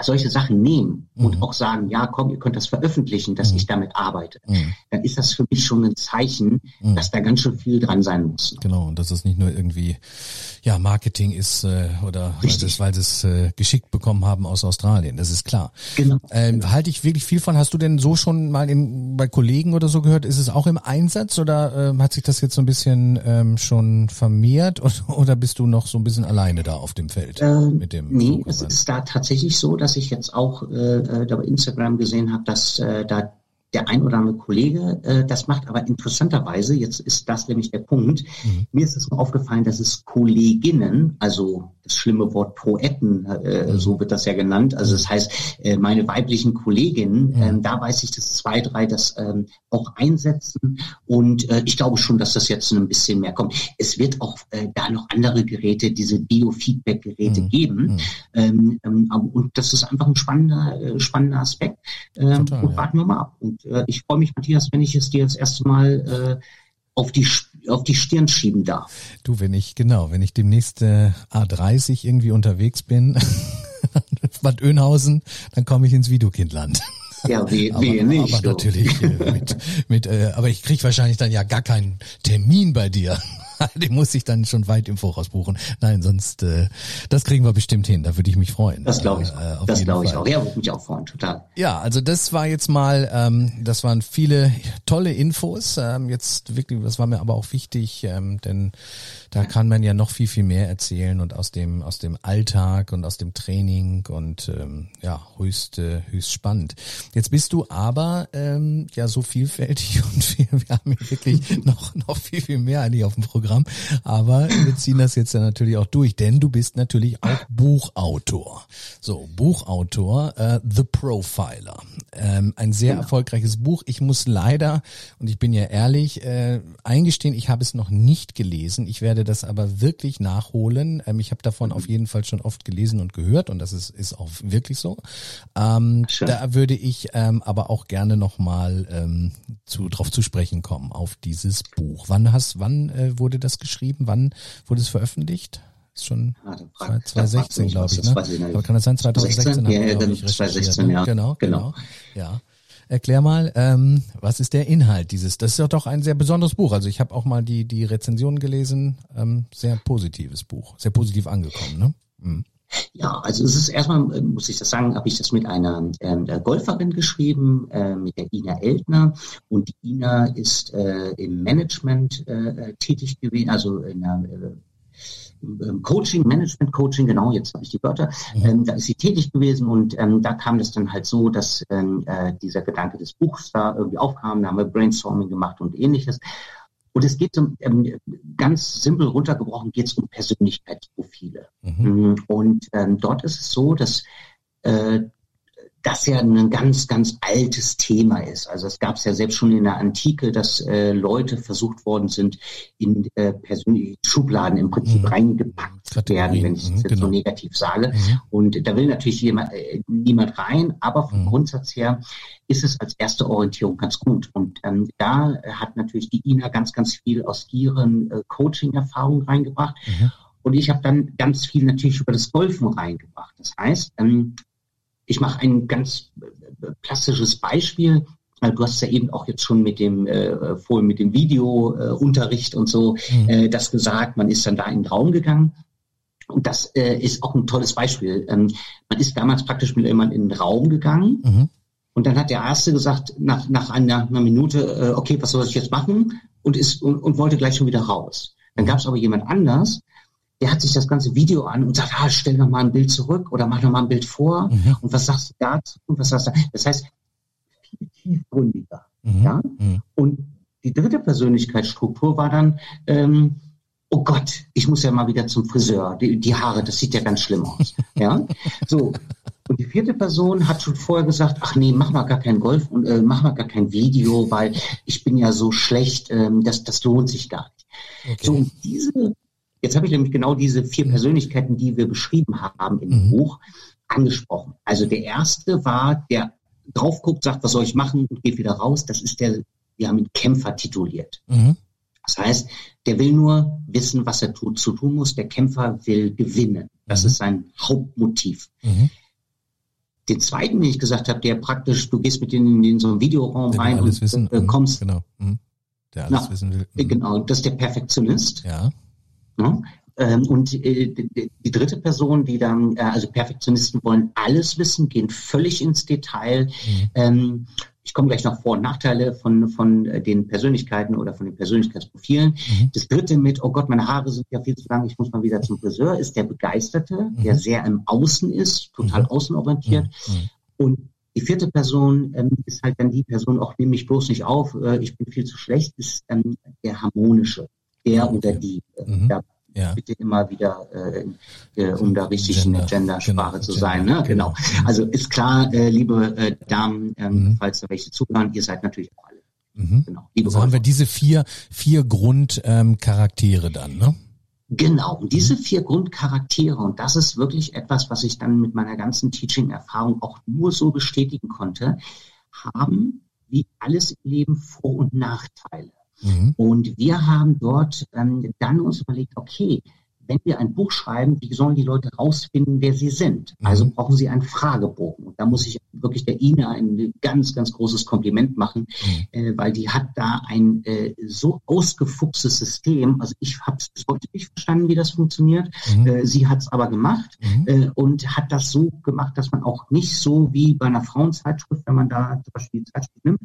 solche Sachen nehmen und mhm. auch sagen, ja, komm, ihr könnt das veröffentlichen, dass mhm. ich damit arbeite, mhm. dann ist das für mich schon ein Zeichen, mhm. dass da ganz schön viel dran sein muss. Genau, und dass es nicht nur irgendwie ja Marketing ist äh, oder Richtig. weil sie es äh, geschickt bekommen haben aus Australien, das ist klar. Genau. Ähm, halte ich wirklich viel von. Hast du denn so schon mal in, bei Kollegen oder so gehört? Ist es auch im Einsatz oder äh, hat sich das jetzt so ein bisschen ähm, schon vermehrt oder, oder bist du noch so ein bisschen alleine da auf dem Feld ähm, mit dem? Nee, es ist da tatsächlich so, dass ich jetzt auch äh, äh da bei Instagram gesehen habe, dass äh, da der ein oder andere Kollege äh, das macht, aber interessanterweise, jetzt ist das nämlich der Punkt, mhm. mir ist es nur aufgefallen, dass es Kolleginnen, also das schlimme Wort Poeten, äh, mhm. so wird das ja genannt, also das heißt, äh, meine weiblichen Kolleginnen, mhm. ähm, da weiß ich, dass zwei, drei das ähm, auch einsetzen und äh, ich glaube schon, dass das jetzt ein bisschen mehr kommt. Es wird auch äh, da noch andere Geräte, diese Biofeedback-Geräte mhm. geben mhm. ähm, ähm, und das ist einfach ein spannender, äh, spannender Aspekt ähm, Total, und warten wir mal ab. Und äh, ich freue mich, Matthias, wenn ich es dir das erste Mal äh, auf die auf die Stirn schieben darf. Du, wenn ich genau, wenn ich demnächst äh, A30 irgendwie unterwegs bin, Bad Oeynhausen, dann komme ich ins Videokindland. Ja, wie, aber, wie nicht. Aber natürlich äh, mit, mit äh, aber ich krieg wahrscheinlich dann ja gar keinen Termin bei dir. Den muss ich dann schon weit im Voraus buchen. Nein, sonst äh, das kriegen wir bestimmt hin. Da würde ich mich freuen. Das glaube ich. Äh, das glaube ich auch. Ja, würde mich auch freuen, total. Ja, also das war jetzt mal, ähm, das waren viele tolle Infos. Ähm, jetzt wirklich, das war mir aber auch wichtig, ähm, denn da kann man ja noch viel, viel mehr erzählen und aus dem, aus dem Alltag und aus dem Training und ähm, ja, höchst, äh, höchst spannend. Jetzt bist du aber ähm, ja so vielfältig und wir, wir haben hier wirklich noch, noch viel, viel mehr eigentlich auf dem Programm. Aber wir ziehen das jetzt ja natürlich auch durch, denn du bist natürlich auch Buchautor. So, Buchautor, äh, The Profiler. Ähm, ein sehr genau. erfolgreiches Buch. Ich muss leider, und ich bin ja ehrlich, äh, eingestehen, ich habe es noch nicht gelesen. Ich werde werde das aber wirklich nachholen. Ähm, ich habe davon auf jeden Fall schon oft gelesen und gehört und das ist, ist auch wirklich so. Ähm, da würde ich ähm, aber auch gerne nochmal ähm, zu, drauf zu sprechen kommen, auf dieses Buch. Wann hast, wann äh, wurde das geschrieben? Wann wurde es veröffentlicht? Ist schon ah, 2016, glaube ich. Ne? Aber kann das sein? 2016? Ja, ja, 2016, ne? ja. Genau, genau. genau. Ja. Erklär mal, ähm, was ist der Inhalt dieses? Das ist ja doch ein sehr besonderes Buch. Also ich habe auch mal die die Rezension gelesen. Ähm, sehr positives Buch, sehr positiv angekommen. Ne? Mhm. Ja, also es ist erstmal, äh, muss ich das sagen, habe ich das mit einer ähm, Golferin geschrieben, äh, mit der Ina Eltner. Und die Ina ist äh, im Management äh, tätig gewesen, also in einer äh, Coaching, Management Coaching, genau, jetzt habe ich die Wörter, ähm, da ist sie tätig gewesen und ähm, da kam es dann halt so, dass ähm, äh, dieser Gedanke des Buchs da irgendwie aufkam, da haben wir Brainstorming gemacht und ähnliches. Und es geht um, ähm, ganz simpel runtergebrochen, geht es um Persönlichkeitsprofile. Mhm. Mm, und ähm, dort ist es so, dass äh, das ja ein ganz, ganz altes Thema ist. Also es gab es ja selbst schon in der Antike, dass äh, Leute versucht worden sind, in äh, persönliche Schubladen im Prinzip mhm. reingepackt zu werden, wenn ich es mhm, jetzt genau. so negativ sage. Mhm. Und da will natürlich jemand, äh, niemand rein, aber vom mhm. Grundsatz her ist es als erste Orientierung ganz gut. Und ähm, da hat natürlich die Ina ganz, ganz viel aus ihren äh, Coaching-Erfahrungen reingebracht. Mhm. Und ich habe dann ganz viel natürlich über das Golfen reingebracht. Das heißt, ähm, ich mache ein ganz äh, plastisches Beispiel. Also du hast ja eben auch jetzt schon mit dem äh, vorhin mit dem Videounterricht äh, und so mhm. äh, das gesagt. Man ist dann da in den Raum gegangen. Und das äh, ist auch ein tolles Beispiel. Ähm, man ist damals praktisch mit jemandem in den Raum gegangen. Mhm. Und dann hat der Erste gesagt, nach, nach einer, einer Minute, äh, okay, was soll ich jetzt machen? Und, ist, und, und wollte gleich schon wieder raus. Dann gab es aber jemand anders, der hat sich das ganze Video an und sagt, ah, stell noch mal ein Bild zurück oder mach noch mal ein Bild vor. Mhm. Und was sagst du dazu? Und was sagst du? Das heißt, viel tiefgründiger. Mhm. Ja? Mhm. Und die dritte Persönlichkeitsstruktur war dann, ähm, oh Gott, ich muss ja mal wieder zum Friseur. Die, die Haare, das sieht ja ganz schlimm aus. ja, so. Und die vierte Person hat schon vorher gesagt, ach nee, mach mal gar kein Golf und äh, mach mal gar kein Video, weil ich bin ja so schlecht, ähm, das, das lohnt sich gar nicht. Okay. So, und diese, jetzt habe ich nämlich genau diese vier mhm. Persönlichkeiten, die wir beschrieben haben im mhm. Buch, angesprochen. Also der erste war, der drauf guckt, sagt, was soll ich machen und geht wieder raus. Das ist der, wir haben ihn Kämpfer tituliert. Mhm. Das heißt, der will nur wissen, was er tut, zu tun muss. Der Kämpfer will gewinnen. Das mhm. ist sein Hauptmotiv. Mhm. Den zweiten, den ich gesagt habe, der praktisch, du gehst mit denen in so einen Videoraum der rein und. Äh, kommst. Genau. Mhm. Der alles na, wissen will. Mhm. Genau, das ist der Perfektionist. Ja. Ja. Ähm, und äh, die, die, dritte Person, die dann, äh, also Perfektionisten wollen alles wissen, gehen völlig ins Detail. Mhm. Ähm, ich komme gleich noch Vor- und Nachteile von, von äh, den Persönlichkeiten oder von den Persönlichkeitsprofilen. Mhm. Das dritte mit, oh Gott, meine Haare sind ja viel zu lang, ich muss mal wieder zum Friseur, ist der Begeisterte, mhm. der sehr im Außen ist, total mhm. außenorientiert. Mhm. Mhm. Und die vierte Person ähm, ist halt dann die Person, auch nehme mich bloß nicht auf, äh, ich bin viel zu schlecht, ist ähm, der harmonische, der oder die. Äh, da ja. bitte immer wieder, äh, äh, um da richtig Gender, in der Gendersprache genau, zu sein. Ne? Genau. genau. Also ist klar, äh, liebe äh, Damen, ähm, mhm. falls da welche zuhören, ihr seid natürlich auch alle. Mhm. Genau. Liebe also haben wir diese vier, vier Grundcharaktere ähm, dann, ne? Genau, und diese vier Grundcharaktere, und das ist wirklich etwas, was ich dann mit meiner ganzen Teaching-Erfahrung auch nur so bestätigen konnte, haben wie alles im Leben Vor- und Nachteile. Mhm. Und wir haben dort ähm, dann uns überlegt, okay, wenn wir ein Buch schreiben, wie sollen die Leute rausfinden, wer sie sind? Mhm. Also brauchen sie einen Fragebogen. Und da muss ich wirklich der Ina ein ganz, ganz großes Kompliment machen, mhm. äh, weil die hat da ein äh, so ausgefuchstes System. Also ich habe es bis heute nicht verstanden, wie das funktioniert. Mhm. Äh, sie hat es aber gemacht mhm. äh, und hat das so gemacht, dass man auch nicht so wie bei einer Frauenzeitschrift, wenn man da zum Beispiel die Zeitschrift nimmt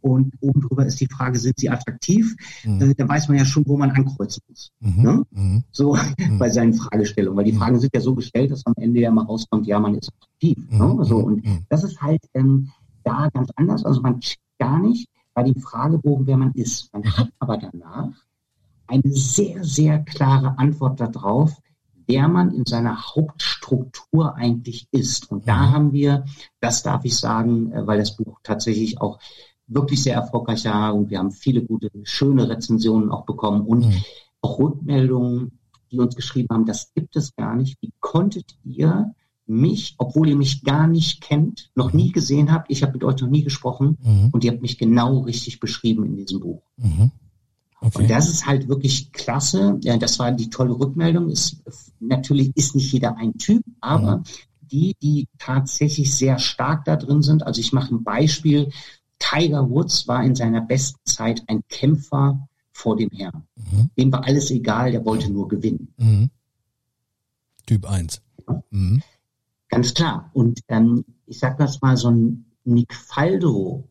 und oben drüber ist die Frage, sind sie attraktiv? Mhm. Äh, da weiß man ja schon, wo man ankreuzen muss. Mhm. Ne? So mhm. bei seinen Fragestellungen, weil die mhm. Fragen sind ja so gestellt, dass am Ende ja mal rauskommt, ja, man ist attraktiv. Mhm. Ne? So, und mhm. das ist halt ähm, da ganz anders. Also man checkt gar nicht bei dem Fragebogen, wer man ist. Man hat aber danach eine sehr, sehr klare Antwort darauf, wer man in seiner Hauptstruktur eigentlich ist. Und da haben wir, das darf ich sagen, äh, weil das Buch tatsächlich auch wirklich sehr erfolgreich war und wir haben viele gute, schöne Rezensionen auch bekommen und auch Rückmeldungen die uns geschrieben haben, das gibt es gar nicht. Wie konntet ihr mich, obwohl ihr mich gar nicht kennt, noch nie gesehen habt, ich habe mit euch noch nie gesprochen mhm. und ihr habt mich genau richtig beschrieben in diesem Buch. Mhm. Okay. Und das ist halt wirklich klasse. Ja, das war die tolle Rückmeldung. Ist, natürlich ist nicht jeder ein Typ, aber mhm. die, die tatsächlich sehr stark da drin sind. Also ich mache ein Beispiel. Tiger Woods war in seiner besten Zeit ein Kämpfer vor dem Herrn. Mhm. Dem war alles egal, der wollte nur gewinnen. Mhm. Typ 1. Mhm. Ganz klar. Und ähm, ich sag das mal, so ein Nick Faldo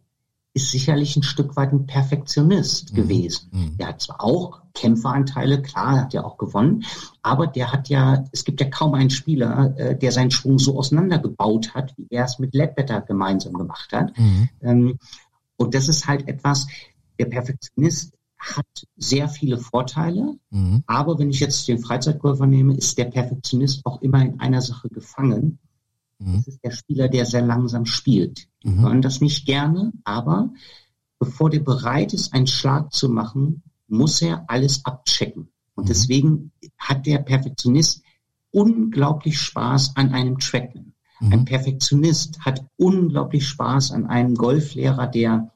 ist sicherlich ein Stück weit ein Perfektionist mhm. gewesen. Mhm. Der hat zwar auch Kämpferanteile, klar, hat ja auch gewonnen, aber der hat ja, es gibt ja kaum einen Spieler, äh, der seinen Schwung so auseinandergebaut hat, wie er es mit Ledbetter gemeinsam gemacht hat. Mhm. Ähm, und das ist halt etwas, der Perfektionist hat sehr viele Vorteile. Mhm. Aber wenn ich jetzt den Freizeitgolfer nehme, ist der Perfektionist auch immer in einer Sache gefangen. Mhm. Das ist der Spieler, der sehr langsam spielt. Die mhm. hören das nicht gerne, aber bevor der bereit ist, einen Schlag zu machen, muss er alles abchecken. Und mhm. deswegen hat der Perfektionist unglaublich Spaß an einem Tracken. Ein mhm. Perfektionist hat unglaublich Spaß an einem Golflehrer, der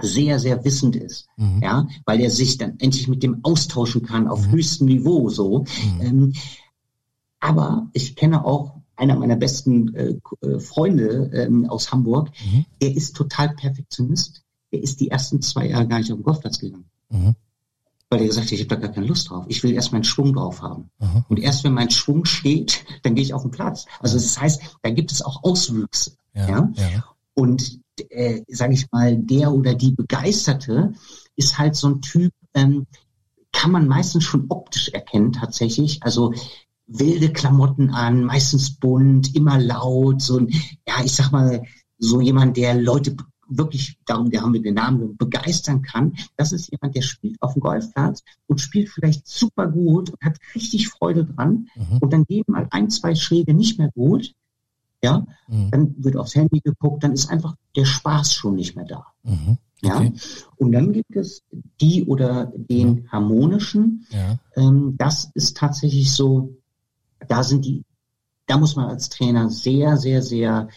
sehr, sehr wissend ist, mhm. ja, weil er sich dann endlich mit dem austauschen kann auf mhm. höchstem Niveau, so. Mhm. Ähm, aber ich kenne auch einer meiner besten äh, äh Freunde ähm, aus Hamburg, mhm. der ist total Perfektionist. der ist die ersten zwei Jahre gar nicht auf den Golfplatz gegangen. Mhm. Weil er gesagt hat, ich habe da gar keine Lust drauf. Ich will erst meinen Schwung drauf haben. Mhm. Und erst wenn mein Schwung steht, dann gehe ich auf den Platz. Also das heißt, da gibt es auch Auswüchse. Ja, ja? ja. Und äh, sage ich mal, der oder die Begeisterte ist halt so ein Typ, ähm, kann man meistens schon optisch erkennen tatsächlich. Also wilde Klamotten an, meistens bunt, immer laut, so ein, ja, ich sag mal, so jemand, der Leute wirklich, darum der haben wir den Namen, begeistern kann. Das ist jemand, der spielt auf dem Golfplatz und spielt vielleicht super gut und hat richtig Freude dran. Mhm. Und dann gehen mal ein, zwei Schläge nicht mehr gut. Ja, mhm. dann wird aufs Handy geguckt, dann ist einfach der Spaß schon nicht mehr da. Mhm. Okay. Ja, und dann gibt es die oder den ja. harmonischen. Ja. Ähm, das ist tatsächlich so, da sind die, da muss man als Trainer sehr, sehr, sehr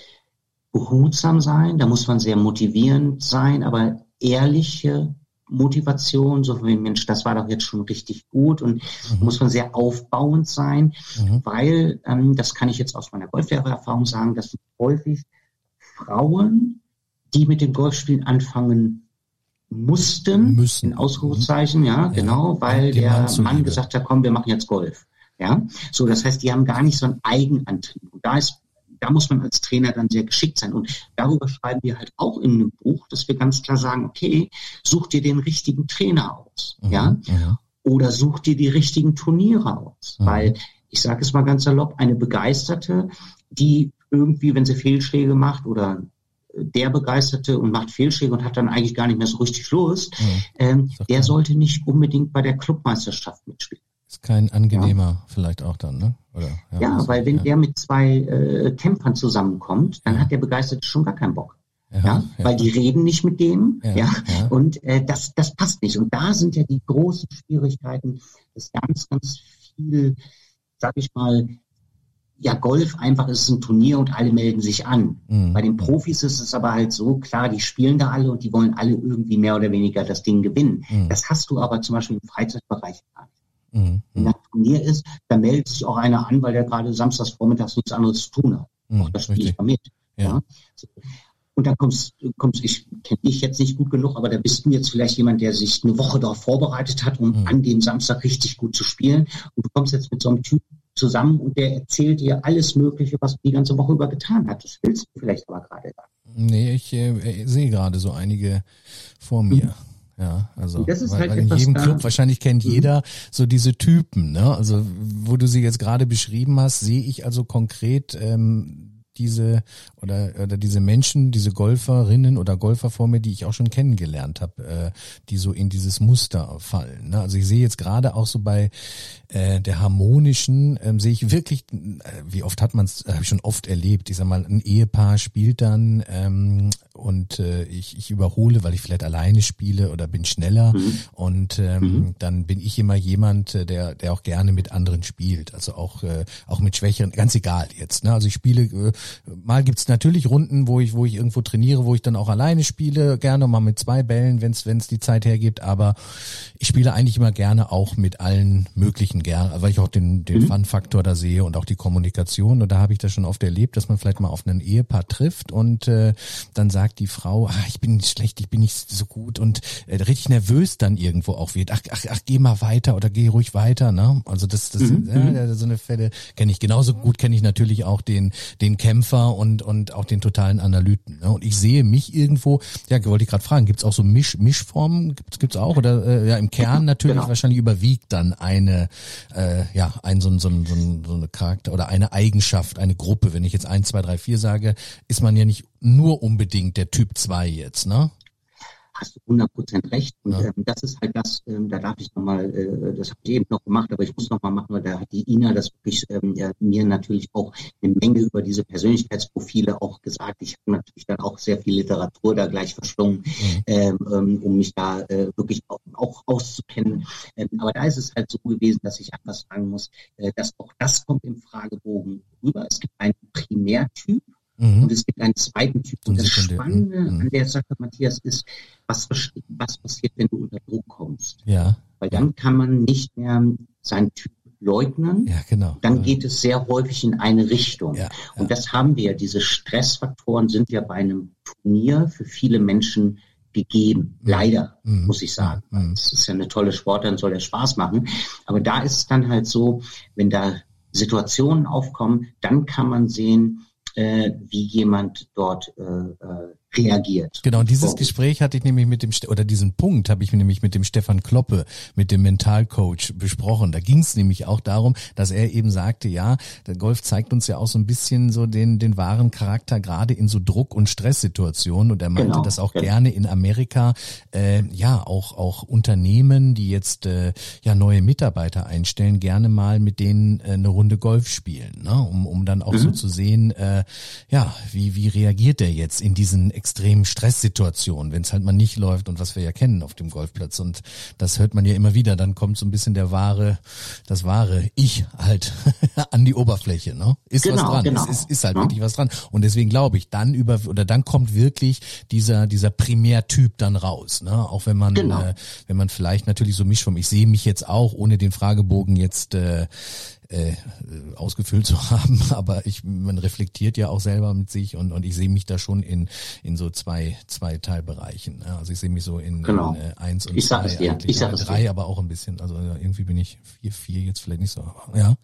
behutsam sein, da muss man sehr motivierend sein, aber ehrliche Motivation, so wie Mensch, das war doch jetzt schon richtig gut und mhm. muss man sehr aufbauend sein, mhm. weil, ähm, das kann ich jetzt aus meiner Golflehrererfahrung sagen, dass häufig Frauen, die mit dem Golfspielen anfangen mussten, Müssen. in Ausrufezeichen, ja, ja genau, weil der Mann, Mann gesagt hat, komm, wir machen jetzt Golf. Ja, so das heißt, die haben gar nicht so einen Eigenantrieb. Und da ist, da muss man als Trainer dann sehr geschickt sein. Und darüber schreiben wir halt auch in einem Buch, dass wir ganz klar sagen, okay, such dir den richtigen Trainer aus, mhm, ja, ja, oder such dir die richtigen Turniere aus, mhm. weil ich sage es mal ganz salopp, eine Begeisterte, die irgendwie, wenn sie Fehlschläge macht oder der Begeisterte und macht Fehlschläge und hat dann eigentlich gar nicht mehr so richtig Lust, mhm. ähm, der sollte nicht unbedingt bei der Clubmeisterschaft mitspielen. Ist kein angenehmer ja. vielleicht auch dann, ne? Oder, ja, ja weil wenn ja. der mit zwei äh, Kämpfern zusammenkommt, dann hat der Begeisterte schon gar keinen Bock. Ja, weil die reden nicht mit dem, ja, ja, und äh, das, das passt nicht. Und da sind ja die großen Schwierigkeiten, dass ganz, ganz viel, sag ich mal, ja, Golf einfach ist ein Turnier und alle melden sich an. Mhm. Bei den Profis ist es aber halt so, klar, die spielen da alle und die wollen alle irgendwie mehr oder weniger das Ding gewinnen. Mhm. Das hast du aber zum Beispiel im Freizeitbereich gar nicht. Mhm. Wenn ein Turnier ist, dann meldet sich auch einer an, weil der gerade samstags vormittags nichts anderes zu tun hat. Mhm, auch das spiele ich mal mit. Ja. ja. Und da kommst, kommst ich kenne dich jetzt nicht gut genug, aber da bist du jetzt vielleicht jemand, der sich eine Woche darauf vorbereitet hat, um mhm. an dem Samstag richtig gut zu spielen. Und du kommst jetzt mit so einem Typ zusammen und der erzählt dir alles Mögliche, was du die ganze Woche über getan hat. Das willst du vielleicht aber gerade gar Nee, ich äh, sehe gerade so einige vor mir. Mhm. Ja, also das ist weil, halt weil in jedem Club wahrscheinlich kennt mhm. jeder so diese Typen, ne? Also wo du sie jetzt gerade beschrieben hast, sehe ich also konkret ähm, diese oder oder diese Menschen, diese Golferinnen oder Golfer vor mir, die ich auch schon kennengelernt habe, äh, die so in dieses Muster fallen. Ne? Also ich sehe jetzt gerade auch so bei äh, der harmonischen, ähm, sehe ich wirklich, äh, wie oft hat man es, äh, habe ich schon oft erlebt. Ich sag mal, ein Ehepaar spielt dann ähm, und äh, ich, ich überhole, weil ich vielleicht alleine spiele oder bin schneller mhm. und ähm, mhm. dann bin ich immer jemand, äh, der der auch gerne mit anderen spielt, also auch äh, auch mit Schwächeren, ganz egal jetzt. Ne? Also ich spiele äh, mal gibt's natürlich Runden, wo ich wo ich irgendwo trainiere, wo ich dann auch alleine spiele, gerne mal mit zwei Bällen, wenn es wenn es die Zeit hergibt, aber ich spiele eigentlich immer gerne auch mit allen möglichen gerne, weil ich auch den den mhm. Fun-Faktor da sehe und auch die Kommunikation und da habe ich das schon oft erlebt, dass man vielleicht mal auf einen Ehepaar trifft und äh, dann sagt die Frau, ah, ich bin schlecht, ich bin nicht so gut und äh, richtig nervös dann irgendwo auch wird. Ach, ach, ach, geh mal weiter oder geh ruhig weiter, ne? Also das das mhm. ja, so eine Fälle kenne ich genauso gut kenne ich natürlich auch den den Kämpfer Kämpfer und, und auch den totalen Analyten. Ne? Und ich sehe mich irgendwo, ja, wollte ich gerade fragen, gibt's auch so Misch, Mischformen? Gibt's gibt's auch? Oder äh, ja, im Kern natürlich genau. wahrscheinlich überwiegt dann eine, äh, ja, ein so, so, so, so eine Charakter oder eine Eigenschaft, eine Gruppe. Wenn ich jetzt eins, zwei, drei, vier sage, ist man ja nicht nur unbedingt der Typ zwei jetzt, ne? Hast du 100% recht. Und ja. ähm, das ist halt das, ähm, da darf ich nochmal, äh, das habe ich eben noch gemacht, aber ich muss nochmal machen, weil da hat die Ina das wirklich ähm, ja, mir natürlich auch eine Menge über diese Persönlichkeitsprofile auch gesagt. Ich habe natürlich dann auch sehr viel Literatur da gleich verschlungen, mhm. ähm, ähm um mich da äh, wirklich auch, auch auszukennen. Ähm, aber da ist es halt so gewesen, dass ich einfach sagen muss, äh, dass auch das kommt im Fragebogen rüber. Es gibt einen Primärtyp, Mhm. Und es gibt einen zweiten Typ. Und, das Spannende mhm. an der Sache, Matthias, ist, was, was passiert, wenn du unter Druck kommst? Ja. Weil dann kann man nicht mehr seinen Typ leugnen. Ja, genau. Dann geht es sehr häufig in eine Richtung. Ja, Und das haben wir. Diese Stressfaktoren sind ja bei einem Turnier für viele Menschen gegeben. Mhm. Leider, Mhm. muss ich sagen. Mhm. Es ist ja eine tolle Sportart und soll ja Spaß machen. Aber da ist es dann halt so, wenn da Situationen aufkommen, dann kann man sehen, wie jemand dort äh, äh, reagiert. Genau, und dieses. Gespräch hatte ich nämlich mit dem, oder diesen Punkt habe ich nämlich mit dem Stefan Kloppe, mit dem Mentalcoach besprochen. Da ging es nämlich auch darum, dass er eben sagte, ja, der Golf zeigt uns ja auch so ein bisschen so den, den wahren Charakter, gerade in so Druck- und Stresssituationen. Und er meinte, Genau, dass auch genau. gerne in Amerika, äh, ja, auch, auch Unternehmen, die jetzt äh, ja neue Mitarbeiter einstellen, gerne mal mit denen äh, eine Runde Golf spielen, ne? um, um dann auch Mhm. so zu sehen, äh, ja, wie, wie reagiert der jetzt in diesen extremen Stresssituationen, wenn es halt mal nicht läuft und was wir ja kennen auf dem Golfplatz. Und das hört man ja immer wieder. Dann kommt so ein bisschen der wahre, das wahre Ich halt an die Oberfläche. Ne? Ist was Genau, dran. genau. Es ist, ist halt Ja. wirklich was dran. Und deswegen glaube ich, dann über oder dann kommt wirklich dieser dieser Primärtyp dann raus. Ne? Auch wenn man Genau. äh, wenn man vielleicht natürlich so Mischform. Ich sehe mich jetzt auch ohne den Fragebogen jetzt äh, äh, ausgefüllt zu haben, aber ich man reflektiert ja auch selber mit sich und und ich sehe mich da schon in in so zwei zwei Teilbereichen. Also ich sehe mich so in, Genau. in äh, eins und Ich sag zwei es dir, ich sag es drei, dir. aber auch ein bisschen. Also ja, irgendwie bin ich vier vier jetzt vielleicht nicht so. aber Ja,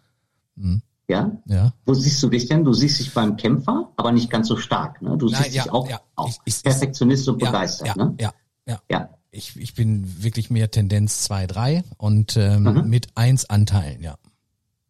Ja? ja. Wo siehst du dich denn? Du siehst dich beim Kämpfer, aber nicht ganz so stark. Ne? Du Nein, siehst ja, dich auch, ja. auch Ich- ich- Perfektionist und ja, begeistert. ja, ne? ja, ja. ja. Ich, ich bin wirklich mehr Tendenz 2, 3 und ähm, Mhm. mit eins Anteilen, ja.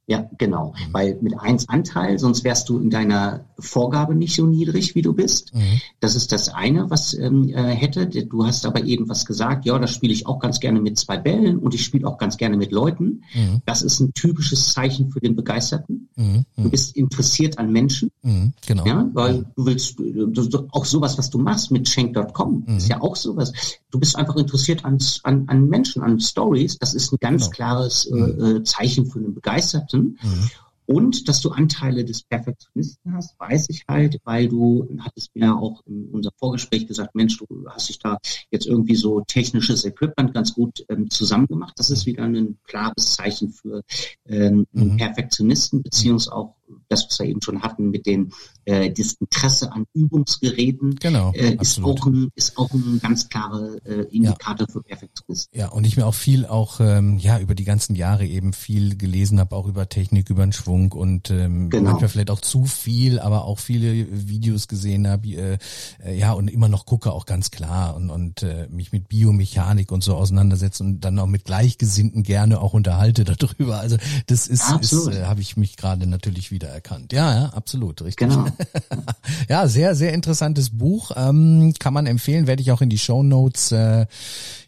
Ja, genau. Mhm. Weil mit eins Anteil, sonst wärst du in deiner Vorgabe nicht so niedrig, wie du bist. Mhm. Das ist das eine, was ähm, äh, hätte. Du hast aber eben was gesagt, ja, da spiele ich auch ganz gerne mit zwei Bällen und ich spiele auch ganz gerne mit Leuten. Mhm. Das ist ein typisches Zeichen für den Begeisterten. Mhm. Du Mhm. bist interessiert an Menschen, Mhm. Genau. ja, weil du willst, du, du, auch sowas, was du machst mit Schenk.com, ist ja auch sowas. Du bist einfach interessiert an, an, an Menschen, an Stories. Das ist ein ganz Genau. klares äh, äh, Zeichen für einen Begeisterten. Mhm. Und dass du Anteile des Perfektionisten hast, weiß ich halt, weil du hattest mir auch in unserem Vorgespräch gesagt, Mensch, du hast dich da jetzt irgendwie so technisches Equipment ganz gut ähm, zusammengemacht. Das ist wieder ein klares Zeichen für ähm, Mhm. Perfektionisten, beziehungsweise auch das, was wir eben schon hatten mit den äh, das Interesse an Übungsgeräten, Genau, äh, ist, absolut. auch ein, ist auch ein ganz klarer äh, Indikator für Perfektionisten. Ja, und ich mir auch viel auch ähm, ja über die ganzen Jahre eben viel gelesen habe, auch über Technik, über den Schwung und ähm, Genau. manchmal vielleicht auch zu viel, aber auch viele Videos gesehen habe, äh, äh, ja und immer noch gucke auch ganz klar und und äh, mich mit Biomechanik und so auseinandersetze und dann auch mit Gleichgesinnten gerne auch unterhalte darüber. Also das ist, ist äh, habe ich mich gerade natürlich wieder erkannt. Ja, ja, absolut, richtig. Genau. Ja, sehr, sehr interessantes Buch. Ähm, kann man empfehlen, werde ich auch in die Show Notes äh,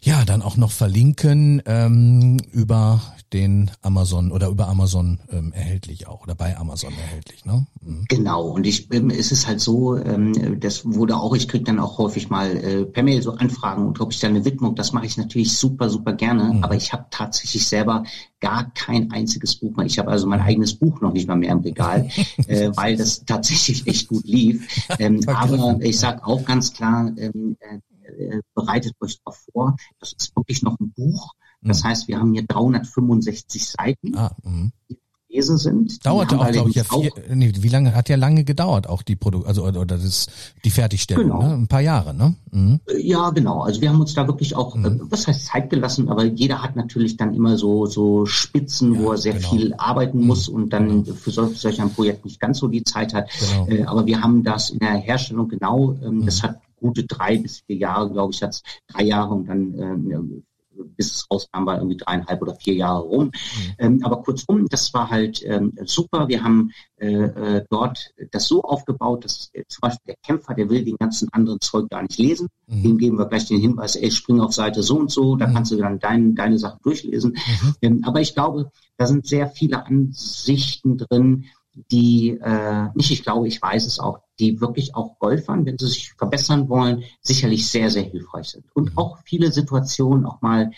ja dann auch noch verlinken ähm, über den Amazon oder über Amazon ähm, erhältlich auch oder bei Amazon erhältlich. Ne? Mhm. Genau, und ich ähm, es ist halt so, ähm, das wurde auch, ich kriege dann auch häufig mal äh, per Mail so Anfragen und ob ich da eine Widmung, das mache ich natürlich super, super gerne, Mhm. aber ich habe tatsächlich selber gar kein einziges Buch mehr. Ich habe also mein eigenes Buch noch nicht mal mehr im Regal, äh, weil das tatsächlich echt gut lief. Ähm, aber ich sage auch ganz klar, ähm, äh, äh, bereitet euch darauf vor, das ist wirklich noch ein Buch. Das heißt, wir haben hier 365 Seiten, Ah, mhm. die gelesen sind. Dauerte auch, glaube ich, ja vier, nee, wie lange, hat ja lange gedauert, auch die Produkt, also oder, oder das, die Fertigstellung, Genau. ne? Ein paar Jahre, ne? Mhm. Ja, genau. Also wir haben uns da wirklich auch, äh, was heißt Zeit gelassen, aber jeder hat natürlich dann immer so so Spitzen, wo Ja, er sehr genau. viel arbeiten muss und dann für solch, solch ein Projekt nicht ganz so die Zeit hat. Genau. Äh, aber wir haben das in der Herstellung genau, ähm, Mhm. das hat gute drei bis vier Jahre, glaube ich, hat's drei Jahre und dann ähm, bis es rauskam, war irgendwie dreieinhalb oder vier Jahre rum. Mhm. Ähm, aber kurzum, das war halt ähm, super. Wir haben äh, äh, dort das so aufgebaut, dass äh, zum Beispiel der Kämpfer, der will den ganzen anderen Zeug gar nicht lesen. Mhm. Dem geben wir gleich den Hinweis, ey, spring auf Seite so und so, da Mhm. kannst du dann dein, deine Sachen durchlesen. Mhm. Ähm, aber ich glaube, da sind sehr viele Ansichten drin, die, äh, nicht ich glaube, ich weiß es auch, die wirklich auch Golfern, wenn sie sich verbessern wollen, sicherlich sehr, sehr hilfreich sind. Und Mhm. auch viele Situationen auch mal,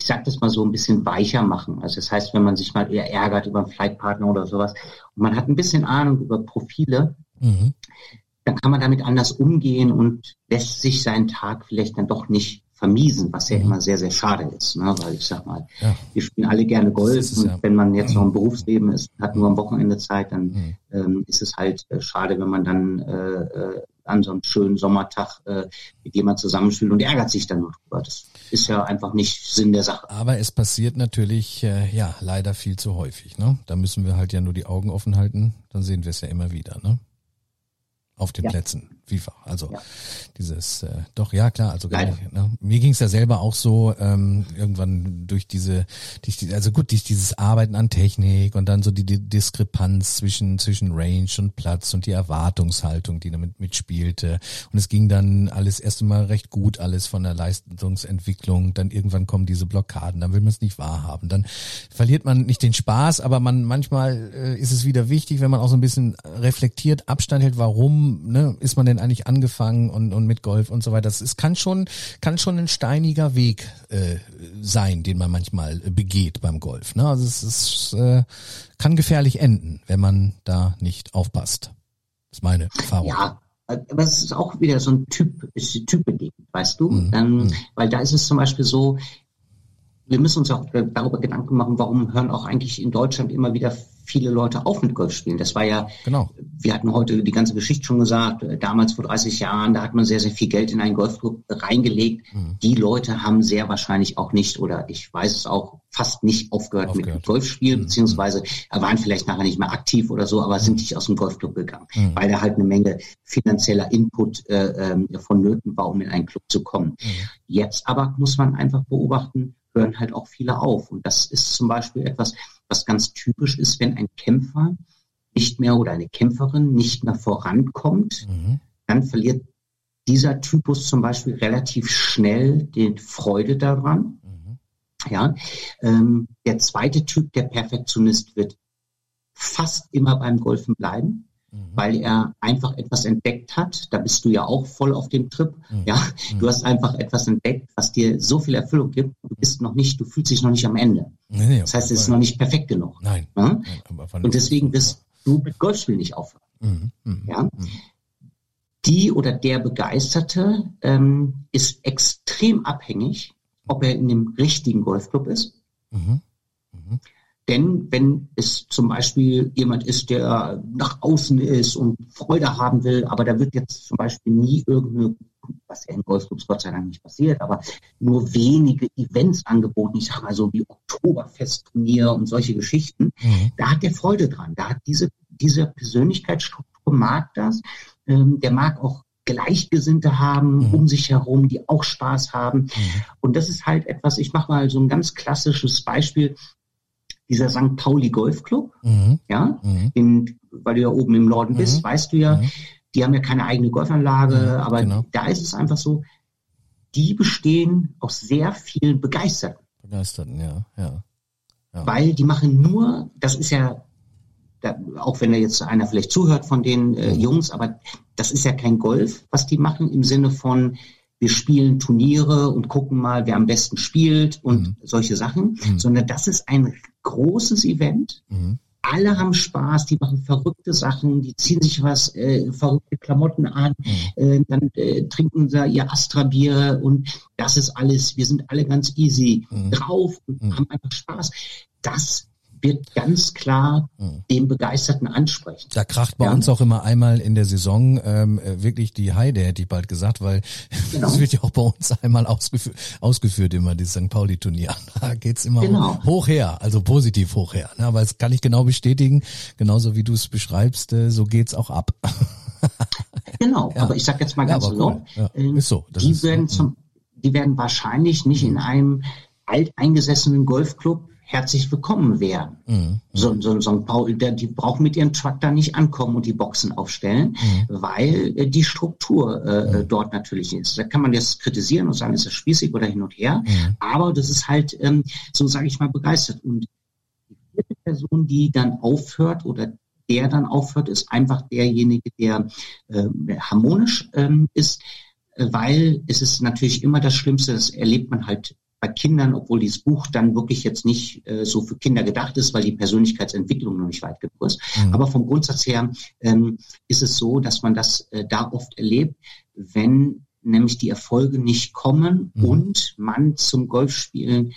ich sag das mal so, ein bisschen weicher machen. Also das heißt, wenn man sich mal eher ärgert über einen Flightpartner oder sowas und man hat ein bisschen Ahnung über Profile, Mhm. dann kann man damit anders umgehen und lässt sich seinen Tag vielleicht dann doch nicht vermiesen, was ja Mhm. immer sehr, sehr schade ist. Ne? Weil ich sag mal, Ja. wir spielen alle gerne Golf es, und ja. wenn man jetzt noch im Berufsleben ist, hat nur am Wochenende Zeit, dann Mhm. ähm, ist es halt äh, schade, wenn man dann äh, äh, an so einem schönen Sommertag äh, mit jemand zusammenspielt und ärgert sich dann nur drüber. Das ist ja einfach nicht Sinn der Sache. Aber es passiert natürlich, äh, ja, leider viel zu häufig. Ne? Da müssen wir halt ja nur die Augen offen halten, dann sehen wir es ja immer wieder. Ne? Auf den Ja. Plätzen, FIFA. Also Ja. dieses, äh, doch, ja klar, also gar Leider. nicht, ne? mir ging es ja selber auch so, ähm, irgendwann durch diese, durch die, also gut, durch dieses Arbeiten an Technik und dann so die, die Diskrepanz zwischen, zwischen Range und Platz und die Erwartungshaltung, die damit mitspielte. Und es ging dann alles erst einmal recht gut, alles von der Leistungsentwicklung, dann irgendwann kommen diese Blockaden, dann will man es nicht wahrhaben, dann verliert man nicht den Spaß, aber man manchmal äh, ist es wieder wichtig, wenn man auch so ein bisschen reflektiert, Abstand hält, warum ne, ist man denn eigentlich angefangen und, und mit Golf und so weiter. Das ist, kann schon, kann schon ein steiniger Weg äh, sein, den man manchmal äh, begeht beim Golf. Ne? Also es ist, äh, kann gefährlich enden, wenn man da nicht aufpasst. Das ist meine Erfahrung. Ja, aber es ist auch wieder so ein Typ, ist die typbedingt, weißt du? Mhm. Ähm, weil da ist es zum Beispiel so, wir müssen uns auch darüber Gedanken machen, warum hören auch eigentlich in Deutschland immer wieder viele Leute auf mit Golfspielen. Das war ja, Genau. wir hatten heute die ganze Geschichte schon gesagt, äh, damals vor 30 Jahren, da hat man sehr, sehr viel Geld in einen Golfclub reingelegt. Mhm. Die Leute haben sehr wahrscheinlich auch nicht, oder ich weiß es auch, fast nicht aufgehört, mit Aufgehört. Golfspielen, Mhm. beziehungsweise waren vielleicht nachher nicht mehr aktiv oder so, aber sind nicht aus dem Golfclub gegangen, Mhm. weil da halt eine Menge finanzieller Input äh, ähm, vonnöten war, um in einen Club zu kommen. Mhm. Jetzt aber muss man einfach beobachten, hören halt auch viele auf. Und das ist zum Beispiel etwas, was ganz typisch ist, wenn ein Kämpfer nicht mehr oder eine Kämpferin nicht mehr vorankommt, Mhm. dann verliert dieser Typus zum Beispiel relativ schnell die Freude daran. Mhm. Ja, ähm, der zweite Typ, der Perfektionist, wird fast immer beim Golfen bleiben, Mhm. weil er einfach etwas entdeckt hat. Da bist du ja auch voll auf dem Trip. Mhm. Ja, du hast einfach etwas entdeckt, was dir so viel Erfüllung gibt. Du bist noch nicht, du fühlst dich noch nicht am Ende. Nee, nee, Das heißt, es ist noch nicht perfekt genug. Nein. Ja? Nein, Und deswegen wirst du mit Golfspielen nicht aufhören. Mhm. Mhm. Ja? Mhm. Die oder der Begeisterte ähm, ist extrem abhängig, ob er in dem richtigen Golfclub ist. Denn wenn es zum Beispiel jemand ist, der nach außen ist und Freude haben will, aber da wird jetzt zum Beispiel nie irgendeine, was ja in Golfclubs Gott sei Dank nicht passiert, aber nur wenige Events angeboten, ich sag mal so wie Oktoberfestturnier und solche Geschichten, Mhm. da hat der Freude dran. Da hat diese, diese Persönlichkeitsstruktur mag das. Ähm, der mag auch Gleichgesinnte haben Mhm. um sich herum, die auch Spaß haben. Mhm. Und das ist halt etwas, ich mache mal so ein ganz klassisches Beispiel, dieser St. Pauli Golfclub, Mhm. ja, Mhm. in, weil du ja oben im Norden Mhm. bist, weißt du ja, Mhm. die haben ja keine eigene Golfanlage, Mhm, aber genau. da ist es einfach so, die bestehen aus sehr vielen Begeisterten, Begeisterten, ja, ja. Ja. weil die machen nur, das ist ja, da, auch wenn da jetzt einer vielleicht zuhört von den äh. Jungs, aber das ist ja kein Golf, was die machen im Sinne von, wir spielen Turniere und gucken mal, wer am besten spielt und Mhm. solche Sachen, Mhm. sondern das ist ein großes Event. Mhm. Alle haben Spaß, die machen verrückte Sachen, die ziehen sich was, äh, verrückte Klamotten an, Mhm. äh, dann äh, trinken sie ihr Astra-Bier und das ist alles, wir sind alle ganz easy Mhm. drauf und Mhm. haben einfach Spaß. Das wird ganz klar Mhm. den Begeisterten ansprechen. Da kracht bei Ja. uns auch immer einmal in der Saison ähm, äh, wirklich die Heide, hätte ich bald gesagt, weil Genau. das wird ja auch bei uns einmal ausgeführt, ausgeführt immer, dieses St. Pauli-Turnier. Da geht's immer Genau. hoch, her, also positiv hoch her. Ne? Aber das kann ich genau bestätigen, genauso wie du es beschreibst, äh, so geht's auch ab. Genau, Ja. aber ich sage jetzt mal Ja, ganz salopp, cool. Ja, ist so. Die ist- werden mhm. zum, die werden wahrscheinlich nicht in einem alteingesessenen Golfclub herzlich willkommen werden. Mhm. So, so, so ein Paul, die brauchen mit ihren Truck da nicht ankommen und die Boxen aufstellen, Mhm. weil äh, die Struktur äh, dort natürlich ist. Da kann man jetzt kritisieren und sagen, ist das spießig oder hin und her, Mhm. aber das ist halt, ähm, so sage ich mal, begeistert. Und die vierte Person, die dann aufhört oder der dann aufhört, ist einfach derjenige, der ähm, harmonisch ähm, ist, äh, weil es ist natürlich immer das Schlimmste, das erlebt man halt bei Kindern, obwohl dieses Buch dann wirklich jetzt nicht äh, so für Kinder gedacht ist, weil die Persönlichkeitsentwicklung noch nicht weit genug ist. Mhm. Aber vom Grundsatz her ähm, ist es so, dass man das äh, da oft erlebt, wenn nämlich die Erfolge nicht kommen Mhm. und man zum Golfspielen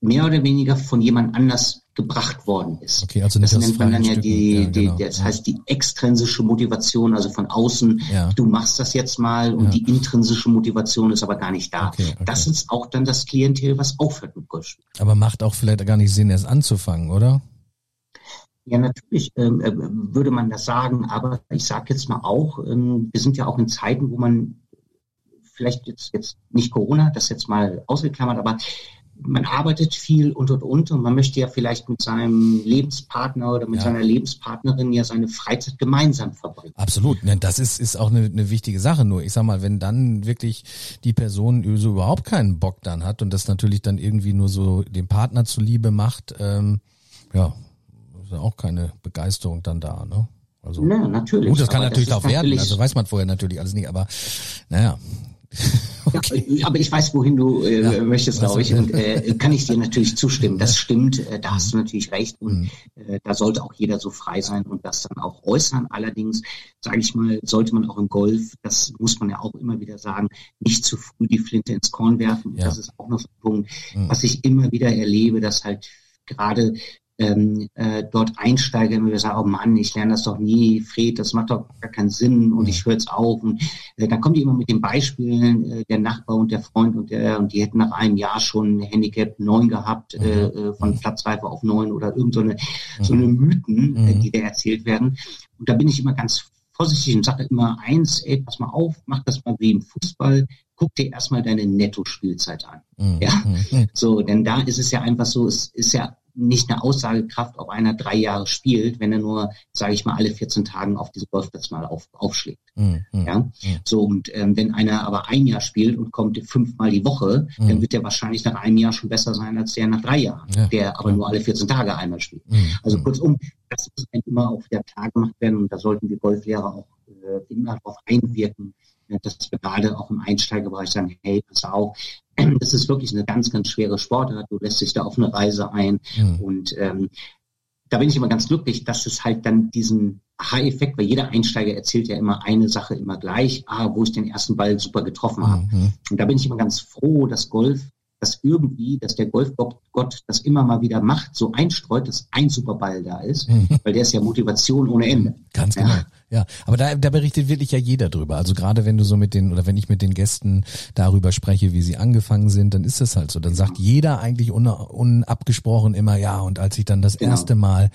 mehr oder weniger von jemand anders gebracht worden ist. Okay, also nicht das nennt man dann ja die. Ja, die genau. das Ja. heißt die extrinsische Motivation, also von außen, Ja. du machst das jetzt mal und die intrinsische Motivation ist aber gar nicht da. Okay, okay. Das ist auch dann das Klientel, was aufhört mit Golfspielen. Aber macht auch vielleicht gar nicht Sinn, erst anzufangen, oder? Ja, natürlich ähm, äh, würde man das sagen, aber ich sage jetzt mal auch, ähm, wir sind ja auch in Zeiten, wo man vielleicht jetzt jetzt nicht Corona, das jetzt mal ausgeklammert, aber man arbeitet viel und und und und man möchte ja vielleicht mit seinem Lebenspartner oder mit Ja. seiner Lebenspartnerin ja seine Freizeit gemeinsam verbringen. Absolut. Das ist, ist auch eine, eine wichtige Sache. Nur, ich sag mal, wenn dann wirklich die Person so überhaupt keinen Bock dann hat und das natürlich dann irgendwie nur so dem Partner zuliebe macht, ähm, ja, ist ja auch keine Begeisterung dann da, ne? Also, Ja, natürlich. gut, das kann natürlich ist auch werden. Also weiß man vorher natürlich alles nicht, aber naja. Ja, aber ich weiß, wohin du äh, Ja. möchtest, glaube ich. Und äh, kann ich dir natürlich zustimmen. Das stimmt, äh, da hast du natürlich recht. Mhm. Und äh, da sollte auch jeder so frei sein und das dann auch äußern. Allerdings, sage ich mal, sollte man auch im Golf, das muss man ja auch immer wieder sagen, nicht zu früh die Flinte ins Korn werfen. Ja. Das ist auch noch so ein Punkt, Mhm. was ich immer wieder erlebe, dass halt gerade ähm, äh, dort Einsteiger immer wieder sagen, oh Mann, ich lerne das doch nie, Fred, das macht doch gar keinen Sinn und ich höre jetzt auf. Und äh, dann kommen die immer mit den Beispielen, äh, der Nachbar und der Freund und der, und die hätten nach einem Jahr schon Handicap 9 gehabt, äh, äh, von Platzreife auf 9 oder irgend so eine, so eine Mythen, äh, Mhm. die da erzählt werden. Und da bin ich immer ganz vorsichtig und sage immer eins, ey, pass mal auf, mach das mal wie im Fußball, guck dir erstmal deine Netto-Spielzeit an. Mhm. Ja. Mhm. So, denn da ist es ja einfach so, es ist ja nicht eine Aussagekraft, ob einer drei Jahre spielt, wenn er nur, sage ich mal, alle 14 Tagen auf diesem Golfplatz mal auf, aufschlägt. Mhm. Mhm. Ja, so und ähm, wenn einer aber ein Jahr spielt und kommt fünfmal die Woche, Mhm. dann wird der wahrscheinlich nach einem Jahr schon besser sein als der nach drei Jahren, Ja, der aber nur alle 14 Tage einmal spielt. Mhm. Also kurzum, das muss immer auch wieder klar gemacht werden und da sollten wir Golflehrer auch äh, immer darauf einwirken, äh, dass wir gerade auch im Einsteigerbereich sagen, hey, pass auf, das ist wirklich eine ganz, ganz schwere Sportart, du lässt dich da auf eine Reise ein Mhm. und ähm, da bin ich immer ganz glücklich, dass es halt dann diesen Aha-Effekt, weil jeder Einsteiger erzählt ja immer eine Sache immer gleich, ah, wo ich den ersten Ball super getroffen habe. Mhm. Und da bin ich immer ganz froh, dass Golf das irgendwie, dass der Golfgott Gott das immer mal wieder macht, so einstreut, dass ein Superball da ist, Mhm. weil der ist ja Motivation ohne Ende. Ganz Ja. genau. Ja, aber da, da berichtet wirklich ja jeder drüber. Also gerade wenn du so mit den oder wenn ich mit den Gästen darüber spreche, wie sie angefangen sind, dann ist das halt so. Dann sagt jeder eigentlich un, unabgesprochen immer ja. Und als ich dann das Genau. erste Mal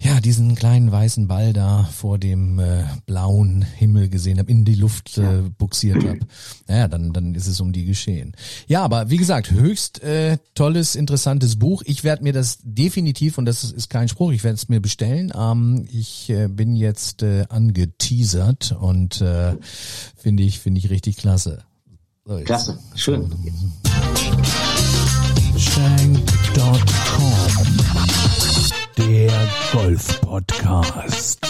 ja diesen kleinen weißen Ball da vor dem äh, blauen Himmel gesehen habe, in die Luft äh, buxiert habe, naja, dann dann ist es um die geschehen. Ja, aber wie gesagt, höchst äh, tolles, interessantes Buch. Ich werde mir das definitiv und das ist, ist kein Spruch, ich werde es mir bestellen. Ähm, ich äh, bin jetzt äh, angeteasert und äh, finde ich finde ich richtig klasse. So, Klasse, schön. Schenk.com Der Golf-Podcast.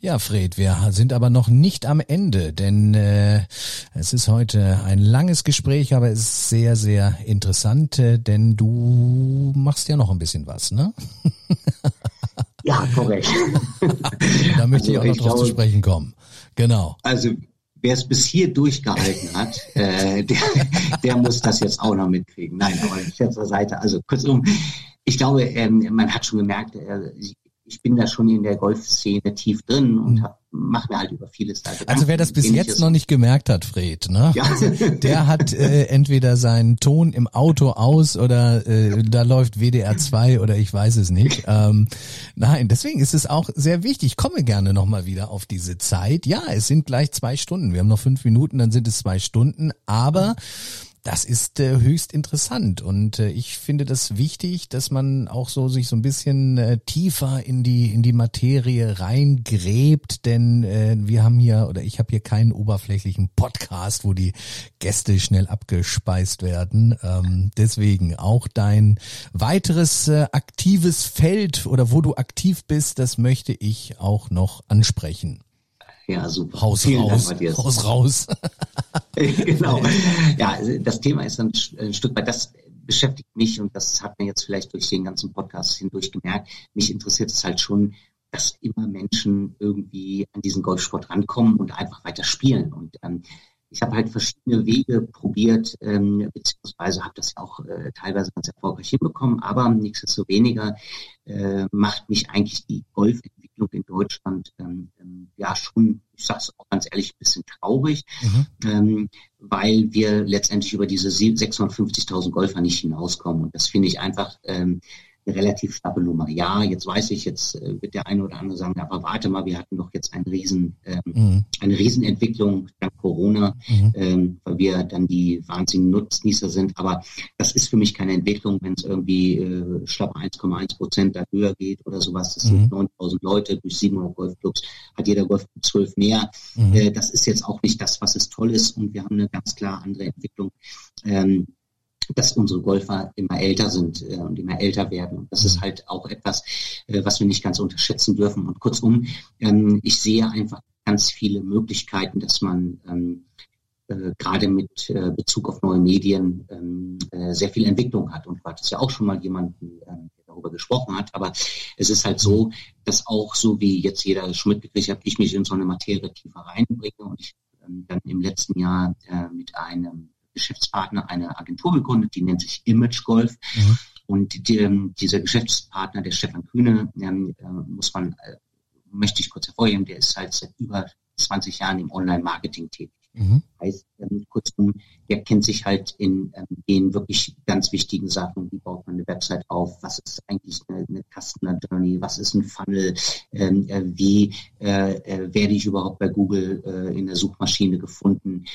Ja, Fred, wir sind aber noch nicht am Ende, denn äh, es ist heute ein langes Gespräch, aber es ist sehr, sehr interessant, äh, denn du machst ja noch ein bisschen was, ne? Ja, korrekt. Da möchte ich auch Also, noch ich drauf zu glaube- sprechen kommen. Genau. Also wer es bis hier durchgehalten hat, äh, der, der muss das jetzt auch noch mitkriegen. Nein, aber Scherz zur Seite. Also kurzum, ich glaube, ähm, man hat schon gemerkt, äh, ich bin da schon in der Golfszene tief drin und hab, mach mir halt über vieles da Gedanken. Also wer das bis Ähnliches. jetzt noch nicht gemerkt hat, Fred, ne? Ja. Also, der hat äh, entweder seinen Ton im Auto aus oder äh, da läuft WDR 2 oder ich weiß es nicht. Ähm, nein, deswegen ist es auch sehr wichtig. Ich komme gerne nochmal wieder auf diese Zeit. Ja, es sind gleich zwei Stunden. Wir haben noch fünf Minuten, dann sind es zwei Stunden. Aber das ist äh, höchst interessant und äh, ich finde das wichtig, dass man auch so sich so ein bisschen äh, tiefer in die in die Materie reingräbt, denn äh, wir haben hier oder ich habe hier keinen oberflächlichen Podcast, wo die Gäste schnell abgespeist werden. Ähm, deswegen auch dein weiteres äh, aktives Feld oder wo du aktiv bist, das möchte ich auch noch ansprechen. Ja, super. Haus Vielen raus, Dank. Haus raus. genau. Ja, das Thema ist ein, ein Stück weit, das beschäftigt mich und das hat man jetzt vielleicht durch den ganzen Podcast hindurch gemerkt. Mich interessiert es halt schon, dass immer Menschen irgendwie an diesen Golfsport rankommen und einfach weiter spielen. Und ähm, ich habe halt verschiedene Wege probiert, ähm, beziehungsweise habe das ja auch äh, teilweise ganz erfolgreich hinbekommen, aber nichtsdestoweniger äh, macht mich eigentlich die Golfentwicklung in Deutschland ähm, ähm, ja schon, ich sage es auch ganz ehrlich, ein bisschen traurig, mhm. ähm, weil wir letztendlich über diese 650.000 Golfer nicht hinauskommen. Und das finde ich einfach ähm, eine relativ schlappe Nummer. Ja, jetzt weiß ich, jetzt äh, wird der eine oder andere sagen, aber warte mal, wir hatten doch jetzt einen riesen, ähm, mhm. eine Riesenentwicklung dank Corona, mhm. ähm, weil wir dann die wahnsinnigen Nutznießer sind. Aber das ist für mich keine Entwicklung, wenn es irgendwie äh, schlappe 1,1 Prozent da höher geht oder sowas. Das mhm. sind 9000 Leute durch 700 Golfclubs, hat jeder Golfclub 12 mehr. Mhm. Äh, das ist jetzt auch nicht das, was es toll ist und wir haben eine ganz klar andere Entwicklung. Ähm, dass unsere Golfer immer älter sind äh, und immer älter werden. Und das ist mhm. halt auch etwas, äh, was wir nicht ganz unterschätzen dürfen. Und kurzum, ähm, ich sehe einfach ganz viele Möglichkeiten, dass man ähm, äh, gerade mit äh, Bezug auf neue Medien ähm, äh, sehr viel Entwicklung hat. Und du hattest ja auch schon mal jemanden, ähm, der darüber gesprochen hat. Aber es ist halt so, mhm. dass auch so wie jetzt jeder schon mitgekriegt hat, ich mich in so eine Materie tiefer reinbringe und ich ähm, dann im letzten Jahr äh, mit einem Geschäftspartner eine Agentur gegründet, die nennt sich Image Golf. Mhm. Und die, ähm, dieser Geschäftspartner, der Stefan Kühne, ähm, äh, muss man, äh, möchte ich kurz hervorheben, der ist halt seit über 20 Jahren im Online-Marketing tätig. Mhm. Heißt, ähm, kurzum, der kennt sich halt in ähm, den wirklich ganz wichtigen Sachen. Wie baut man eine Website auf? Was ist eigentlich eine, eine Customer Journey? Was ist ein Funnel? Ähm, äh, wie äh, äh, werde ich überhaupt bei Google äh, in der Suchmaschine gefunden?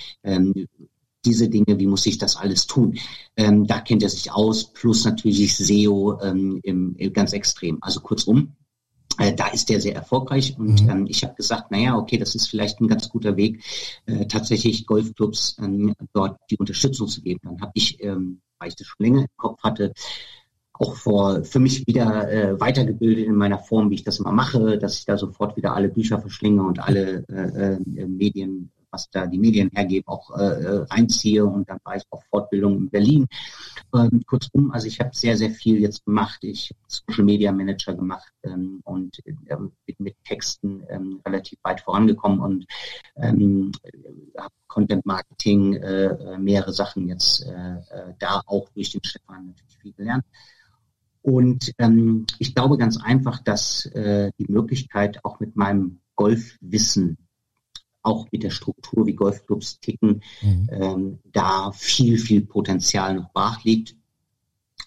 Diese Dinge, wie muss ich das alles tun? Ähm, da kennt er sich aus, plus natürlich SEO ähm, im, im ganz extrem. Also kurzum, äh, da ist er sehr erfolgreich und mhm. ähm, ich habe gesagt, naja, okay, das ist vielleicht ein ganz guter Weg, äh, tatsächlich Golfclubs ähm, dort die Unterstützung zu geben. Dann habe ich, ähm, weil ich das schon länger im Kopf hatte, auch vor für mich wieder äh, weitergebildet in meiner Form, wie ich das immer mache, dass ich da sofort wieder alle Bücher verschlinge und alle äh, äh, Medien was da die Medien hergeben, auch äh, äh, reinziehe und dann war ich auf Fortbildung in Berlin. Ähm, kurzum, also ich habe sehr, sehr viel jetzt gemacht. Ich habe Social Media Manager gemacht ähm, und äh, bin mit Texten ähm, relativ weit vorangekommen und ähm, habe Content Marketing, äh, äh, mehrere Sachen jetzt äh, äh, da auch durch den Stefan natürlich viel gelernt. Und ähm, ich glaube ganz einfach, dass äh, die Möglichkeit auch mit meinem Golfwissen auch mit der Struktur, wie Golfclubs ticken, mhm. ähm, da viel, viel Potenzial noch brach liegt.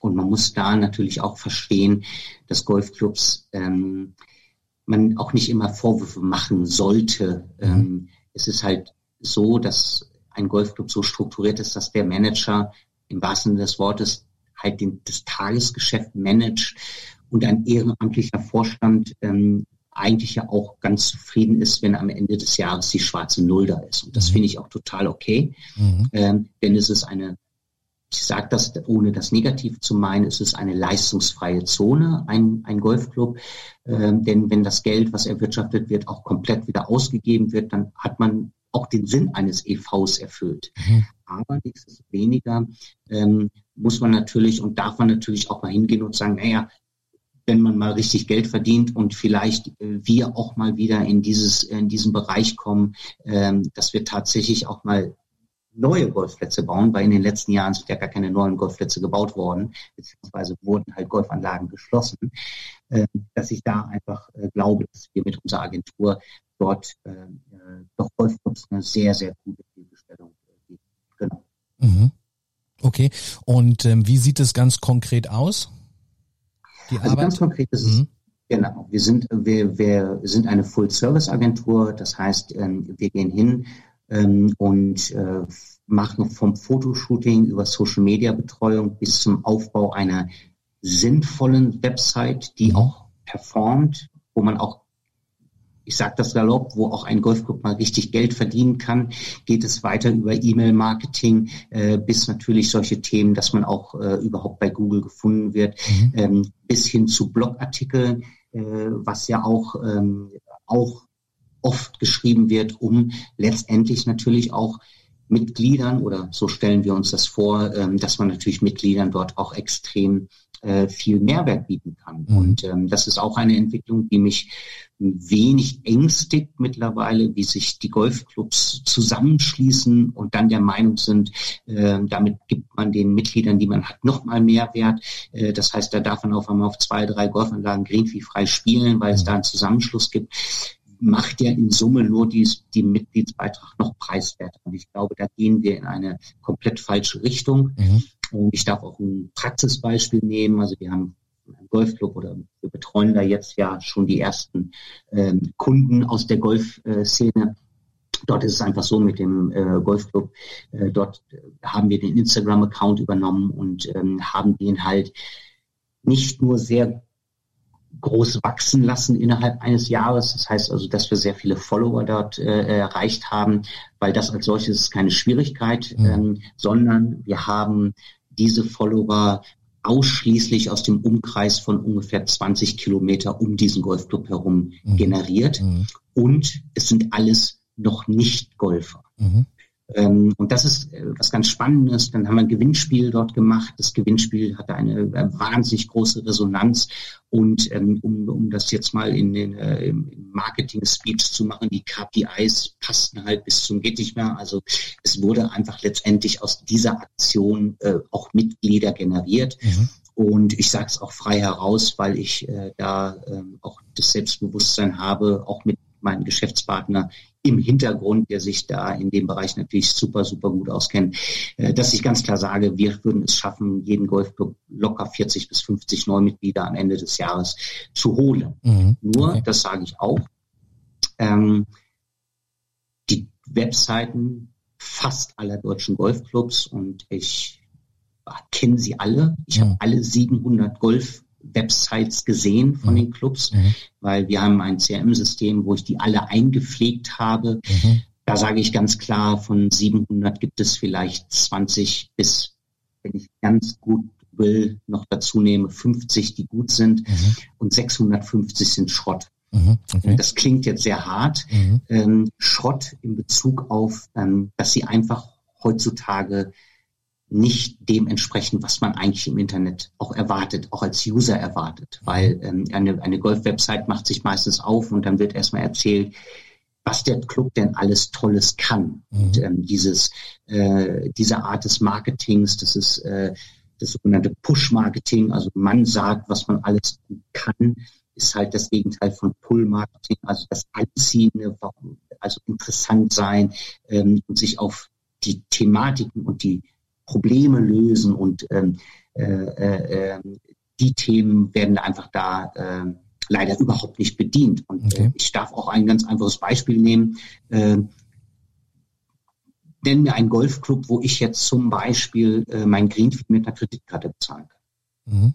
Und man muss da natürlich auch verstehen, dass Golfclubs ähm, man auch nicht immer Vorwürfe machen sollte. Mhm. Ähm, es ist halt so, dass ein Golfclub so strukturiert ist, dass der Manager im wahrsten Sinne des Wortes halt den, das Tagesgeschäft managt und ein ehrenamtlicher Vorstand ähm, eigentlich ja auch ganz zufrieden ist, wenn am Ende des Jahres die schwarze Null da ist. Und das mhm. finde ich auch total okay, mhm. ähm, denn es ist eine, ich sage das ohne das negativ zu meinen, es ist eine leistungsfreie Zone, ein, ein Golfclub. Ähm, denn wenn das Geld, was erwirtschaftet wird, auch komplett wieder ausgegeben wird, dann hat man auch den Sinn eines EVs erfüllt. Mhm. Aber nichtsdestoweniger ähm, muss man natürlich und darf man natürlich auch mal hingehen und sagen, naja, wenn man mal richtig Geld verdient und vielleicht äh, wir auch mal wieder in dieses in diesen Bereich kommen, ähm, dass wir tatsächlich auch mal neue Golfplätze bauen, weil in den letzten Jahren sind ja gar keine neuen Golfplätze gebaut worden, beziehungsweise wurden halt Golfanlagen geschlossen, äh, dass ich da einfach äh, glaube, dass wir mit unserer Agentur dort äh, äh doch Golfclubs eine sehr, sehr gute Hilfestellung geben. Genau. Mhm. Okay. Und ähm, wie sieht es ganz konkret aus? Die also Arbeit? ganz konkret ist es, mhm. genau, wir sind, wir, wir sind eine Full-Service-Agentur, das heißt, ähm, wir gehen hin ähm, und äh, machen vom Fotoshooting über Social-Media-Betreuung bis zum Aufbau einer sinnvollen Website, die mhm. auch performt, wo man auch ich sage das salopp, wo auch ein Golfclub mal richtig Geld verdienen kann, geht es weiter über E-Mail-Marketing äh, bis natürlich solche Themen, dass man auch äh, überhaupt bei Google gefunden wird, mhm. ähm, bis hin zu Blogartikeln, äh, was ja auch, ähm, auch oft geschrieben wird, um letztendlich natürlich auch Mitgliedern oder so stellen wir uns das vor, ähm, dass man natürlich Mitgliedern dort auch extrem äh, viel Mehrwert bieten kann. Mhm. Und ähm, das ist auch eine Entwicklung, die mich wenig ängstigt mittlerweile, wie sich die Golfclubs zusammenschließen und dann der Meinung sind, äh, damit gibt man den Mitgliedern, die man hat, noch mal mehr Wert. Äh, das heißt, da darf man auf einmal auf zwei, drei Golfanlagen greenfee frei spielen, weil es da einen Zusammenschluss gibt macht ja in Summe nur die, die Mitgliedsbeitrag noch preiswerter. Und ich glaube, da gehen wir in eine komplett falsche Richtung. Mhm. Und ich darf auch ein Praxisbeispiel nehmen. Also wir haben einen Golfclub oder wir betreuen da jetzt ja schon die ersten ähm, Kunden aus der Golfszene. Dort ist es einfach so mit dem äh, Golfclub, äh, dort haben wir den Instagram-Account übernommen und ähm, haben den halt nicht nur sehr groß wachsen lassen innerhalb eines Jahres. Das heißt also, dass wir sehr viele Follower dort äh, erreicht haben, weil das als solches ist keine Schwierigkeit, Mhm. ähm, sondern wir haben diese Follower ausschließlich aus dem Umkreis von ungefähr 20 Kilometer um diesen Golfclub herum Mhm. generiert. Mhm. Und es sind alles noch nicht Golfer. Mhm. Ähm, und das ist äh, was ganz Spannendes. Dann haben wir ein Gewinnspiel dort gemacht. Das Gewinnspiel hatte eine äh, wahnsinnig große Resonanz. Und ähm, um, um das jetzt mal in den äh, im Marketing-Speech zu machen, die KPIs passten halt bis zum geht nicht mehr. Also es wurde einfach letztendlich aus dieser Aktion auch Mitglieder generiert. Mhm. Und ich sage es auch frei heraus, weil ich da ähm, auch das Selbstbewusstsein habe, auch mit meinem Geschäftspartner im Hintergrund, der sich da in dem Bereich natürlich super, super gut auskennt, äh, dass ich ganz klar sage, wir würden es schaffen, jeden Golfclub locker 40 bis 50 Neumitglieder am Ende des Jahres zu holen. Mhm. Nur, Okay. das sage ich auch, ähm, die Webseiten fast aller deutschen Golfclubs und ich kenne sie alle. Ich Ja. habe alle 700 Golf-Websites gesehen von Mhm. den Clubs, Mhm. weil wir haben ein CRM-System, wo ich die alle eingepflegt habe. Mhm. Da sage ich ganz klar, von 700 gibt es vielleicht 20 bis, wenn ich ganz gut will, noch dazu nehme, 50, die gut sind Mhm. und 650 sind Schrott. Mhm. Okay. Das klingt jetzt sehr hart. Mhm. Ähm, Schrott in Bezug auf, ähm, dass sie einfach heutzutage nicht dem entsprechen, was man eigentlich im Internet auch erwartet, auch als User erwartet. Weil ähm, eine, eine Golf-Website macht sich meistens auf und dann wird erstmal erzählt, was der Club denn alles Tolles kann. Mhm. Und ähm, dieses, äh, diese Art des Marketings, das ist äh, das sogenannte Push-Marketing, also man sagt, was man alles kann, ist halt das Gegenteil von Pull-Marketing, also das Anziehende, also interessant sein ähm, und sich auf die Thematiken und die Probleme lösen und ähm, äh, äh, äh, die Themen werden einfach da äh, leider überhaupt nicht bedient. Und Okay. äh, ich darf auch ein ganz einfaches Beispiel nehmen. Äh, nenn mir einen Golfclub, wo ich jetzt zum Beispiel äh, mein Greenfee mit einer Kreditkarte bezahlen kann. Mhm.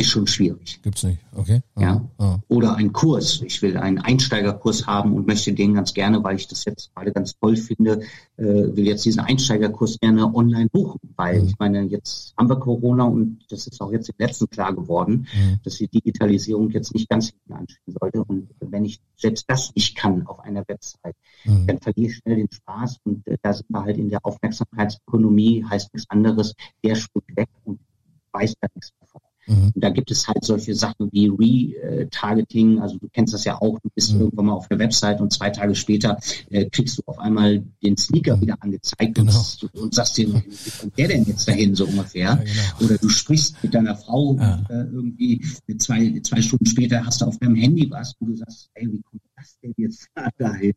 Ist schon schwierig. Gibt's nicht. Okay. Ja. Ah. Oder ein Kurs. Ich will einen Einsteigerkurs haben und möchte den ganz gerne, weil ich das jetzt gerade ganz toll finde, äh, will jetzt diesen Einsteigerkurs gerne online buchen. Weil Mhm. ich meine, jetzt haben wir Corona und das ist auch jetzt im letzten klar geworden, Mhm. dass die Digitalisierung jetzt nicht ganz hinten anstehen sollte. Und wenn ich selbst das nicht kann auf einer Website, Mhm. dann verliere ich schnell den Spaß. Und äh, da sind wir halt in der Aufmerksamkeitsökonomie, heißt nichts anderes, der springt weg und weiß da nichts davon. Mhm. Und da gibt es halt solche Sachen wie Retargeting, also du kennst das ja auch, du bist Mhm. irgendwann mal auf der Website und zwei Tage später äh, kriegst du auf einmal den Sneaker wieder angezeigt Genau. und, und sagst dir, wie kommt der denn jetzt dahin, so ungefähr. Ja, genau. Oder du sprichst mit deiner Frau Ja. äh, irgendwie zwei, zwei Stunden später hast du auf deinem Handy was, wo du sagst, ey, wie kommt das denn jetzt dahin?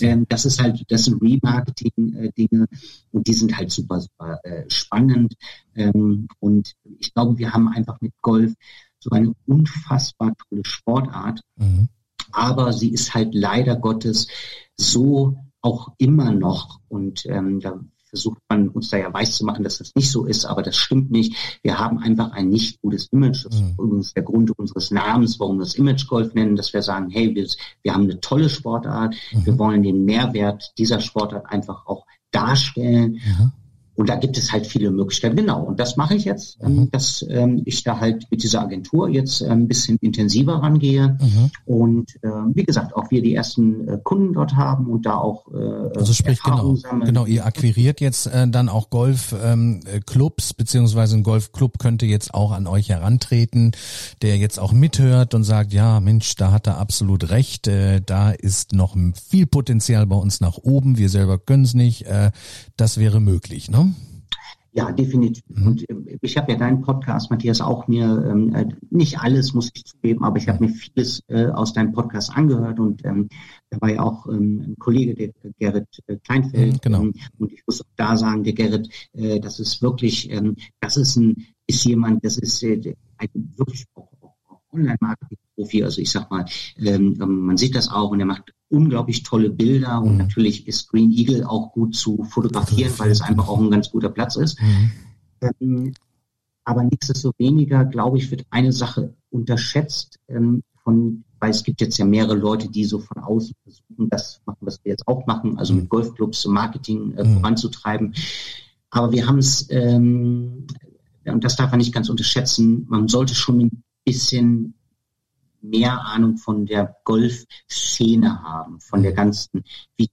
Ja, Ähm, das ist halt, das sind Remarketing-Dinge und die sind halt super, super äh, spannend. Ähm, und ich glaube, wir haben einfach mit Golf so eine unfassbar tolle Sportart, Mhm. aber sie ist halt leider Gottes so auch immer noch und ähm, da versucht man uns da ja weiß zu machen, dass das nicht so ist, aber das stimmt nicht. Wir haben einfach ein nicht gutes Image. Das ist Mhm. übrigens der Grund unseres Namens, warum wir das Image Golf nennen, dass wir sagen, hey, wir, wir haben eine tolle Sportart, wir Mhm. wollen den Mehrwert dieser Sportart einfach auch darstellen Mhm. Und da gibt es halt viele Möglichkeiten. Genau. Und das mache ich jetzt, ähm, mhm. dass ähm, ich da halt mit dieser Agentur jetzt äh, ein bisschen intensiver rangehe. Mhm. Und äh, wie gesagt, auch wir die ersten äh, Kunden dort haben und da auch äh, Also sprich genau, sammeln. genau, ihr akquiriert jetzt äh, dann auch Golfclubs, ähm, Clubs, beziehungsweise ein Golfclub könnte jetzt auch an euch herantreten, der jetzt auch mithört und sagt, ja Mensch, da hat er absolut recht, äh, da ist noch viel Potenzial bei uns nach oben, wir selber können es nicht, äh, das wäre möglich, ne? Ja, definitiv. Mhm. Und äh, ich habe ja deinen Podcast, Matthias, auch mir ähm, äh, nicht alles muss ich zugeben, aber ich habe mir vieles äh, aus deinem Podcast angehört und ähm, da war ja auch ähm, ein Kollege, der Gerrit äh, Kleinfeld. Mhm, genau. Ähm, und ich muss auch da sagen, der Gerrit, äh, das ist wirklich, ähm, das ist ein, ist jemand, das ist äh, ein wirklich Online-Marketing-Profi. Also ich sag mal, ähm, man sieht das auch und er macht unglaublich tolle Bilder und mhm. natürlich ist Green Eagle auch gut zu fotografieren, weil es einfach auch ein ganz guter Platz ist. Mhm. Ähm, aber nichtsdestoweniger, glaube ich, wird eine Sache unterschätzt ähm, von, weil es gibt jetzt ja mehrere Leute, die so von außen versuchen, das machen, was wir jetzt auch machen, also mit mhm. Golfclubs Marketing äh, mhm. voranzutreiben. Aber wir haben es, ähm, und das darf man nicht ganz unterschätzen, man sollte schon bisschen mehr Ahnung von der Golfszene haben, von der ganzen, wie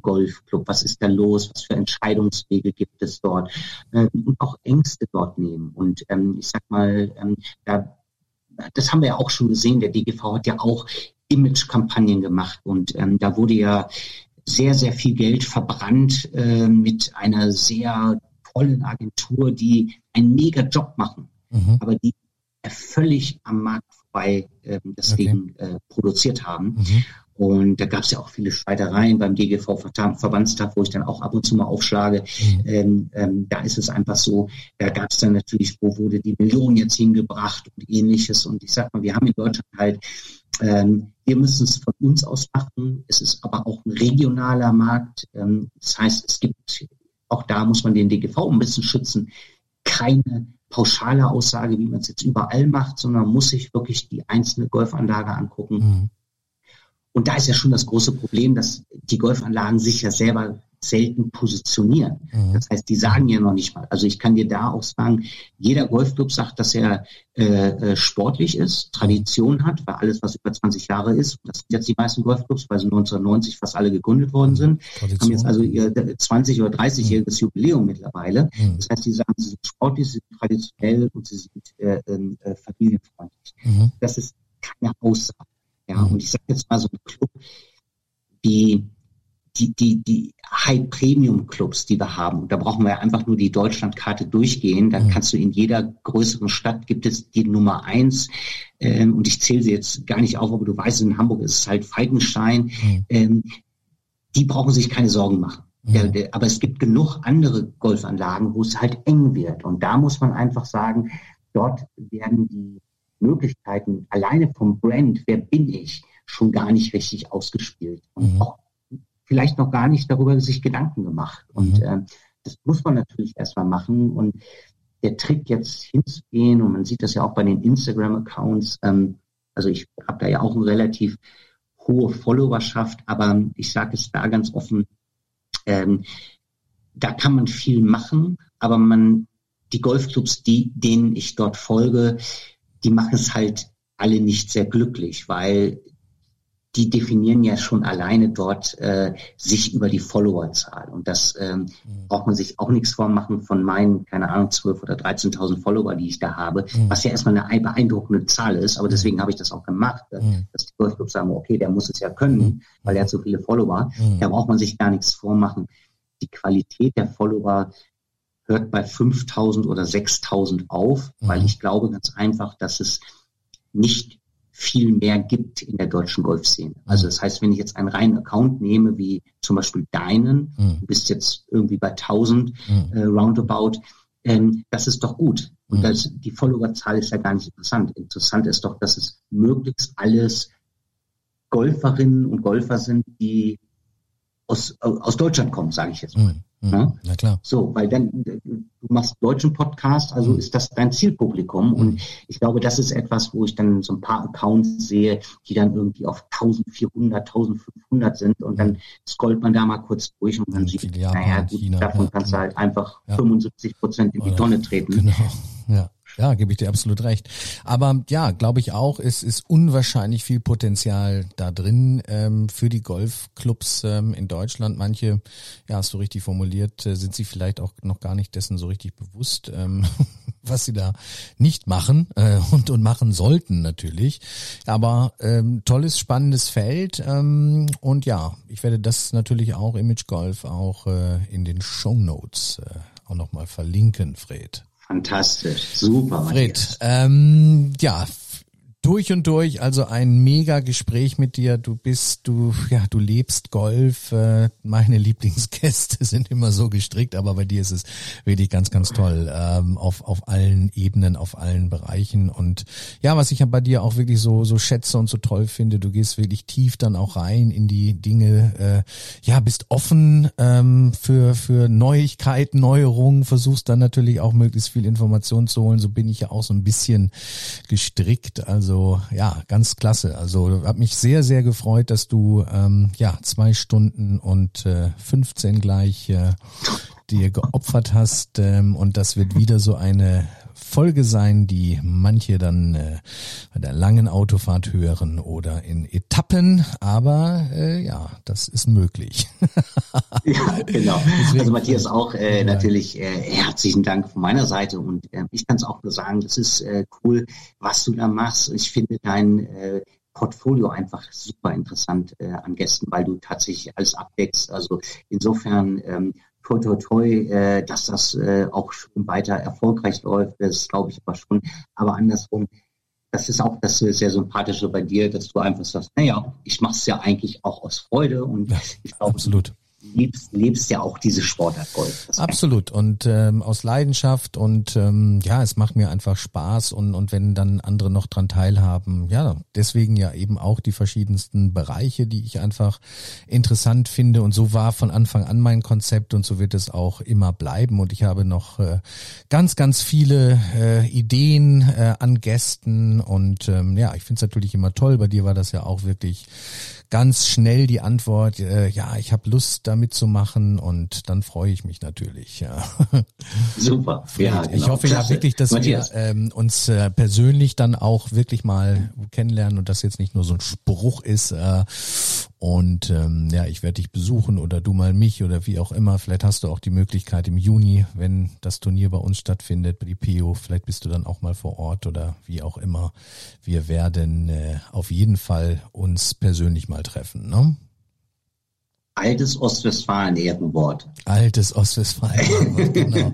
Golfclub, was ist da los, was für Entscheidungswege gibt es dort? Ähm, und auch Ängste dort nehmen. Und ähm, ich sag mal, ähm, da, das haben wir ja auch schon gesehen, der DGV hat ja auch Image-Kampagnen gemacht. Und ähm, da wurde ja sehr, sehr viel Geld verbrannt äh, mit einer sehr tollen Agentur, die einen mega Job machen, mhm. aber die völlig am Markt vorbei äh, deswegen okay. äh, produziert haben. Mhm. Und da gab es ja auch viele Streitereien beim DGV-Verbandstag, wo ich dann auch ab und zu mal aufschlage. Mhm. Ähm, ähm, da ist es einfach so, da gab es dann natürlich, wo wurde die Million jetzt hingebracht und ähnliches. Und ich sag mal, wir haben in Deutschland halt, ähm, wir müssen es von uns aus machen. Es ist aber auch ein regionaler Markt. Ähm, das heißt, es gibt, auch da muss man den DGV ein bisschen schützen, keine pauschale Aussage, wie man es jetzt überall macht, sondern man muss sich wirklich die einzelne Golfanlage angucken. Mhm. Und da ist ja schon das große Problem, dass die Golfanlagen sich ja selber selten positionieren. Mhm. Das heißt, die sagen ja noch nicht mal. Also ich kann dir da auch sagen, jeder Golfclub sagt, dass er äh, äh sportlich ist, Tradition hat, weil alles, was über 20 Jahre ist, das sind jetzt die meisten Golfclubs, weil sie 1990 fast alle gegründet worden sind, Tradition. haben jetzt also ihr 20 oder 30-jähriges mhm. Jubiläum mittlerweile. Mhm. Das heißt, sie sagen, sie sind sportlich, sie sind traditionell und sie sind äh, ähm, äh, familienfreundlich. Mhm. Das ist keine Aussage. Ja, mhm. und ich sage jetzt mal so ein Club wie die, die, die High-Premium-Clubs, die wir haben. Da brauchen wir einfach nur die Deutschlandkarte durchgehen. Dann mhm. kannst du in jeder größeren Stadt gibt es die Nummer eins. Ähm, und ich zähle sie jetzt gar nicht auf, aber du weißt, in Hamburg ist es halt Falkenstein. Mhm. Ähm, die brauchen sich keine Sorgen machen. Mhm. Der, der, aber es gibt genug andere Golfanlagen, wo es halt eng wird. Und da muss man einfach sagen, dort werden die Möglichkeiten alleine vom Brand, wer bin ich, schon gar nicht richtig ausgespielt. Und mhm. auch vielleicht noch gar nicht darüber sich Gedanken gemacht. Und äh, das muss man natürlich erstmal machen. Und der Trick jetzt hinzugehen, und man sieht das ja auch bei den Instagram-Accounts, ähm, also ich habe da ja auch eine relativ hohe Followerschaft, aber ich sage es da ganz offen, ähm, da kann man viel machen, aber man, die Golfclubs, die, denen ich dort folge, die machen es halt alle nicht sehr glücklich, weil die definieren ja schon alleine dort äh, sich über die Followerzahl. Und das ähm, mhm. braucht man sich auch nichts vormachen von meinen, keine Ahnung, 12.000 oder 13.000 Follower, die ich da habe, mhm. was ja erstmal eine beeindruckende Zahl ist. Aber mhm. deswegen habe ich das auch gemacht, mhm. dass die Golfclubs sagen, okay, der muss es ja können, mhm. weil er hat so viele Follower. Mhm. Da braucht man sich gar nichts vormachen. Die Qualität der Follower hört bei 5.000 oder 6.000 auf, weil ich glaube ganz einfach, dass es nicht viel mehr gibt in der deutschen Golfszene. Also das heißt, wenn ich jetzt einen reinen Account nehme, wie zum Beispiel deinen, mhm. du bist jetzt irgendwie bei 1000 mhm. äh, roundabout, ähm, das ist doch gut. Und mhm. das, die Followerzahl ist ja gar nicht interessant. Interessant ist doch, dass es möglichst alles Golferinnen und Golfer sind, die aus, aus Deutschland kommen, sage ich jetzt mal. Mhm. Ja? Na klar. So, weil dann, du machst deutschen Podcast, also mhm. ist das dein Zielpublikum. Mhm. Und ich glaube, das ist etwas, wo ich dann so ein paar Accounts sehe, die dann irgendwie auf 1400, 1500 sind und dann scrollt man da mal kurz durch und dann mhm, sieht, naja, gut, davon ja, kannst du halt einfach ja. 75 Prozent in die Tonne treten. Genau, ja. Ja, gebe ich dir absolut recht. Aber ja, glaube ich auch, es ist unwahrscheinlich viel Potenzial da drin ähm, für die Golfclubs ähm, in Deutschland. Manche, ja, hast du richtig formuliert, äh, sind sich vielleicht auch noch gar nicht dessen so richtig bewusst, ähm, was sie da nicht machen äh, und, und machen sollten natürlich. Aber ähm, tolles, spannendes Feld. Ähm, und ja, ich werde das natürlich auch, Image Golf, auch äh, in den Show Notes äh, auch nochmal verlinken, Fred. Fantastisch, super. Fred, ähm, ja, durch und durch, also ein mega Gespräch mit dir. Du bist, du, ja, du lebst Golf. Äh, meine Lieblingsgäste sind immer so gestrickt, aber bei dir ist es wirklich ganz, ganz toll ähm, auf auf allen Ebenen, auf allen Bereichen. Und ja, was ich ja bei dir auch wirklich so so schätze und so toll finde, du gehst wirklich tief dann auch rein in die Dinge. Äh, ja, bist offen ähm, für für Neuigkeiten, Neuerungen. Versuchst dann natürlich auch möglichst viel Information zu holen. So bin ich ja auch so ein bisschen gestrickt. Also also ja, ganz klasse. Also habe mich sehr, sehr gefreut, dass du ähm, ja zwei Stunden und äh, 15 gleich äh, dir geopfert hast. Ähm, und das wird wieder so eine Folge sein, die manche dann äh, bei der langen Autofahrt hören oder in Etappen. Aber äh, ja, das ist möglich. ja, genau. Deswegen, also Matthias auch äh, ja. natürlich äh, herzlichen Dank von meiner Seite und äh, ich kann es auch nur sagen, das ist äh, cool, was du da machst. Ich finde dein äh, Portfolio einfach super interessant äh, an Gästen, weil du tatsächlich alles abdeckst. Also insofern ähm, toi, toi, toi, äh, dass das äh, auch schon weiter erfolgreich läuft, das glaube ich aber schon. Aber andersrum, das ist auch das sehr sympathische bei dir, dass du einfach sagst, naja, ich mache es ja eigentlich auch aus Freude und ja, ich glaube, absolut lebst, lebst ja auch diese Sportart Golf. Absolut und ähm, aus Leidenschaft und ähm, ja, es macht mir einfach Spaß und und wenn dann andere noch dran teilhaben, ja, deswegen ja eben auch die verschiedensten Bereiche, die ich einfach interessant finde und so war von Anfang an mein Konzept und so wird es auch immer bleiben und ich habe noch äh, ganz ganz viele äh, Ideen äh, an Gästen und ähm, ja, ich finde es natürlich immer toll. Bei dir war das ja auch wirklich ganz schnell die Antwort, äh, ja, ich habe Lust damit zu machen und dann freue ich mich natürlich. Ja. Super. Ja, genau. Ich hoffe Klasse. ja wirklich, dass Matthias. wir ähm, uns äh, persönlich dann auch wirklich mal kennenlernen und das jetzt nicht nur so ein Spruch ist. Äh, und ähm, ja, ich werde dich besuchen oder du mal mich oder wie auch immer. Vielleicht hast du auch die Möglichkeit im Juni, wenn das Turnier bei uns stattfindet, bei die PO, vielleicht bist du dann auch mal vor Ort oder wie auch immer. Wir werden äh, auf jeden Fall uns persönlich mal treffen. Ne? Altes Ostwestfalen-Ehrenwort. Altes Ostwestfalen, genau.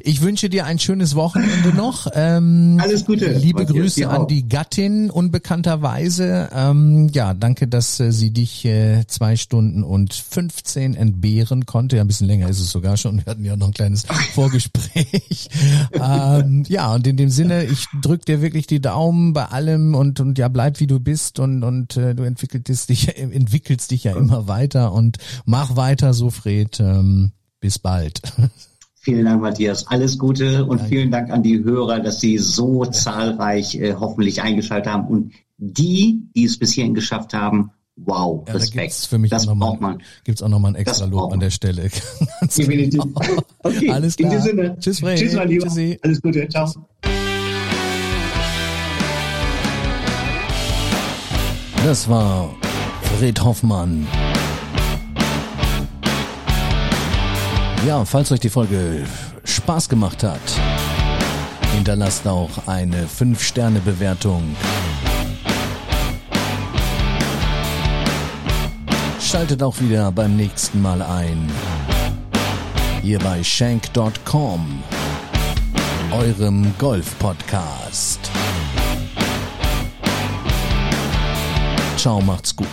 Ich wünsche dir ein schönes Wochenende noch. Ähm, Alles Gute. Liebe Grüße an die Gattin unbekannterweise. Ähm, ja, danke, dass äh, sie dich äh, zwei Stunden und 15 entbehren konnte. Ja, ein bisschen länger ist es sogar schon. Wir hatten ja noch ein kleines Vorgespräch. ähm, ja, und in dem Sinne, ich drück dir wirklich die Daumen bei allem und, und ja, bleib wie du bist und, und äh, du entwickelst dich, entwickelst dich ja immer weiter und und mach weiter so, Fred. Ähm, bis bald. Vielen Dank, Matthias. Alles Gute und Danke. vielen Dank an die Hörer, dass sie so zahlreich äh, hoffentlich eingeschaltet haben. Und die, die es bis hierhin geschafft haben, wow, ja, Respekt. Da für mich das auch noch braucht mal, man. Gibt's auch nochmal ein extra Lob an der Stelle. Definitiv. okay, Alles klar. In diesem Sinne. Tschüss, Fred. Tschüss, mein Lieber. Tschüssi. Alles Gute. Ciao. Das war Fred Hoffmann. Ja, falls euch die Folge Spaß gemacht hat, hinterlasst auch eine 5-Sterne-Bewertung. Schaltet auch wieder beim nächsten Mal ein. Hier bei Shank.com, eurem Golf-Podcast. Ciao, macht's gut.